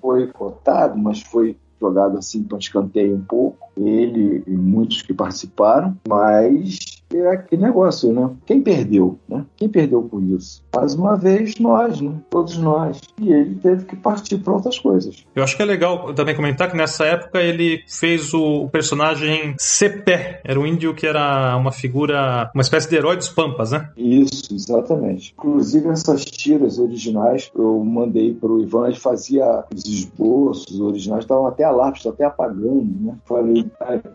foi cotado, mas foi jogado assim para escanteio um pouco, ele e muitos que participaram, mas é aquele negócio, né? Quem perdeu, né? Quem perdeu com isso? Mais uma vez, nós, né? Todos nós. E ele teve que partir para outras coisas. Eu acho que é legal também comentar que nessa época ele fez o personagem Cepé. Era um índio que era uma figura, uma espécie de herói dos Pampas, né? Isso, exatamente. Inclusive essas tiras originais eu mandei para o Ivan, ele fazia os esboços originais, estavam até a lápis, até apagando, né? Falei,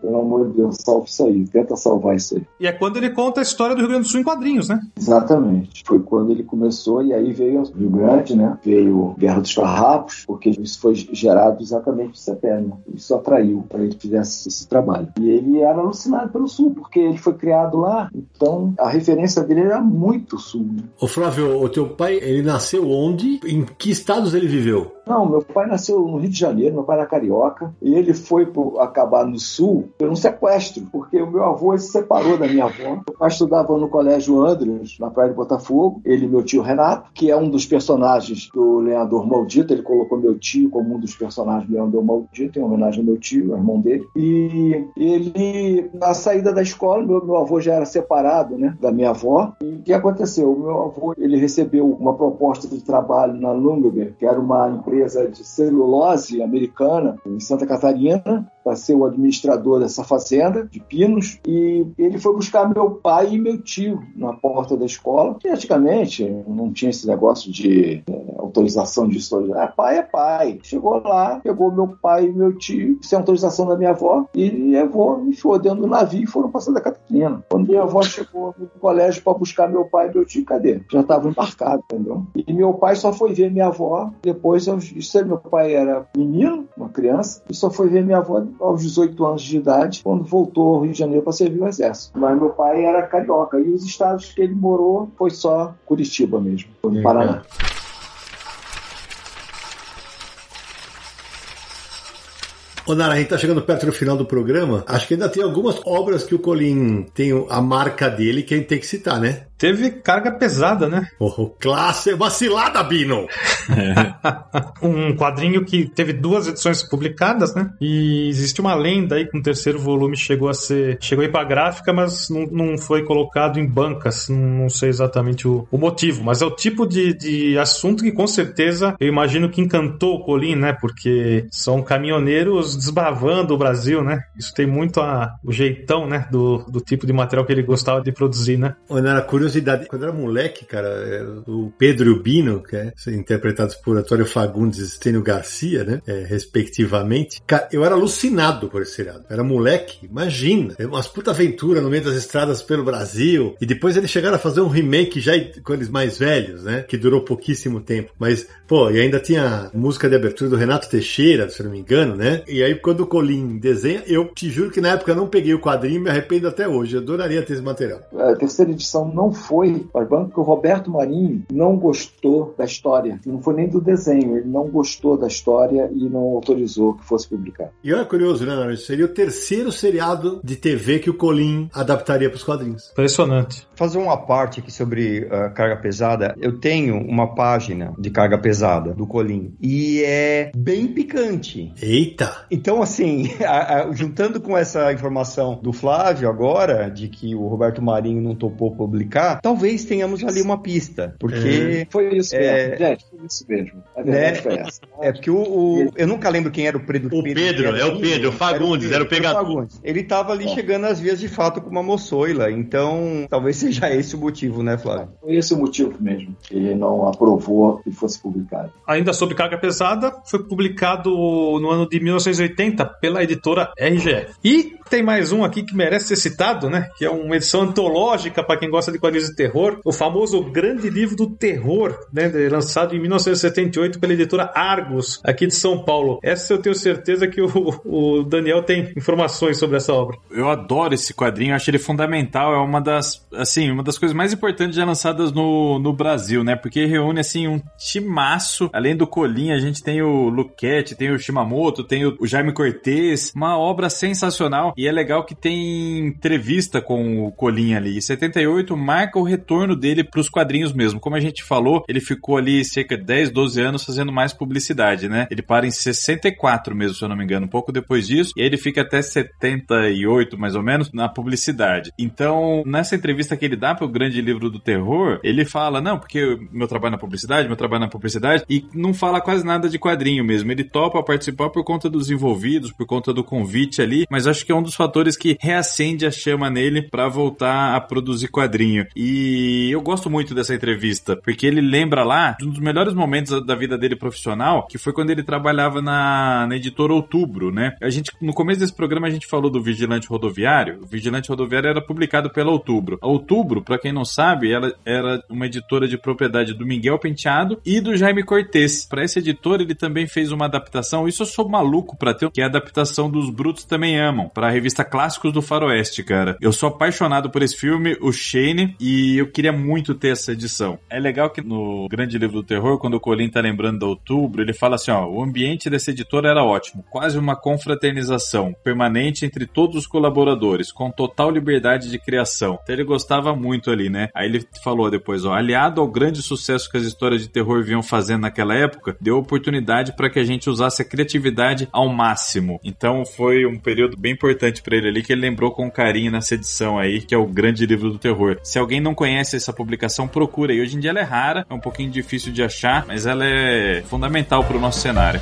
pelo amor de Deus, salve isso aí, tenta salvar isso aí. E é quando ele conta a história do Rio Grande do Sul em quadrinhos, né? Exatamente. Foi quando ele começou e aí veio o Rio Grande, né? Veio Guerra dos Farrapos, porque isso foi gerado exatamente nessa perna. Isso atraiu para ele fizesse esse trabalho. E ele era alucinado pelo Sul, porque ele foi criado lá, então a referência dele era muito Sul. Né? Ô Flávio, o teu pai, ele nasceu onde? Em que estados ele viveu? Não, meu pai nasceu no Rio de Janeiro, meu pai era carioca, e ele foi pro, acabar no Sul por um sequestro, porque o meu avô se separou da minha Meu pai estudava no Colégio Andrews, na Praia de Botafogo, ele e meu tio Renato, que é um dos personagens do Lenhador Maldito, ele colocou meu tio como um dos personagens do Lenhador Maldito, em homenagem ao meu tio, irmão dele, e ele, na saída da escola, meu, meu avô já era separado, né, da minha avó, e o que aconteceu? O meu avô, ele recebeu uma proposta de trabalho na Lumberg, que era uma empresa de celulose americana em Santa Catarina para ser o administrador dessa fazenda de pinos e ele foi buscar meu pai e meu tio na porta da escola. E antigamente não tinha esse negócio de é, autorização de história. É pai é pai. Chegou lá, pegou meu pai e meu tio, sem autorização da minha avó, e levou, me enfiou dentro do navio e foram para Santa Catarina. Quando minha avó chegou no colégio para buscar meu pai e meu tio, cadê? Já estavam embarcados, entendeu? E meu pai só foi ver minha avó depois, isso meu pai era menino, uma criança, e só foi ver minha avó aos 18 anos de idade, quando voltou ao Rio de Janeiro para servir o exército. Mas meu pai era carioca e os estados que ele morou foi só Curitiba mesmo, foi no Paraná. Ô Nara, a gente tá chegando perto do final do programa. Acho que ainda tem algumas obras que o Colin tem a marca dele que a gente tem que citar, né? Teve carga pesada, né? Oh, classe vacilada, Bino! É. um quadrinho que teve duas edições publicadas, né? E existe uma lenda aí que no terceiro volume chegou a ser. Chegou aí pra gráfica, mas não, não foi colocado em bancas. Não, sei exatamente o, o, motivo, mas é o tipo de, de assunto que com certeza eu imagino que encantou o Colin, né? Porque são caminhoneiros desbravando o Brasil, né? Isso tem muito a, o jeitão, né? Do, do tipo de material que ele gostava de produzir, né? Olha, era curioso curiosidade, quando eu era moleque, cara, é, o Pedro e o Bino, que é, interpretados por Antônio Fagundes e Stênio Garcia, né, é, respectivamente, cara, eu era alucinado por esse seriado. era moleque, imagina, é umas puta aventura no meio das estradas pelo Brasil, e depois eles chegaram a fazer um remake já com eles mais velhos, né, que durou pouquíssimo tempo, mas, pô, e ainda tinha música de abertura do Renato Teixeira, se eu não me engano, né, e aí quando o Colin desenha, eu te juro que na época eu não peguei o quadrinho e me arrependo até hoje, eu adoraria ter esse material. A terceira edição não foi para o banco porque o Roberto Marinho não gostou da história. Não foi nem do desenho, ele não gostou da história e não autorizou que fosse publicado. E olha curioso, né, Seria o terceiro seriado de TV que o Colin adaptaria para os quadrinhos. Impressionante. Fazer uma parte aqui sobre uh, carga pesada. Eu tenho uma página de carga pesada do Colin e é bem picante. Eita! Então, assim, a, a, juntando com essa informação do Flávio agora, de que o Roberto Marinho não topou publicar, talvez tenhamos ali uma pista. Porque. É. Foi isso é, mesmo. Gente, foi isso mesmo. A verdade né? foi essa. É porque o, o, Eu nunca lembro quem era o Pedro. O Pedro, Pedro é o Pedro, o Fagundes, era o, Pedro, era o pegador. Ele estava ali chegando às vias de fato com uma moçoila. Então, talvez seja esse o motivo, né, Flávio? Foi esse o motivo mesmo. Ele não aprovou que fosse publicado. Ainda sobre carga pesada, foi publicado no ano de 1980 pela editora RGF. E tem mais um aqui que merece ser citado, né? Que é uma edição antológica para quem gosta de quadrinhos de terror, o famoso Grande Livro do Terror, né? Lançado em 1978 pela editora Argos, aqui de São Paulo. Essa eu tenho certeza que o, o Daniel tem informações sobre essa obra. Eu adoro esse quadrinho, acho ele fundamental, é uma das, assim, uma das coisas mais importantes já lançadas no, no Brasil, né? Porque reúne, assim, um timaço, além do Colinha, a gente tem o Luquete, tem o Shimamoto, tem o, o Jaime Cortez, uma obra sensacional e é legal que tem entrevista com o Colinha ali. Em 78 marca o retorno dele para os quadrinhos mesmo. Como a gente falou, ele ficou ali cerca de 10, 12 anos fazendo mais publicidade, né? Ele para em 64 mesmo, se eu não me engano, um pouco depois disso, e ele fica até 78, mais ou menos, na publicidade. Então, nessa entrevista que ele dá para o grande livro do terror, ele fala: não, porque meu trabalho na publicidade, meu trabalho na publicidade, e não fala quase nada de quadrinho mesmo. Ele topa participar por conta dos envolvidos, por conta do convite ali, mas acho que é um dos fatores que reacende a chama nele para voltar a produzir quadrinho. E eu gosto muito dessa entrevista, porque ele lembra lá um dos melhores momentos da vida dele profissional, que foi quando ele trabalhava na, na editora Outubro, né? A gente, no começo desse programa, a gente falou do Vigilante Rodoviário. O Vigilante Rodoviário era publicado pela Outubro. A Outubro, para quem não sabe, ela era uma editora de propriedade do Miguel Penteado e do Jaime Cortez. Para essa editora, ele também fez uma adaptação. Isso eu sou maluco pra ter, que é a adaptação dos Brutos Também Amam, para a revista Clássicos do Faroeste, cara. Eu sou apaixonado por esse filme, o Shane, e eu queria muito ter essa edição. É legal que no Grande Livro do Terror, quando o Colin tá lembrando de outubro, ele fala assim: ó, o ambiente dessa editora era ótimo, quase uma confraternização permanente entre todos os colaboradores, com total liberdade de criação. Então ele gostava muito ali, né? Aí ele falou depois, ó, aliado ao grande sucesso que as histórias de terror vinham fazendo naquela época, deu oportunidade para que a gente usasse a criatividade ao máximo. Então foi um período bem importante para ele ali que ele lembrou com carinho nessa edição aí, que é o Grande Livro do Terror. Se alguém não conhece essa publicação, procura aí. Hoje em dia ela é rara, é um pouquinho difícil de achar, mas ela é fundamental para o nosso cenário.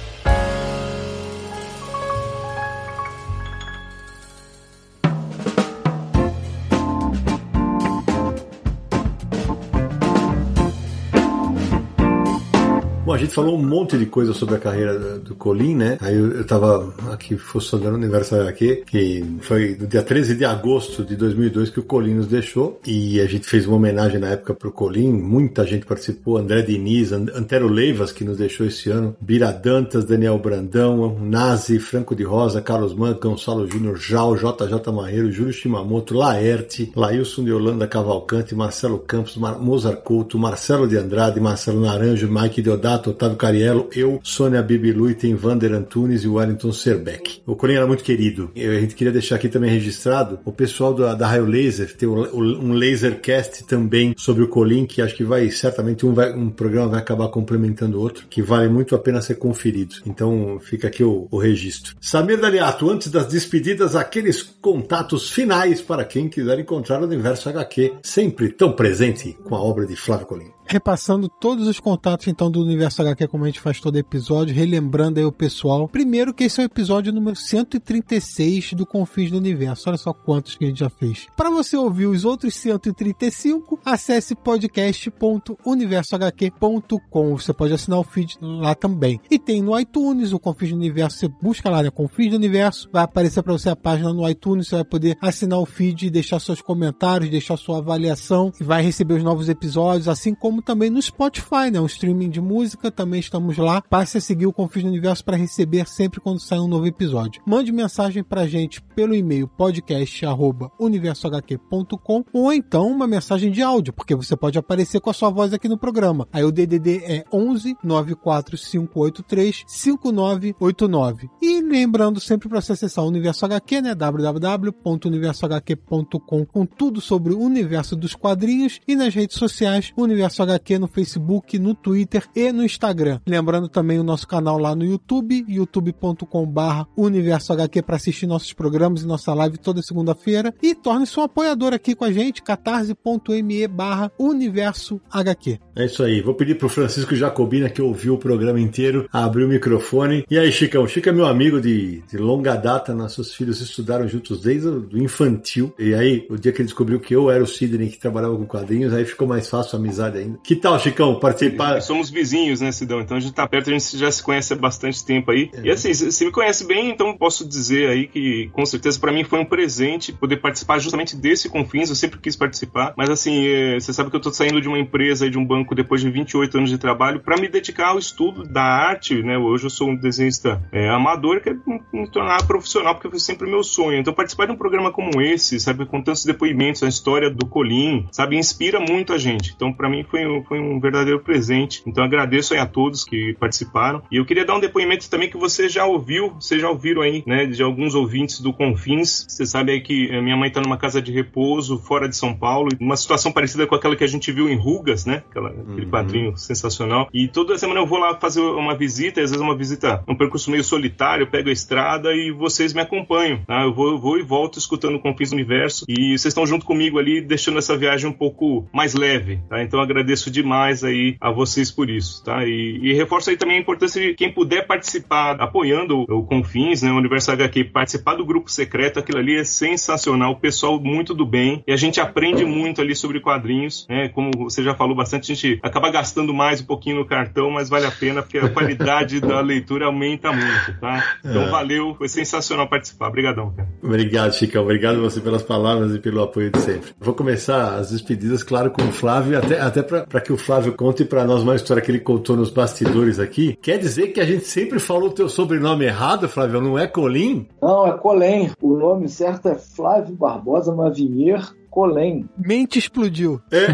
Gente falou um monte de coisa sobre a carreira do Colin, né? Aí eu, eu tava aqui funcionando o Universo HQ, que foi no dia 13 de agosto de 2002 que o Colin nos deixou, e a gente fez uma homenagem na época pro Colin, muita gente participou, André Diniz, Antero Leivas, que nos deixou esse ano, Bira Dantas, Daniel Brandão, Nazi, Franco de Rosa, Carlos Man, Gonçalo Júnior, Jal, JJ Marreiro, Júlio Shimamoto, Laerte, Lailson de Holanda Cavalcante, Marcelo Campos, Mar Mozart Couto, Marcelo de Andrade, Marcelo Naranjo, Mike Deodato, Otávio Cariello, eu, Sônia Bibilu e tem Vander Antunes e Wellington Serbeck. O Colin era muito querido. Eu, a gente queria deixar aqui também registrado o pessoal da, da Raio Laser, tem o, o, um Lasercast também sobre o Colin, que acho que vai, certamente, um, vai, um programa vai acabar complementando o outro, que vale muito a pena ser conferido. Então fica aqui o, o registro. Samir Daliato, antes das despedidas, aqueles contatos finais para quem quiser encontrar o Universo HQ, sempre tão presente com a obra de Flávio Colin repassando todos os contatos então do Universo HQ, como a gente faz todo episódio, relembrando aí o pessoal. Primeiro que esse é o episódio número 136 do Confins do Universo. Olha só quantos que a gente já fez. Para você ouvir os outros 135, acesse podcast.universohq.com. Você pode assinar o feed lá também. E tem no iTunes o Confins do Universo. Você busca lá, né? Confins do Universo. Vai aparecer para você a página no iTunes. Você vai poder assinar o feed, deixar seus comentários, deixar sua avaliação e vai receber os novos episódios, assim como também no Spotify, né? Um streaming de música, também estamos lá. Passe a seguir o Confins do Universo para receber sempre quando sair um novo episódio. Mande mensagem pra gente pelo e-mail podcast@universohq.com ou então uma mensagem de áudio, porque você pode aparecer com a sua voz aqui no programa. Aí o DDD é 11 94583 5989. E lembrando sempre para você acessar o Universo HQ, né? www.universohq.com com tudo sobre o universo dos quadrinhos e nas redes sociais Universo HQ no Facebook, no Twitter e no Instagram. Lembrando também o nosso canal lá no YouTube, youtube.com/barra Universo HQ para assistir nossos programas e nossa live toda segunda-feira. E torne-se um apoiador aqui com a gente, catarse.me barra Universo HQ. É isso aí. Vou pedir pro Francisco Jacobina, que ouviu o programa inteiro, abrir o microfone. E aí, Chicão? Chico é meu amigo de, de longa data. Nossos filhos estudaram juntos desde o infantil. E aí, o dia que ele descobriu que eu era o Sidney que trabalhava com quadrinhos, aí ficou mais fácil a amizade ainda. Que tal, Chicão, participar? Somos vizinhos, né, Sidão? Então a gente tá perto, a gente já se conhece há bastante tempo aí. É. E assim, você me conhece bem, então posso dizer aí que com certeza para mim foi um presente poder participar justamente desse Confins. Eu sempre quis participar, mas assim, você sabe que eu tô saindo de uma empresa e de um banco depois de 28 anos de trabalho para me dedicar ao estudo da arte, né? Hoje eu sou um desenhista é, amador, quero me tornar profissional, porque foi sempre meu sonho. Então participar de um programa como esse, sabe, com tantos depoimentos, a história do Colim, sabe, inspira muito a gente. Então para mim foi, foi um verdadeiro presente. Então agradeço aí a todos que participaram. E eu queria dar um depoimento também que você já ouviu, vocês já ouviram aí, né, de alguns ouvintes do Confins. Você sabe aí que minha mãe tá numa casa de repouso fora de São Paulo, uma situação parecida com aquela que a gente viu em Rugas, né? Aquela, aquele uhum. quadrinho sensacional. E toda semana eu vou lá fazer uma visita, às vezes uma visita, um percurso meio solitário, eu pego a estrada e vocês me acompanham. Tá? Eu, vou, eu vou e volto escutando o Confins do Universo e vocês estão junto comigo ali, deixando essa viagem um pouco mais leve. Tá? Então agradeço agradeço demais aí a vocês por isso, tá? E, e reforço aí também a importância de quem puder participar, apoiando o Confins, né, o Universo HQ, participar do grupo secreto, aquilo ali é sensacional, o pessoal muito do bem, e a gente aprende muito ali sobre quadrinhos, né? Como você já falou bastante, a gente acaba gastando mais um pouquinho no cartão, mas vale a pena porque a qualidade da leitura aumenta muito, tá? Então é. valeu, foi sensacional participar. Obrigadão, cara. Obrigado, Chico. Obrigado você pelas palavras e pelo apoio de sempre. Vou começar as despedidas, claro, com o Flávio, até, até para que o Flávio conte para nós uma história que ele contou nos bastidores aqui. Quer dizer que a gente sempre falou o teu sobrenome errado, Flávio? Não é Colim? Não, é Colém. O nome certo é Flávio Barbosa Mavinier Colém. Mente explodiu. É.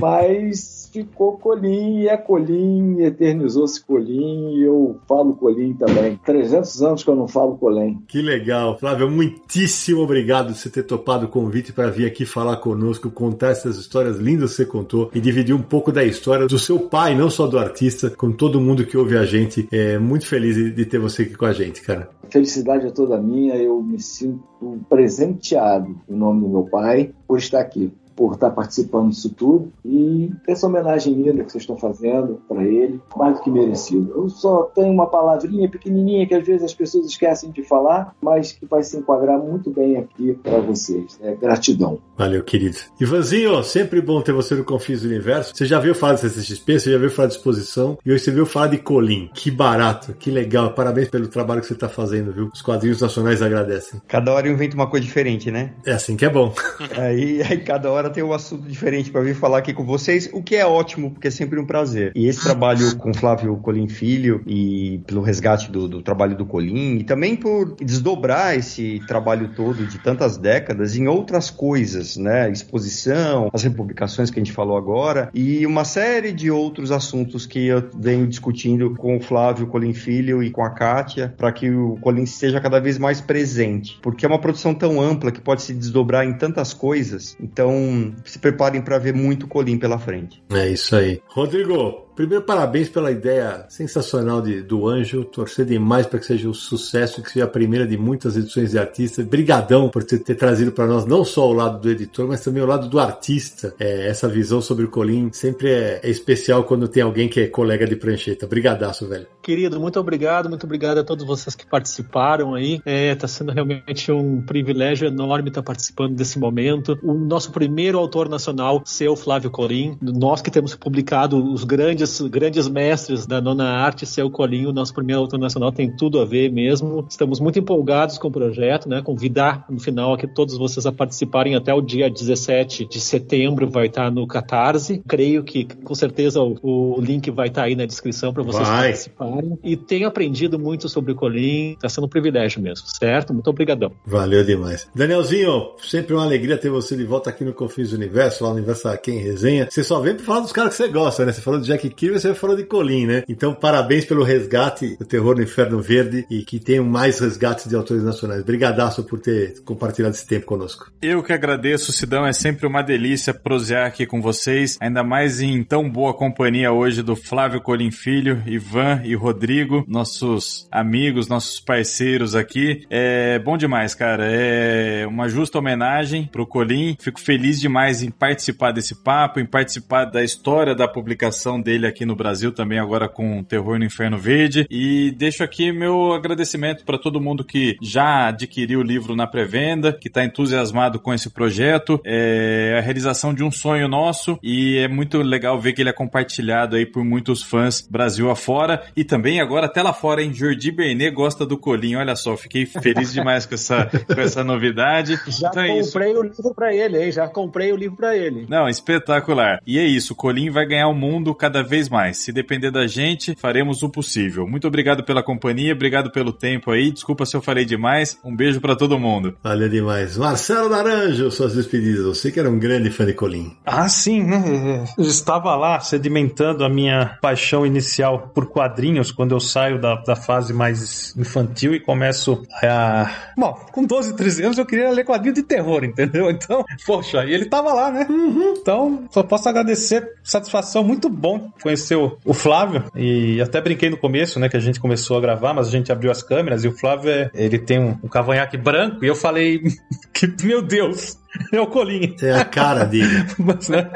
Mas ficou Colim e é Colim, eternizou-se Colim e eu falo Colim também. 300 anos que eu não falo Colim. Que legal. Flávio, muitíssimo obrigado por você ter topado o convite para vir aqui falar conosco, contar essas histórias lindas que você contou e dividir um pouco da história do seu pai, não só do artista, com todo mundo que ouve a gente. É muito feliz de ter você aqui com a gente, cara. A felicidade é toda minha, eu me sinto presenteado em nome do meu pai por estar aqui por estar participando disso tudo e essa homenagem linda que vocês estão fazendo para ele, mais do que merecido. Eu só tenho uma palavrinha pequenininha que às vezes as pessoas esquecem de falar, mas que vai se enquadrar muito bem aqui para vocês. É gratidão. Valeu, querido. Ivanzinho, sempre bom ter você no Confins do Universo. Você já viu falar de CCXP, você já viu falar de exposição e hoje você viu falar de Colim. Que barato, que legal. Parabéns pelo trabalho que você está fazendo, viu? Os quadrinhos nacionais agradecem. Cada hora eu invento uma coisa diferente, né? É assim que é bom. aí, aí cada hora tem um assunto diferente para vir falar aqui com vocês, o que é ótimo, porque é sempre um prazer. E esse trabalho com Flávio Colim Filho e pelo resgate do, do trabalho do Colim, e também por desdobrar esse trabalho todo de tantas décadas em outras coisas, né? Exposição, as republicações que a gente falou agora, e uma série de outros assuntos que eu venho discutindo com o Flávio Colim Filho e com a Kátia, para que o Colim esteja cada vez mais presente. Porque é uma produção tão ampla que pode se desdobrar em tantas coisas. Então, se preparem para ver muito Colim pela frente. É isso aí. Rodrigo, Primeiro, parabéns pela ideia sensacional de, do Anjo. Torcer demais para que seja um sucesso, que seja a primeira de muitas edições de artista. Brigadão por ter, ter trazido para nós não só o lado do editor, mas também o lado do artista. É, essa visão sobre o Colim sempre é, é, especial quando tem alguém que é colega de prancheta. Brigadaço, velho. Querido, muito obrigado, muito obrigado a todos vocês que participaram aí. É, tá sendo realmente um privilégio enorme estar participando desse momento. O nosso primeiro autor nacional, seu Flávio Colim. Nós que temos publicado os grandes grandes, grandes mestres da nona arte, seu Colinho, nosso primeiro autor nacional, tem tudo a ver mesmo. Estamos muito empolgados com o projeto, né? Convidar no final aqui todos vocês a participarem até o dia 17 de setembro, vai estar no Catarse. Creio que com certeza o, o link vai estar aí na descrição para vocês vai. participarem. E tenho aprendido muito sobre o Colim, está sendo um privilégio mesmo, certo? Muito obrigadão. Valeu demais. Danielzinho, sempre uma alegria ter você de volta aqui no Confins do Universo, lá no Universo aqui em Resenha. Você só vem para falar dos caras que você gosta, né? Você falou de Jack Kirby, você falou de Colin, né? Então, parabéns pelo resgate do Terror no Inferno Verde e que tenham mais resgates de autores nacionais. Brigadaço por ter compartilhado esse tempo conosco. Eu que agradeço, Sidão. É sempre uma delícia prosear aqui com vocês, ainda mais em tão boa companhia hoje do Flávio Colim Filho, Ivan e Rodrigo, nossos amigos, nossos parceiros aqui. É bom demais, cara. É uma justa homenagem pro Colim. Fico feliz demais em participar desse papo, em participar da história da publicação dele aqui no Brasil também agora com Terror no Inferno Verde. E deixo aqui meu agradecimento para todo mundo que já adquiriu o livro na pré-venda, que está entusiasmado com esse projeto. É a realização de um sonho nosso e é muito legal ver que ele é compartilhado aí por muitos fãs Brasil afora e também agora até lá fora, hein? Jordi Bernet gosta do Colinho. Olha só, fiquei feliz demais com essa, com essa novidade. Já então é comprei é o livro para ele, hein? Já comprei o livro para ele. Não, espetacular. E é isso, o Colinho vai ganhar o mundo cada vez vez mais. Se depender da gente, faremos o possível. Muito obrigado pela companhia, obrigado pelo tempo aí. Desculpa se eu falei demais. Um beijo para todo mundo. Valeu demais. Marcelo Naranjo, suas despedidas. Você que era um grande fã de Colim. Ah, sim, né? Eu estava lá sedimentando a minha paixão inicial por quadrinhos quando eu saio da, da fase mais infantil e começo a. Bom, com 12, 13 anos eu queria ler quadrinho de terror, entendeu? Então, poxa, e ele tava lá, né? Uhum. Então, só posso agradecer. Satisfação muito bom conheceu o Flávio e até brinquei no começo, né, que a gente começou a gravar, mas a gente abriu as câmeras e o Flávio, é, ele tem um, um cavanhaque branco e eu falei que, meu Deus, É o Colinha. É a cara dele. Mas, né?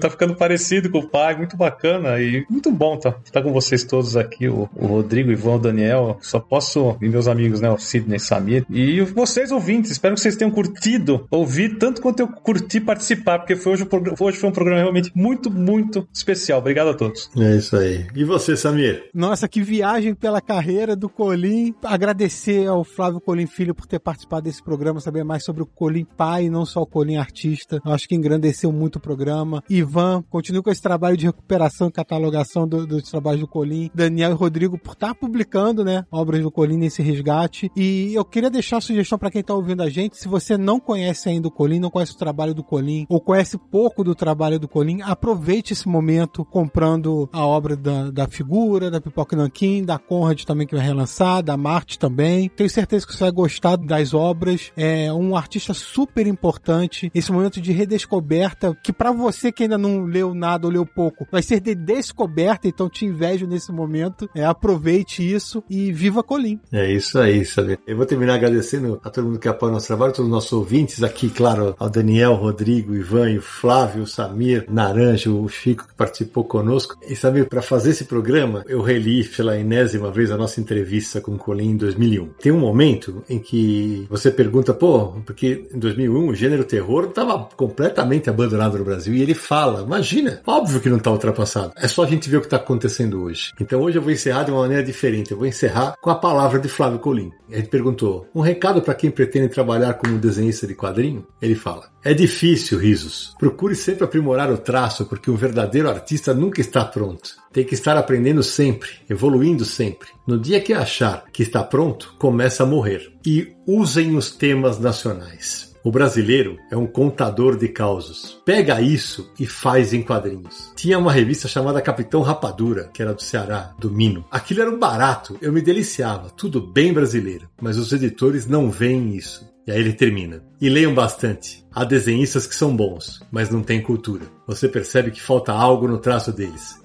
tá ficando parecido com o pai, muito bacana e muito bom tá, tá com vocês todos aqui, o, o Rodrigo, o Ivan, o Daniel. Só posso, e meus amigos, né, o Sidney Samir. E vocês ouvintes, espero que vocês tenham curtido ouvir tanto quanto eu curti participar, porque foi hoje, hoje foi um programa realmente muito, muito especial. Obrigado a todos. É isso aí. E você, Samir? Nossa, que viagem pela carreira do Colim. Agradecer ao Flávio Colim Filho por ter participado desse programa, saber mais sobre o Colim pai e não só o Colim artista. Eu acho que engrandeceu muito o programa. Ivan, continue com esse trabalho de recuperação e catalogação do, dos trabalhos do Colim. Daniel e Rodrigo por estar publicando, né, obras do Colim nesse resgate. E eu queria deixar a sugestão para quem está ouvindo a gente, se você não conhece ainda o Colim, não conhece o trabalho do Colim, ou conhece pouco do trabalho do Colim, aproveite esse momento comprando a obra da, da figura, da Pipoca Nankin, da Conrad também que vai relançar, da Marte também. Tenho certeza que você vai gostar das obras. É um artista super importante. Esse momento de redescoberta, que para você que ainda não leu nada ou leu pouco, vai ser de descoberta, então te invejo nesse momento. É, aproveite isso e viva Colim. É isso aí, sabe? Eu vou terminar agradecendo a todo mundo que apoia o nosso trabalho, todos os nossos ouvintes aqui, claro, ao Daniel, Rodrigo, Ivan, o Flávio, o Samir, Naranjo, o Chico que participou conosco. E Samir, para fazer esse programa, eu reli pela enésima vez a nossa entrevista com o Colim em 2001. Tem um momento em que você pergunta, pô, porque em 2001 o gênero terror estava completamente abandonado no Brasil e ele fala, imagina, óbvio que não está ultrapassado. É só a gente ver o que está acontecendo hoje. Então hoje eu vou encerrar de uma maneira diferente. Eu vou encerrar com a palavra de Flávio Colim. Ele perguntou, um recado para quem pretende trabalhar como desenhista de quadrinho? Ele fala, é difícil, risos. Procure sempre aprimorar o traço, porque um verdadeiro artista nunca está pronto. Tem que estar aprendendo sempre, evoluindo sempre. No dia que achar que está pronto, começa a morrer. E usem os temas nacionais. O brasileiro é um contador de causos. Pega isso e faz em quadrinhos. Tinha uma revista chamada Capitão Rapadura, que era do Ceará, do Mino. Aquilo era um barato, eu me deliciava, tudo bem brasileiro. Mas os editores não veem isso. E aí ele termina. E leiam bastante. Há desenhistas que são bons, mas não têm cultura. Você percebe que falta algo no traço deles.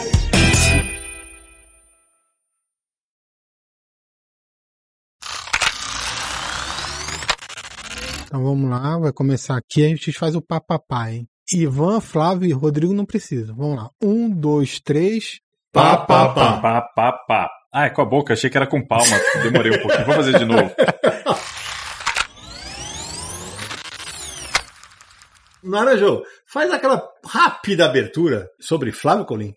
Então vamos lá, vai começar aqui, a gente faz o papapá, hein? Ivan, Flávio e Rodrigo não precisam. Vamos lá. Um, dois, três. Pá, pá, pá. Pá, pá, pá. Ah, é com a boca, achei que era com palma. Demorei um pouquinho. Vamos fazer de novo. Naranjo, faz aquela rápida abertura sobre Flávio Colim.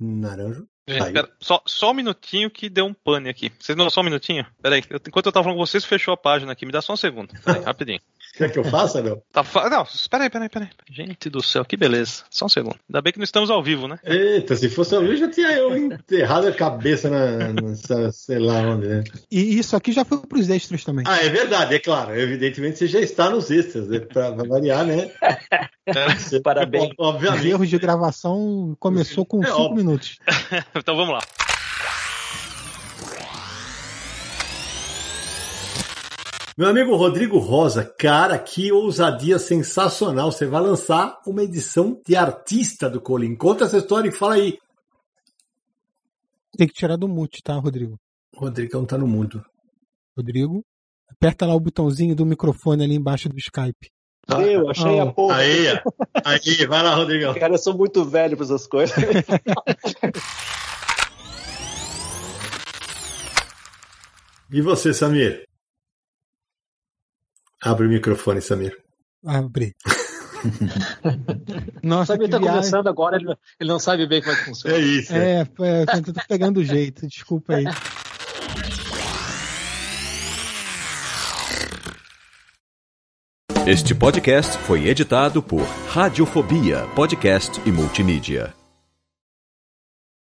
Naranjo. Gente, pera, só, só um minutinho que deu um pane aqui. Vocês não só um minutinho? Peraí, enquanto eu tava falando com vocês, fechou a página aqui. Me dá só um segundo. Peraí, rapidinho. Quer que eu faça, não? Tá, não, espera aí, pera aí. Gente do céu, que beleza. Só um segundo. Ainda bem que não estamos ao vivo, né? Eita, se fosse ao vivo, já tinha eu enterrado a cabeça na, nessa, sei lá onde, né? E isso aqui já foi pros extras também. Ah, é verdade, é claro. Evidentemente você já está nos extras, né? pra, pra variar, né? Você, Parabéns. Obviamente. Os erros de gravação começou com 5 é, minutos. então vamos lá. Meu amigo Rodrigo Rosa, cara, que ousadia sensacional. Você vai lançar uma edição de artista do Colim. Conta essa história e fala aí. Tem que tirar do mute, tá, Rodrigo? O Rodrigão tá no mundo. Rodrigo, aperta lá o botãozinho do microfone ali embaixo do Skype. Eu achei oh. a porra. Aí, aí, vai lá, Rodrigão. Cara, eu sou muito velho pra essas coisas. e você, Samir? Abre o microfone, Samir. Abre. Nossa, Samir tá viagem... começando agora, ele, ele não sabe bem como é que funciona. É isso. É, é, é eu tô pegando o jeito, desculpa aí. Este podcast foi editado por Radiofobia, podcast e multimídia.